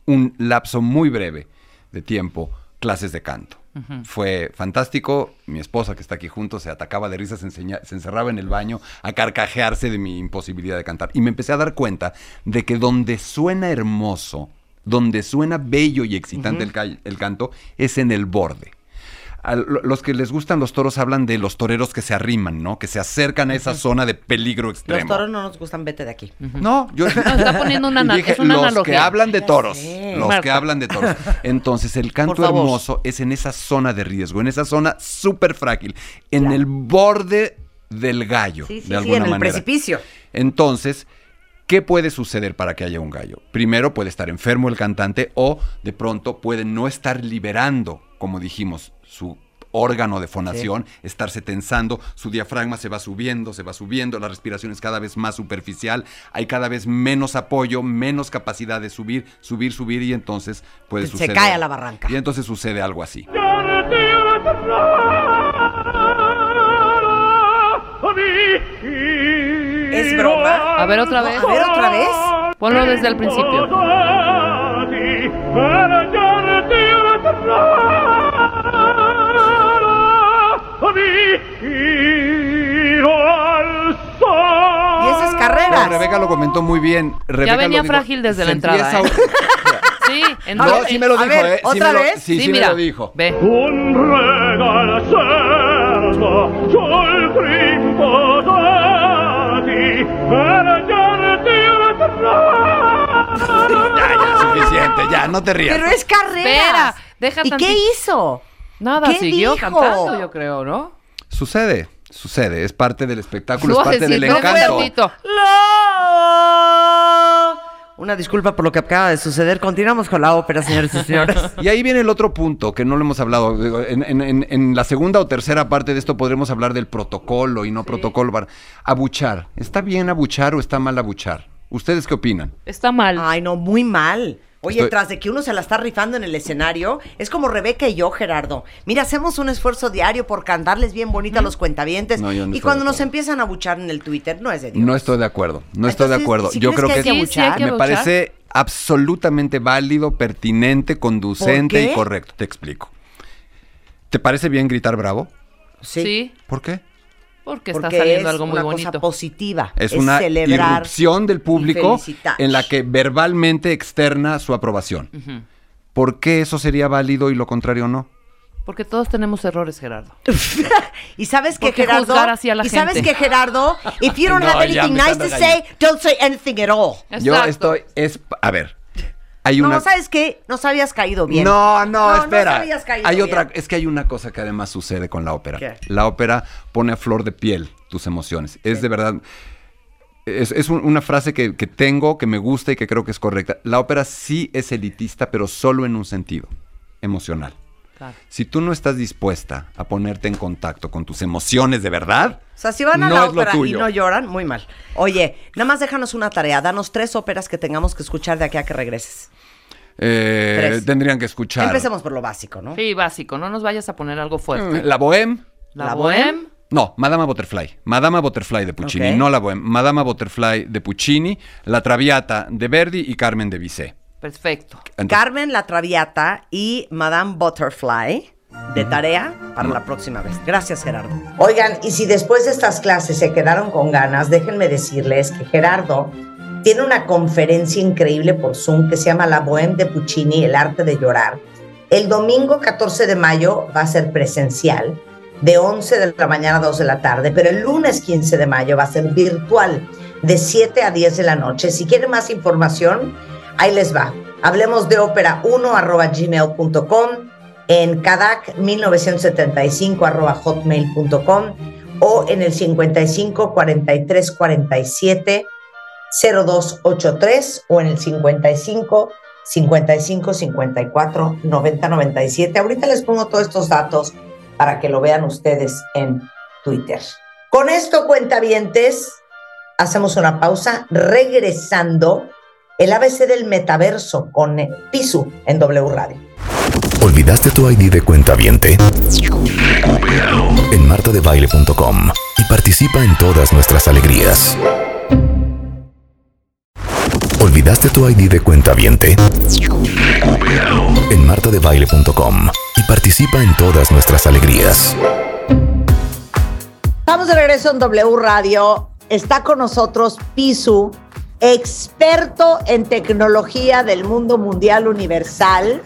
un lapso muy breve de tiempo clases de canto. Fue fantástico. Mi esposa, que está aquí junto, se atacaba de risa, se, enseña- se encerraba en el baño a carcajearse de mi imposibilidad de cantar. Y me empecé a dar cuenta de que donde suena hermoso, donde suena bello y excitante el, ca- el canto, es en el borde. A los que les gustan los toros hablan de los toreros que se arriman, ¿no? Que se acercan a esa zona de peligro Los extremo. toros no nos gustan, vete de aquí. No, yo está poniendo una dije, es una los analogía. que hablan de toros, los Marta. que hablan de toros. Entonces, el canto hermoso es en esa zona de riesgo, en esa zona súper frágil, en el borde del gallo, Sí, sí, de sí, alguna en el precipicio. Entonces, ¿qué puede suceder para que haya un gallo? Primero, puede estar enfermo el cantante o de pronto puede no estar liberando, como dijimos, su órgano de fonación, estarse tensando, su diafragma se va subiendo, se va subiendo, la respiración es cada vez más superficial, hay cada vez menos apoyo, menos capacidad de subir, subir, subir y entonces puede Se suceder. cae a la barranca. Y entonces sucede algo así. ¿Es broma? A ver otra vez. A ver otra vez. Ponlo desde el principio. Y esa es No, carrera. Rebeca lo comentó muy bien. Rebeca lo venía dijo, frágil desde la entrada, ¿eh? Sí, en No, sí me lo dijo, ver, ¿eh? Sí ¿otra me lo- vez? Sí, Sí, sí mira. me lo dijo. Ve. Un Ya, ya, suficiente, ya, no te rías. Pero es carrera. Espera, deja ¿Y tantito. qué hizo? Nada, ¿Qué siguió dijo? cantando, yo creo, ¿no? Sucede, sucede, es parte del espectáculo, es parte del encanto. Una disculpa por lo que acaba de suceder. Continuamos con la ópera, señores y señores. Y ahí viene el otro punto que no lo hemos hablado. En, en- en- en la segunda o tercera parte de esto podremos hablar del protocolo y no protocolo. Abuchar. ¿Está bien abuchar o está mal abuchar? ¿Ustedes qué opinan? Está mal. Ay, no, muy mal. Oye, Estoy- tras de que uno se la está rifando en el escenario, es como Rebeca y yo, Gerardo. Mira, hacemos un esfuerzo diario por cantarles bien bonita a los cuentavientes. No, y cuando nos empiezan a buchar en el Twitter, no es de Dios. No estoy de acuerdo. No estoy de acuerdo. ¿sí Yo creo que que, que Sí, sí, hay que me parece absolutamente válido, pertinente, conducente y correcto. Te explico. ¿Te parece bien gritar bravo? Sí. ¿Por qué? Porque está porque saliendo es algo muy una bonito. cosa positiva. Es, una celebrar irrupción del público en la que verbalmente externa su aprobación. Ujú. ¿Por qué eso sería válido y lo contrario no? Porque todos tenemos errores, Gerardo. Y sabes que ¿Por qué Gerardo, así a la y sabes gente? que Gerardo, if you don't No, have anything nice to say, don't say anything at all. Yo Exacto. estoy es a ver. Hay No, ¿sabes qué? Nos habías caído bien. No, no, No, no espera. caído hay bien. otra, es que hay una cosa que además sucede con la ópera. ¿Qué? La ópera pone a flor de piel tus emociones. Es de verdad. Es, es un- una frase que, que tengo, que me gusta y que creo que es correcta. La ópera sí es elitista, pero solo en un sentido, emocional. Claro. Si tú no estás dispuesta a ponerte en contacto con tus emociones de verdad, O sea, si van a no la ópera y no lloran, muy mal. Oye, nada más déjanos una tarea. Danos tres óperas que tengamos que escuchar de aquí a que regreses. eh, tendrían que escuchar Empecemos por lo básico, ¿no? Sí, básico. No nos vayas a poner algo fuerte. La Bohème. La, La Bohème. No, Madama Butterfly. Madama Butterfly de Puccini, no la Bohème. Madama Butterfly de Puccini, La Traviata de Verdi y Carmen de Bizet. Perfecto. Entonces, Carmen la Traviata y Madame Butterfly de tarea para la próxima vez. Gracias, Gerardo. Oigan, y si después de estas clases se quedaron con ganas, déjenme decirles que Gerardo tiene una conferencia increíble por Zoom que se llama La Bohème de Puccini, el arte de llorar. El domingo 14 de mayo va a ser presencial, de 11 de la mañana a 2 de la tarde, pero el lunes 15 de mayo va a ser virtual, de 7 a 10 de la noche. Si quieren más información, ahí les va. Hablemos de ópera 1 arroba gmail.com, en Cadac 1975 arroba hotmail.com o en el 55 43 47 0283 o en el 55 55 54 90 97. Ahorita les pongo todos estos datos para que lo vean ustedes en Twitter. Con esto, cuentavientes, hacemos una pausa, regresando el ABC del metaverso con Pisu en W Radio. ¿Olvidaste tu ID de cuenta viente? En martadebaile.com y participa en todas nuestras alegrías. ¿Olvidaste tu ID de cuenta viente? En martadebaile.com y participa en todas nuestras alegrías. Estamos de regreso en W Radio. Está con nosotros Pisu, experto en tecnología del mundo mundial universal.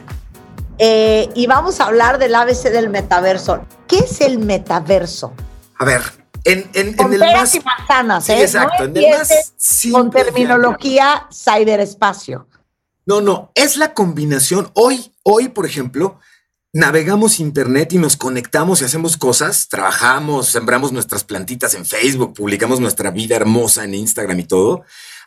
Eh, y vamos a hablar del ABC del metaverso. ¿Qué es el metaverso? A ver, en, en, Con en el peras más... y manzanas, Sí, ¿eh? exacto, No en el más con terminología ciberespacio. No, no, es la combinación. Hoy, hoy, por ejemplo, navegamos internet y nos conectamos y hacemos cosas, trabajamos, sembramos nuestras plantitas en Facebook, publicamos nuestra vida hermosa en Instagram y todo,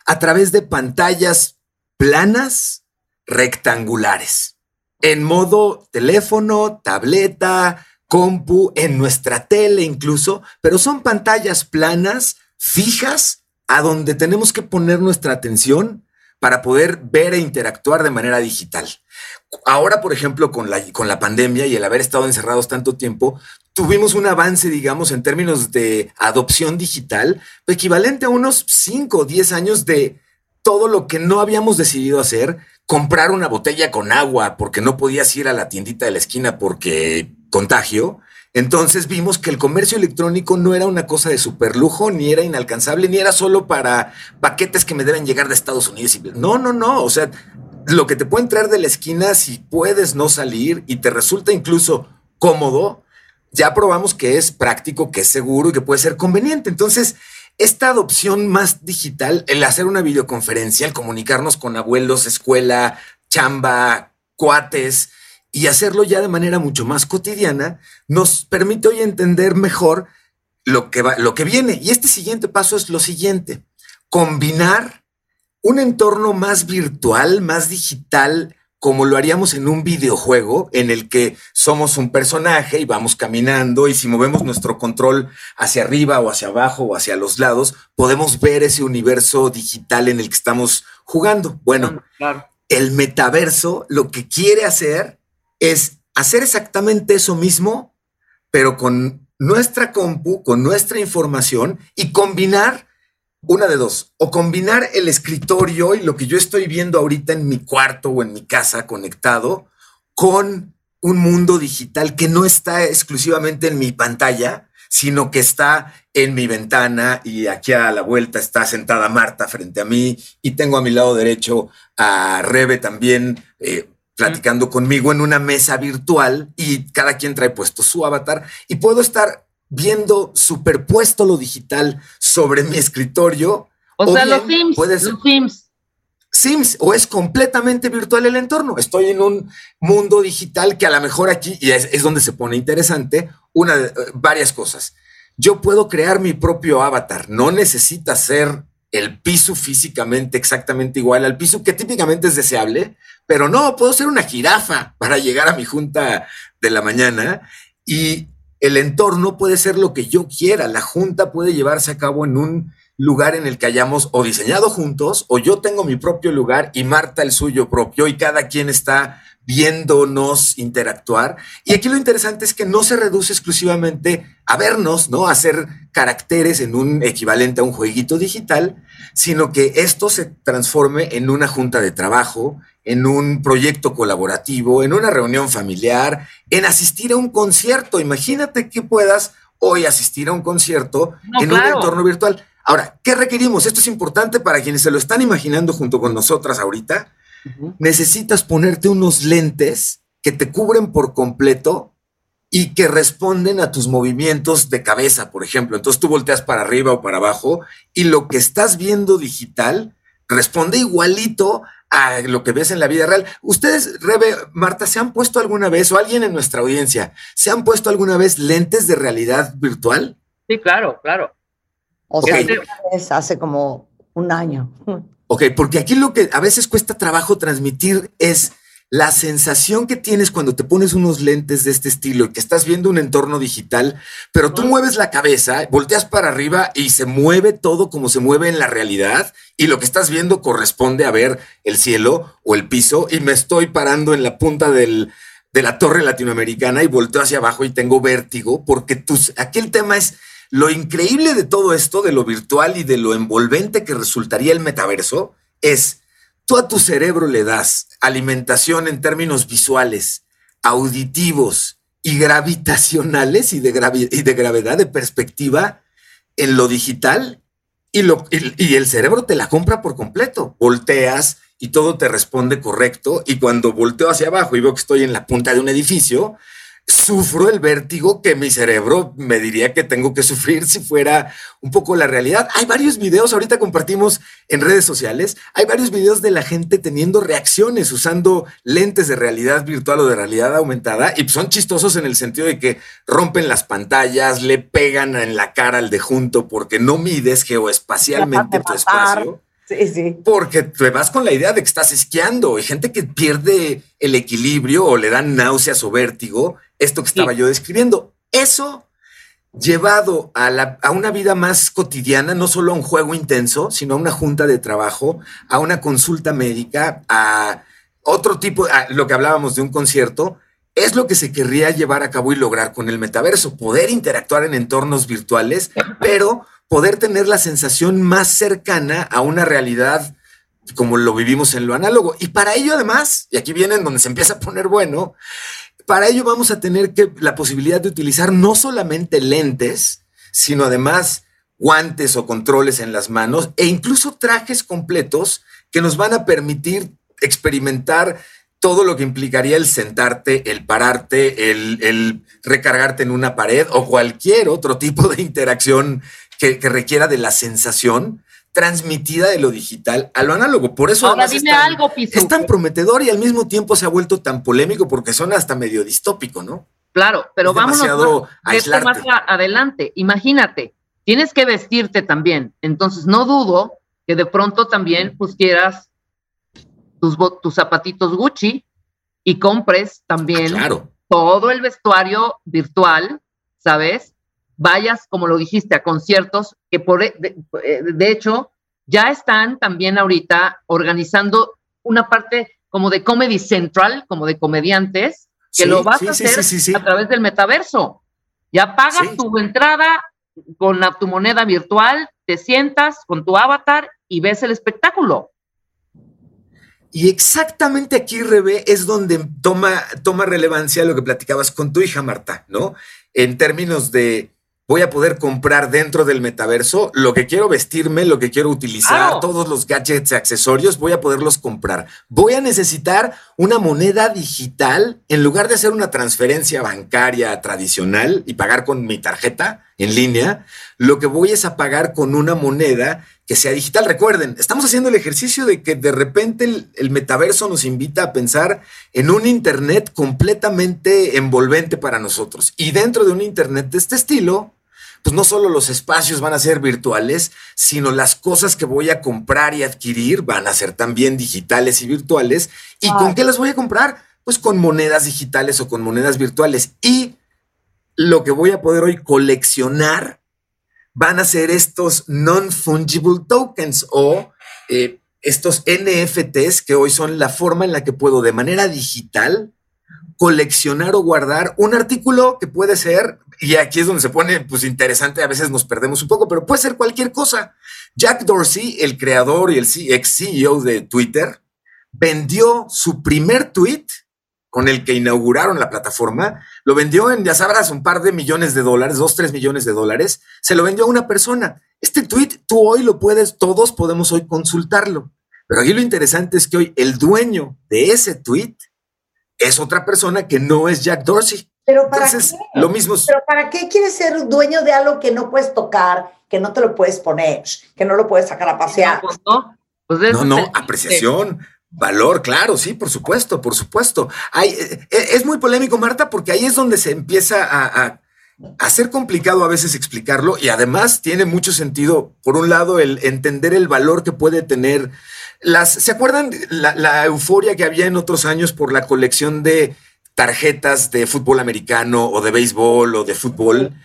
a través de pantallas planas, rectangulares, en modo teléfono, tableta, compu, en nuestra tele incluso, pero son pantallas planas, fijas, a donde tenemos que poner nuestra atención para poder ver e interactuar de manera digital. Ahora, por ejemplo, con la, con la pandemia y el haber estado encerrados tanto tiempo, tuvimos un avance, digamos, en términos de adopción digital, equivalente a unos 5 o 10 años de todo lo que no habíamos decidido hacer, comprar una botella con agua porque no podías ir a la tiendita de la esquina porque contagio. Entonces vimos que el comercio electrónico no era una cosa de superlujo, ni era inalcanzable, ni era solo para paquetes que me deben llegar de Estados Unidos. No, no, no. O sea, lo que te pueden traer de la esquina si puedes no salir y te resulta incluso cómodo, ya probamos que es práctico, que es seguro y que puede ser conveniente. Entonces, esta adopción más digital, el hacer una videoconferencia, el comunicarnos con abuelos, escuela, chamba, cuates y hacerlo ya de manera mucho más cotidiana, nos permite hoy entender mejor lo que va, lo que viene. Y este siguiente paso es lo siguiente: combinar un entorno más virtual, más digital, como lo haríamos en un videojuego en el que somos un personaje y vamos caminando y si movemos nuestro control hacia arriba o hacia abajo o hacia los lados, podemos ver ese universo digital en el que estamos jugando. Bueno, el metaverso lo que quiere hacer es hacer exactamente eso mismo, pero con nuestra compu, con nuestra información y combinar una de dos, o combinar el escritorio y lo que yo estoy viendo ahorita en mi cuarto o en mi casa conectado con un mundo digital que no está exclusivamente en mi pantalla, sino que está en mi ventana y aquí a la vuelta está sentada Marta frente a mí y tengo a mi lado derecho a Rebe también eh, platicando conmigo en una mesa virtual y cada quien trae puesto su avatar y puedo estar viendo superpuesto lo digital sobre mi escritorio. O sea, los Sims, puede ser- los Sims. Sims o es completamente virtual el entorno. Estoy en un mundo digital que a lo mejor aquí, y es, es donde se pone interesante, una eh, varias cosas. Yo puedo crear mi propio avatar. No necesita ser el piso físicamente exactamente igual al piso que típicamente es deseable, pero no, puedo ser una jirafa para llegar a mi junta de la mañana y el entorno puede ser lo que yo quiera. La junta puede llevarse a cabo en un lugar en el que hayamos o diseñado juntos o yo tengo mi propio lugar y Marta el suyo propio y cada quien está viéndonos interactuar. Y aquí lo interesante es que no se reduce exclusivamente a vernos, ¿no? A hacer caracteres en un equivalente a un jueguito digital, sino que esto se transforme en una junta de trabajo, en un proyecto colaborativo, en una reunión familiar, en asistir a un concierto. Imagínate que puedas hoy asistir a un concierto No, en claro. un entorno virtual. Ahora, ¿qué requerimos? Esto es importante para quienes se lo están imaginando junto con nosotras ahorita. Necesitas ponerte unos lentes que te cubren por completo y que responden a tus movimientos de cabeza, por ejemplo. Entonces tú volteas para arriba o para abajo y lo que estás viendo digital responde igualito a lo que ves en la vida real. Ustedes, Rebe, Marta, ¿se han puesto alguna vez, o alguien en nuestra audiencia, ¿se han puesto alguna vez lentes de realidad virtual? Sí, claro, claro. O sea, hace como un año. Ok, porque aquí lo que a veces cuesta trabajo transmitir es la sensación que tienes cuando te pones unos lentes de este estilo y que estás viendo un entorno digital, pero tú mueves la cabeza, volteas para arriba y se mueve todo como se mueve en la realidad y lo que estás viendo corresponde a ver el cielo o el piso y me estoy parando en la punta del, de la torre latinoamericana y volteo hacia abajo y tengo vértigo porque tus, aquí el tema es lo increíble de todo esto, de lo virtual y de lo envolvente que resultaría el metaverso, es tú a tu cerebro le das alimentación en términos visuales, auditivos y gravitacionales y de, gravedad, de perspectiva en lo digital y, y el cerebro te la compra por completo. Volteas y todo te responde correcto y cuando volteo hacia abajo y veo que estoy en la punta de un edificio, sufro el vértigo que mi cerebro me diría que tengo que sufrir si fuera un poco la realidad. Hay varios videos, ahorita compartimos en redes sociales, hay varios videos de la gente teniendo reacciones usando lentes de realidad virtual o de realidad aumentada y son chistosos en el sentido de que rompen las pantallas, le pegan en la cara al de junto porque no mides geoespacialmente tu espacio. Sí, sí. Porque te vas con la idea de que estás esquiando. Hay gente que pierde el equilibrio o le dan náuseas o vértigo. Esto que estaba yo describiendo. Eso llevado a, la- a una vida más cotidiana, no solo a un juego intenso, sino a una junta de trabajo, a una consulta médica, a otro tipo, a lo que hablábamos de un concierto, es lo que se querría llevar a cabo y lograr con el metaverso, poder interactuar en entornos virtuales, pero poder tener la sensación más cercana a una realidad como lo vivimos en lo análogo. Y para ello además, y aquí viene en donde se empieza a poner bueno, para ello vamos a tener que la posibilidad de utilizar no solamente lentes, sino además guantes o controles en las manos e incluso trajes completos que nos van a permitir experimentar todo lo que implicaría el sentarte, el pararte, el, el recargarte en una pared o cualquier otro tipo de interacción que, que requiera de la sensación transmitida de lo digital a lo análogo. Por eso Ahora dime es tan- algo, Pisu. es tan prometedor y al mismo tiempo se ha vuelto tan polémico porque suena hasta medio distópico, ¿no? Claro, pero Es vámonos demasiado más, adelante. Imagínate, tienes que vestirte también. Entonces, no dudo que de pronto también pues quieras tus, tus zapatitos Gucci y compres también Claro. todo el vestuario virtual, ¿sabes? Vayas, como lo dijiste, a conciertos que por, e- de, eh, de hecho ya están también ahorita organizando una parte como de Comedy Central, como de comediantes, que Sí, lo vas sí, a hacer sí, a través del metaverso. Ya pagas tu entrada con la- tu moneda virtual, te sientas con tu avatar y ves el espectáculo. Y exactamente aquí, Rebe, es donde toma, toma relevancia lo que platicabas con tu hija, Marta, ¿no? En términos de voy a poder comprar dentro del metaverso lo que quiero vestirme, lo que quiero utilizar, Claro. todos los gadgets y accesorios, voy a poderlos comprar. Voy a necesitar una moneda digital en lugar de hacer una transferencia bancaria tradicional y pagar con mi tarjeta en línea. Lo que voy es a pagar con una moneda que sea digital. Recuerden, estamos haciendo el ejercicio de que de repente el, el metaverso nos invita a pensar en un Internet completamente envolvente para nosotros. Y dentro de un Internet de este estilo, pues no solo los espacios van a ser virtuales, sino las cosas que voy a comprar y adquirir van a ser también digitales y virtuales. ¿Y con qué las voy a comprar? Pues con monedas digitales o con monedas virtuales. Y lo que voy a poder hoy coleccionar van a ser estos non-fungible tokens o eh, estos NFTs que hoy son la forma en la que puedo de manera digital coleccionar o guardar un artículo que puede ser, y aquí es donde se pone pues interesante, a veces nos perdemos un poco, pero puede ser cualquier cosa. Jack Dorsey, el creador y el ex CEO de Twitter, vendió su primer tweet con el que inauguraron la plataforma, lo vendió en, ya sabrás, un par de millones de dólares, dos, tres millones de dólares, se lo vendió a una persona. Este tweet tú hoy lo puedes, todos podemos hoy consultarlo. Pero aquí lo interesante es que hoy el dueño de ese tweet es otra persona que no es Jack Dorsey. Pero ¿para Entonces, qué? lo mismo es- Pero ¿para qué quieres ser dueño de algo que no puedes tocar, que no te lo puedes poner, que no lo puedes sacar a pasear? Pues no, pues ese No, no, el- apreciación, valor, claro, sí, por supuesto, por supuesto. Hay, eh, eh, es muy polémico, Marta, porque ahí es donde se empieza a, a- hacer complicado a veces explicarlo y además tiene mucho sentido, por un lado, el entender el valor que puede tener las, ¿se acuerdan la, la euforia que había en otros años por la colección de tarjetas de fútbol americano o de béisbol o de fútbol?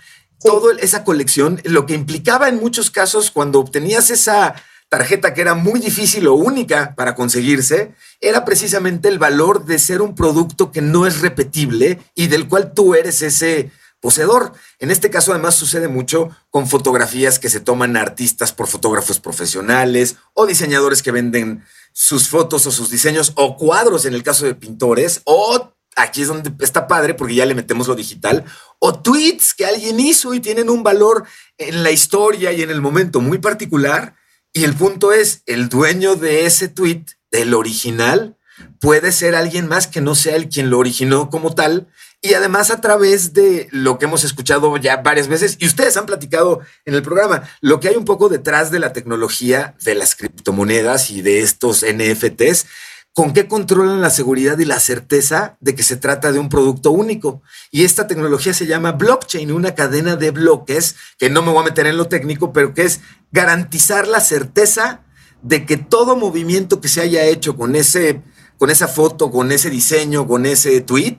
Toda esa colección, lo que implicaba en muchos casos cuando obtenías esa tarjeta que era muy difícil o única para conseguirse, era precisamente el valor de ser un producto que no es repetible y del cual tú eres ese poseedor. En este caso además sucede mucho con fotografías que se toman a artistas por fotógrafos profesionales o diseñadores que venden sus fotos o sus diseños o cuadros en el caso de pintores o aquí es donde está padre porque ya le metemos lo digital o tweets que alguien hizo y tienen un valor en la historia y en el momento muy particular y el punto es, el dueño de ese tweet, del original, puede ser alguien más que no sea el quien lo originó como tal. Y además a través de lo que hemos escuchado ya varias veces, y ustedes han platicado en el programa, lo que hay un poco detrás de la tecnología de las criptomonedas y de estos NFTs, con qué controlan la seguridad y la certeza de que se trata de un producto único. Y esta tecnología se llama blockchain, una cadena de bloques, que no me voy a meter en lo técnico, pero que es garantizar la certeza de que todo movimiento que se haya hecho con, ese, con esa foto, con ese diseño, con ese tweet,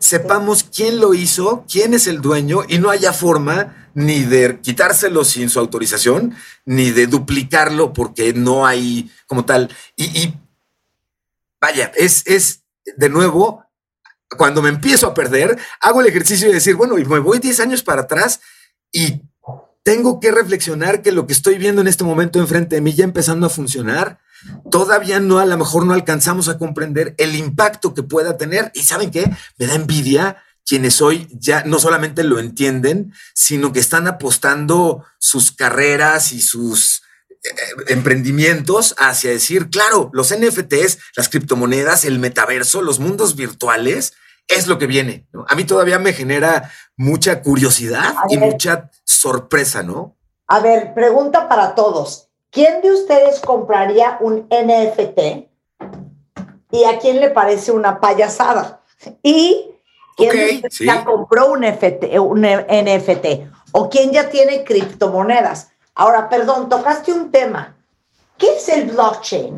sepamos quién lo hizo, quién es el dueño y no haya forma ni de quitárselo sin su autorización, ni de duplicarlo porque no hay como tal. Y, y vaya, es, es de nuevo, cuando me empiezo a perder, hago el ejercicio de decir, bueno, y me voy 10 años para atrás y tengo que reflexionar que lo que estoy viendo en este momento enfrente de mí ya empezando a funcionar, todavía no, a lo mejor no alcanzamos a comprender el impacto que pueda tener. Y saben qué, me da envidia quienes hoy ya no solamente lo entienden, sino que están apostando sus carreras y sus emprendimientos hacia decir, claro, los NFTs, las criptomonedas, el metaverso, los mundos virtuales, es lo que viene. A mí todavía me genera mucha curiosidad y mucha sorpresa, ¿no? A ver, pregunta para todos. ¿Quién de ustedes compraría un NFT y a quién le parece una payasada? Y quién ya compró un, un NFT o quién ya tiene criptomonedas. Ahora, perdón, tocaste un tema. ¿Qué es el blockchain?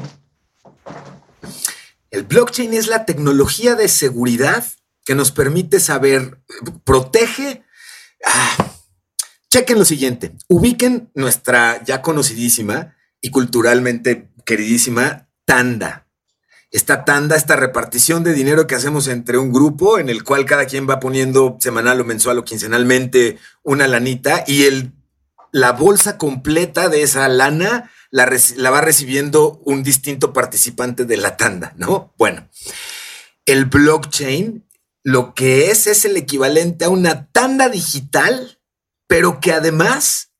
El blockchain es la tecnología de seguridad que nos permite saber, protege. Ah, chequen lo siguiente, ubiquen nuestra ya conocidísima y culturalmente queridísima tanda. Esta tanda, esta repartición de dinero que hacemos entre un grupo en el cual cada quien va poniendo semanal o mensual o quincenalmente una lanita y el la bolsa completa de esa lana la, va recibiendo un distinto participante de la tanda, ¿no? Bueno, el blockchain lo que es es el equivalente a una tanda digital, pero que además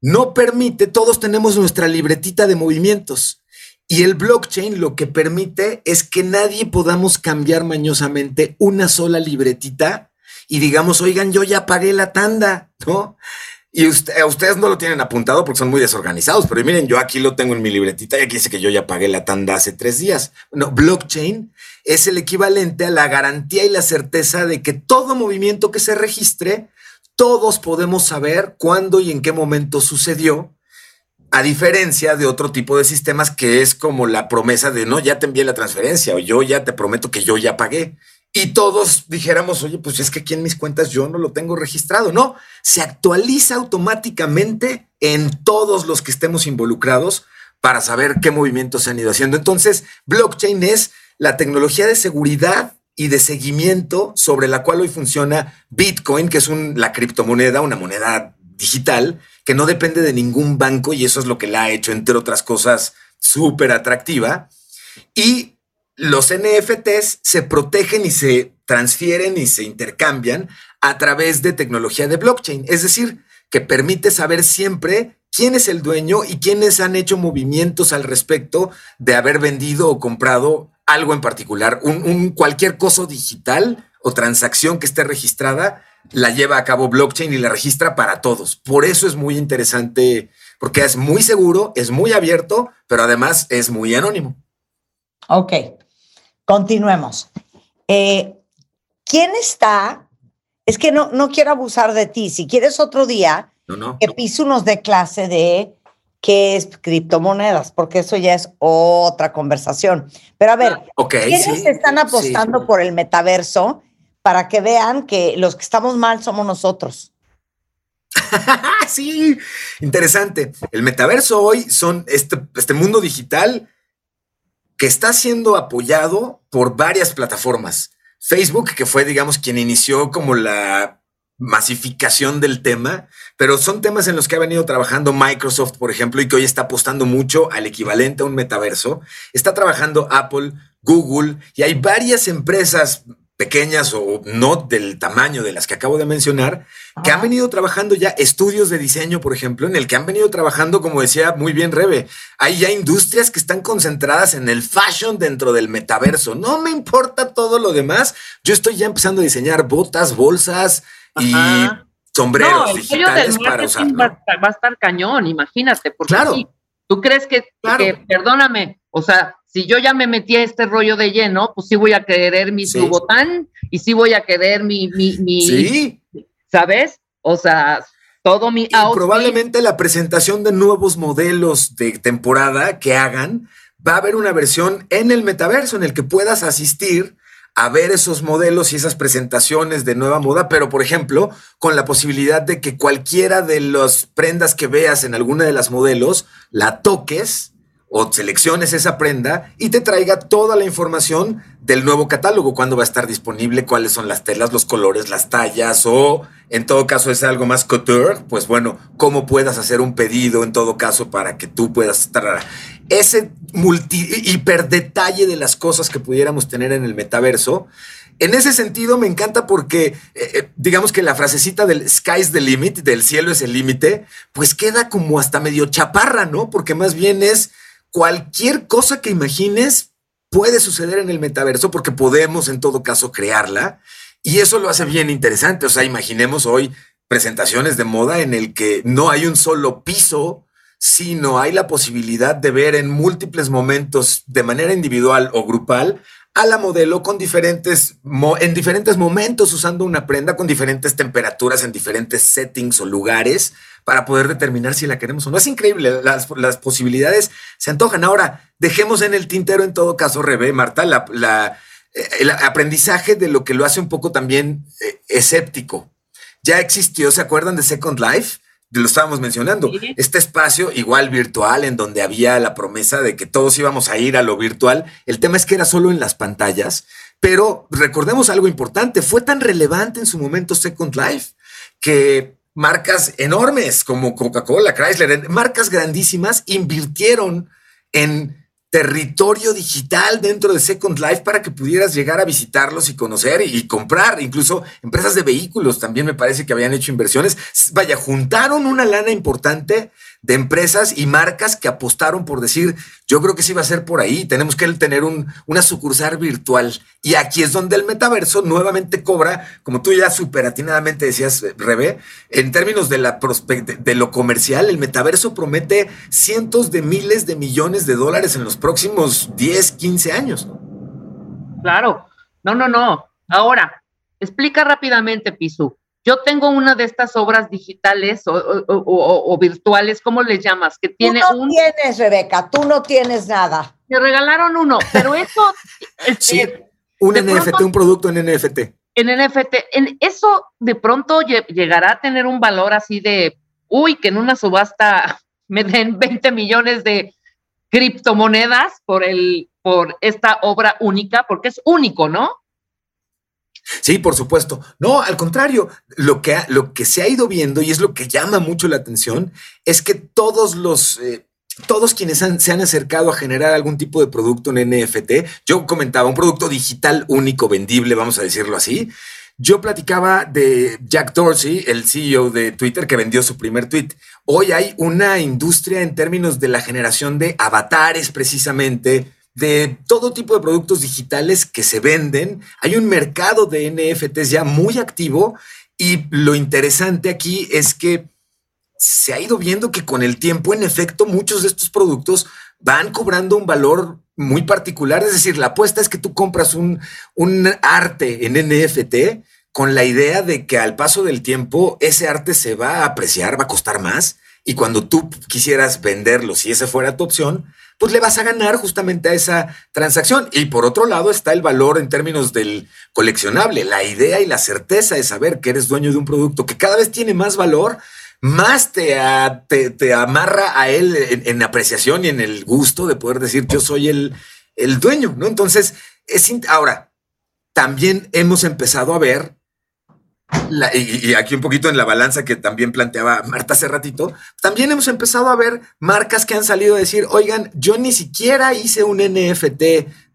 no permite, todos tenemos nuestra libretita de movimientos. Y el blockchain lo que permite es que nadie podamos cambiar mañosamente una sola libretita y digamos, oigan, yo ya pagué la tanda, ¿no? Y ustedes no lo tienen apuntado porque son muy desorganizados, pero miren, yo aquí lo tengo en mi libretita y aquí dice que yo ya pagué la tanda hace tres días. Bueno, blockchain es el equivalente a la garantía y la certeza de que todo movimiento que se registre, todos podemos saber cuándo y en qué momento sucedió, a diferencia de otro tipo de sistemas que es como la promesa de no, ya te envié la transferencia o yo ya te prometo que yo ya pagué y todos dijéramos, oye, pues es que aquí en mis cuentas yo no lo tengo registrado. No, se actualiza automáticamente en todos los que estemos involucrados para saber qué movimientos se han ido haciendo. Entonces, blockchain es la tecnología de seguridad y de seguimiento sobre la cual hoy funciona Bitcoin, que es la criptomoneda, una moneda digital que no depende de ningún banco y eso es lo que la ha hecho, entre otras cosas, súper atractiva. Y los NFTs se protegen y se transfieren y se intercambian a través de tecnología de blockchain, es decir, que permite saber siempre quién es el dueño y quiénes han hecho movimientos al respecto de haber vendido o comprado algo en particular. Un, cualquier cosa digital o transacción que esté registrada la lleva a cabo blockchain y la registra para todos. Por eso es muy interesante, porque es muy seguro, es muy abierto, pero además es muy anónimo. Ok. Continuemos. Eh, ¿Quién está Es que no, no quiero abusar de ti. Si quieres otro día, No, no. que Piso nos dé clase de qué es criptomonedas, porque eso ya es otra conversación. Pero a ver, Ok, ¿quiénes sí, están sí. apostando por el metaverso para que vean que los que estamos mal somos nosotros? Ah, sí, interesante. El metaverso hoy son este, este mundo digital que está siendo apoyado por varias plataformas. Facebook, que fue, digamos, quien inició como la masificación del tema, pero son temas en los que ha venido trabajando Microsoft, por ejemplo, y que hoy está apostando mucho al equivalente a un metaverso. Está trabajando Apple, Google, y hay varias empresas pequeñas o no del tamaño de las que acabo de mencionar, que han venido trabajando ya estudios de diseño, por ejemplo, en el que han venido trabajando, como decía muy bien Rebe, hay ya industrias que están concentradas en el fashion dentro del metaverso. No me importa todo lo demás. Yo estoy ya empezando a diseñar botas, bolsas y sombreros no, el digitales del para usar. va, a estar- va a estar cañón, imagínate. Porque Claro. sí, tú crees que, Claro. que- perdóname, o sea, si yo ya me metí a este rollo de lleno, pues sí voy a querer mi Sí. Lubotán y sí voy a querer mi, mi, mi Sí, ¿sabes? O sea, todo mi y outfit. probablemente la presentación de nuevos modelos de temporada que hagan, va a haber una versión en el metaverso en el que puedas asistir a ver esos modelos y esas presentaciones de nueva moda, pero por ejemplo, con la posibilidad de que cualquiera de las prendas que veas en alguna de las modelos, la toques o selecciones esa prenda y te traiga toda la información del nuevo catálogo, cuándo va a estar disponible, cuáles son las telas, los colores, las tallas o en todo caso es algo más couture, pues bueno, cómo puedas hacer un pedido en todo caso para que tú puedas estar ese multi hiper detalle de las cosas que pudiéramos tener en el metaverso. En ese sentido me encanta porque eh, eh, digamos que la frasecita del sky's the limit, del cielo es el límite, pues queda como hasta medio chaparra, ¿no? Porque más bien es cualquier cosa que imagines puede suceder en el metaverso porque podemos en todo caso crearla y eso lo hace bien interesante. O sea, imaginemos hoy presentaciones de moda en el que no hay un solo piso, sino hay la posibilidad de ver en múltiples momentos de manera individual o grupal a la modelo con diferentes en diferentes momentos usando una prenda con diferentes temperaturas en diferentes settings o lugares para poder determinar si la queremos o no. Es increíble, las, las posibilidades se antojan. Ahora, dejemos en el tintero en todo caso, Rebe, Marta, la- eh, el aprendizaje de lo que lo hace un poco también eh, escéptico. Ya existió, ¿se acuerdan de Second Life? Lo estábamos mencionando. Sí. Este espacio igual virtual en donde había la promesa de que todos íbamos a ir a lo virtual. El tema es que era solo en las pantallas, pero recordemos algo importante. Fue tan relevante en su momento Second Life que marcas enormes como Coca-Cola, Chrysler, marcas grandísimas invirtieron en territorio digital dentro de Second Life para que pudieras llegar a visitarlos y conocer y, comprar. Incluso empresas de vehículos también me parece que habían hecho inversiones. Vaya, juntaron una lana importante de empresas y marcas que apostaron por decir, yo creo que sí va a ser por ahí, tenemos que tener un, una sucursal virtual. Y aquí es donde el metaverso nuevamente cobra, como tú ya súper atinadamente decías, Rebe, en términos de, la de lo comercial, el metaverso promete cientos de miles de millones de dólares en los próximos 10, 15 años. Claro. No, no, no. Ahora, explica rápidamente, Pisu. Yo tengo una de estas obras digitales o, o- o- o- o virtuales, ¿cómo les llamas? Que tiene tú no un... tienes, Rebeca, tú no tienes nada. Me regalaron uno, pero eso... este, Sí, un de NFT, pronto- un producto en NFT. en NFT, en eso de pronto lle- llegará a tener un valor así de, uy, que en una subasta me den 20 millones de criptomonedas por el por esta obra única, porque es único, ¿no? Sí, por supuesto. No, al contrario, lo que, lo que se ha ido viendo y es lo que llama mucho la atención es que todos los, eh, todos quienes se han acercado a generar algún tipo de producto en NFT, yo comentaba un producto digital único, vendible, vamos a decirlo así. Yo platicaba de Jack Dorsey, el CEO de Twitter, que vendió su primer tweet. Hoy hay una industria en términos de la generación de avatares, precisamente, de todo tipo de productos digitales que se venden. Hay un mercado de NFTs ya muy activo y lo interesante aquí es que se ha ido viendo que con el tiempo, en efecto, muchos de estos productos van cobrando un valor muy particular. Es decir, la apuesta es que tú compras un, un arte en NFT con la idea de que al paso del tiempo ese arte se va a apreciar, va a costar más. Y cuando tú quisieras venderlo, si esa fuera tu opción, pues le vas a ganar justamente a esa transacción. Y por otro lado está el valor en términos del coleccionable, la idea y la certeza de saber que eres dueño de un producto que cada vez tiene más valor, más te, te, amarra a él en, en apreciación y en el gusto de poder decir yo soy el, el dueño, ¿no? Entonces, es ahora, también hemos empezado a ver la- y, y aquí un poquito en la balanza que también planteaba Marta hace ratito, también hemos empezado a ver marcas que han salido a decir, oigan, yo ni siquiera hice un NFT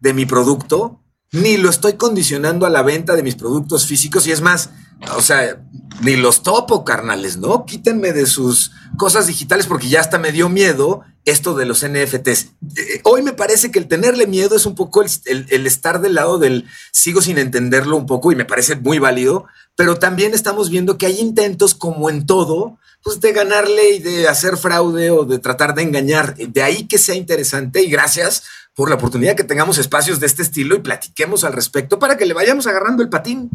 de mi producto, ni lo estoy condicionando a la venta de mis productos físicos, y es más, o sea, ni los topo, carnales, ¿no? Quítenme de sus cosas digitales porque ya hasta me dio miedo esto de los NFTs. Eh, hoy me parece que el tenerle miedo es un poco el, el- estar del lado del sigo sin entenderlo un poco y me parece muy válido, pero también estamos viendo que hay intentos como en todo, pues de ganarle y de hacer fraude o de tratar de engañar. De ahí que sea interesante y gracias por la oportunidad que tengamos espacios de este estilo y platiquemos al respecto para que le vayamos agarrando el patín.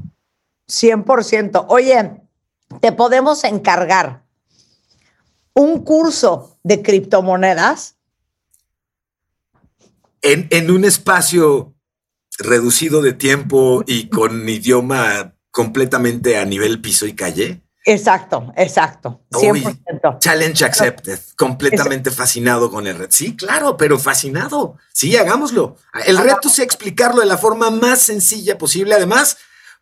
100%. Oye, te podemos encargar un curso de criptomonedas. en, en un espacio reducido de tiempo y con idioma completamente a nivel piso y calle. Exacto, exacto. Uy, 100%. challenge accepted. Completamente fascinado con el reto. Sí, claro, pero fascinado. Sí, hagámoslo. El reto es explicarlo de la forma más sencilla posible. Además,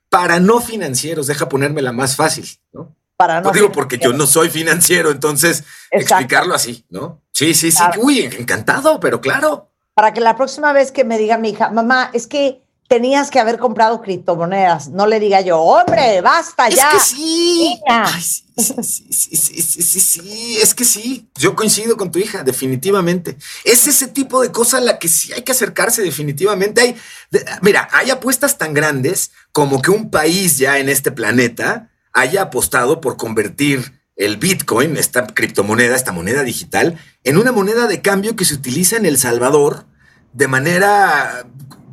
para no financieros, deja ponerme la más fácil, ¿no? Para no Lo digo porque yo no soy financiero, entonces Exacto. explicarlo así, ¿no? Sí, sí, sí. Claro. Uy, encantado, pero claro. Para que la próxima vez que me diga mi hija, mamá, es que tenías que haber comprado criptomonedas. No le diga yo, hombre, basta es ya. Es que sí. Ay, sí, sí, sí, sí, sí, sí, sí, es que sí. Yo coincido con tu hija, definitivamente. Es ese tipo de cosa a la que sí hay que acercarse definitivamente. Hay, mira, hay apuestas tan grandes como que un país ya en este planeta haya apostado por convertir el Bitcoin, esta criptomoneda, esta moneda digital, en una moneda de cambio que se utiliza en El Salvador de manera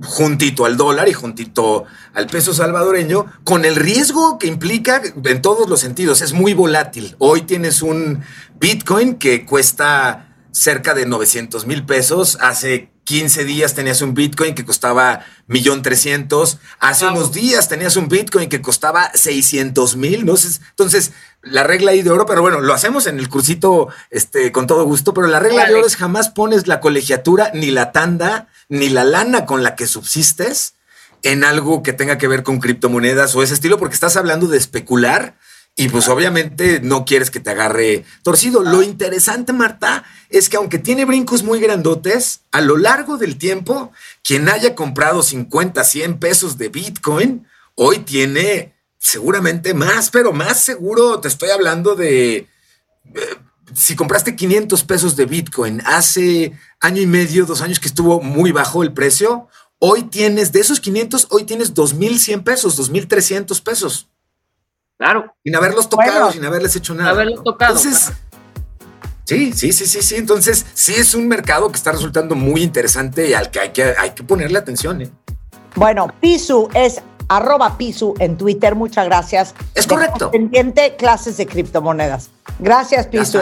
juntito al dólar y juntito al peso salvadoreño, con el riesgo que implica en todos los sentidos. Es muy volátil. Hoy tienes un Bitcoin que cuesta cerca de 900 mil pesos. Hace 15 días tenías un Bitcoin que costaba millón trescientos. Hace unos días tenías un Bitcoin que costaba 600 mil. ¿no? Entonces- Entonces, la regla ahí de oro, pero bueno, lo hacemos en el cursito este, con todo gusto, pero la regla de oro es jamás pones la colegiatura, ni la tanda, ni la lana con la que subsistes en algo que tenga que ver con criptomonedas o ese estilo, porque estás hablando de especular y pues obviamente no quieres que te agarre torcido. Lo interesante, Marta, es que aunque tiene brincos muy grandotes, a lo largo del tiempo, quien haya comprado 50, 100 pesos de Bitcoin, hoy tiene seguramente más, pero más seguro, te estoy hablando de... eh, si compraste 500 pesos de Bitcoin hace año y medio, dos años que estuvo muy bajo el precio, hoy tienes, de esos 500, hoy tienes 2.100 pesos, 2.300 pesos. Claro. Sin haberlos tocado, Bueno, sin haberles hecho nada. haberlos ¿no? tocado, Entonces, sí, sí, sí, sí, sí. Entonces, sí es un mercado que está resultando muy interesante y al que hay que, hay que ponerle atención. ¿eh? Bueno, Pisu es arroba Pisu en Twitter. Muchas gracias. Es correcto. Pendiente clases de criptomonedas. Gracias, Pisu.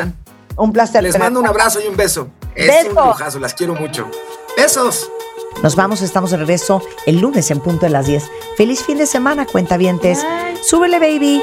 Un placer. Les tenerte. mando un abrazo y un beso. Es Beso. un lujazo, las quiero mucho. Besos. Nos vamos, estamos de regreso el lunes en punto de las 10. Feliz fin de semana, cuentavientes. Súbele, baby.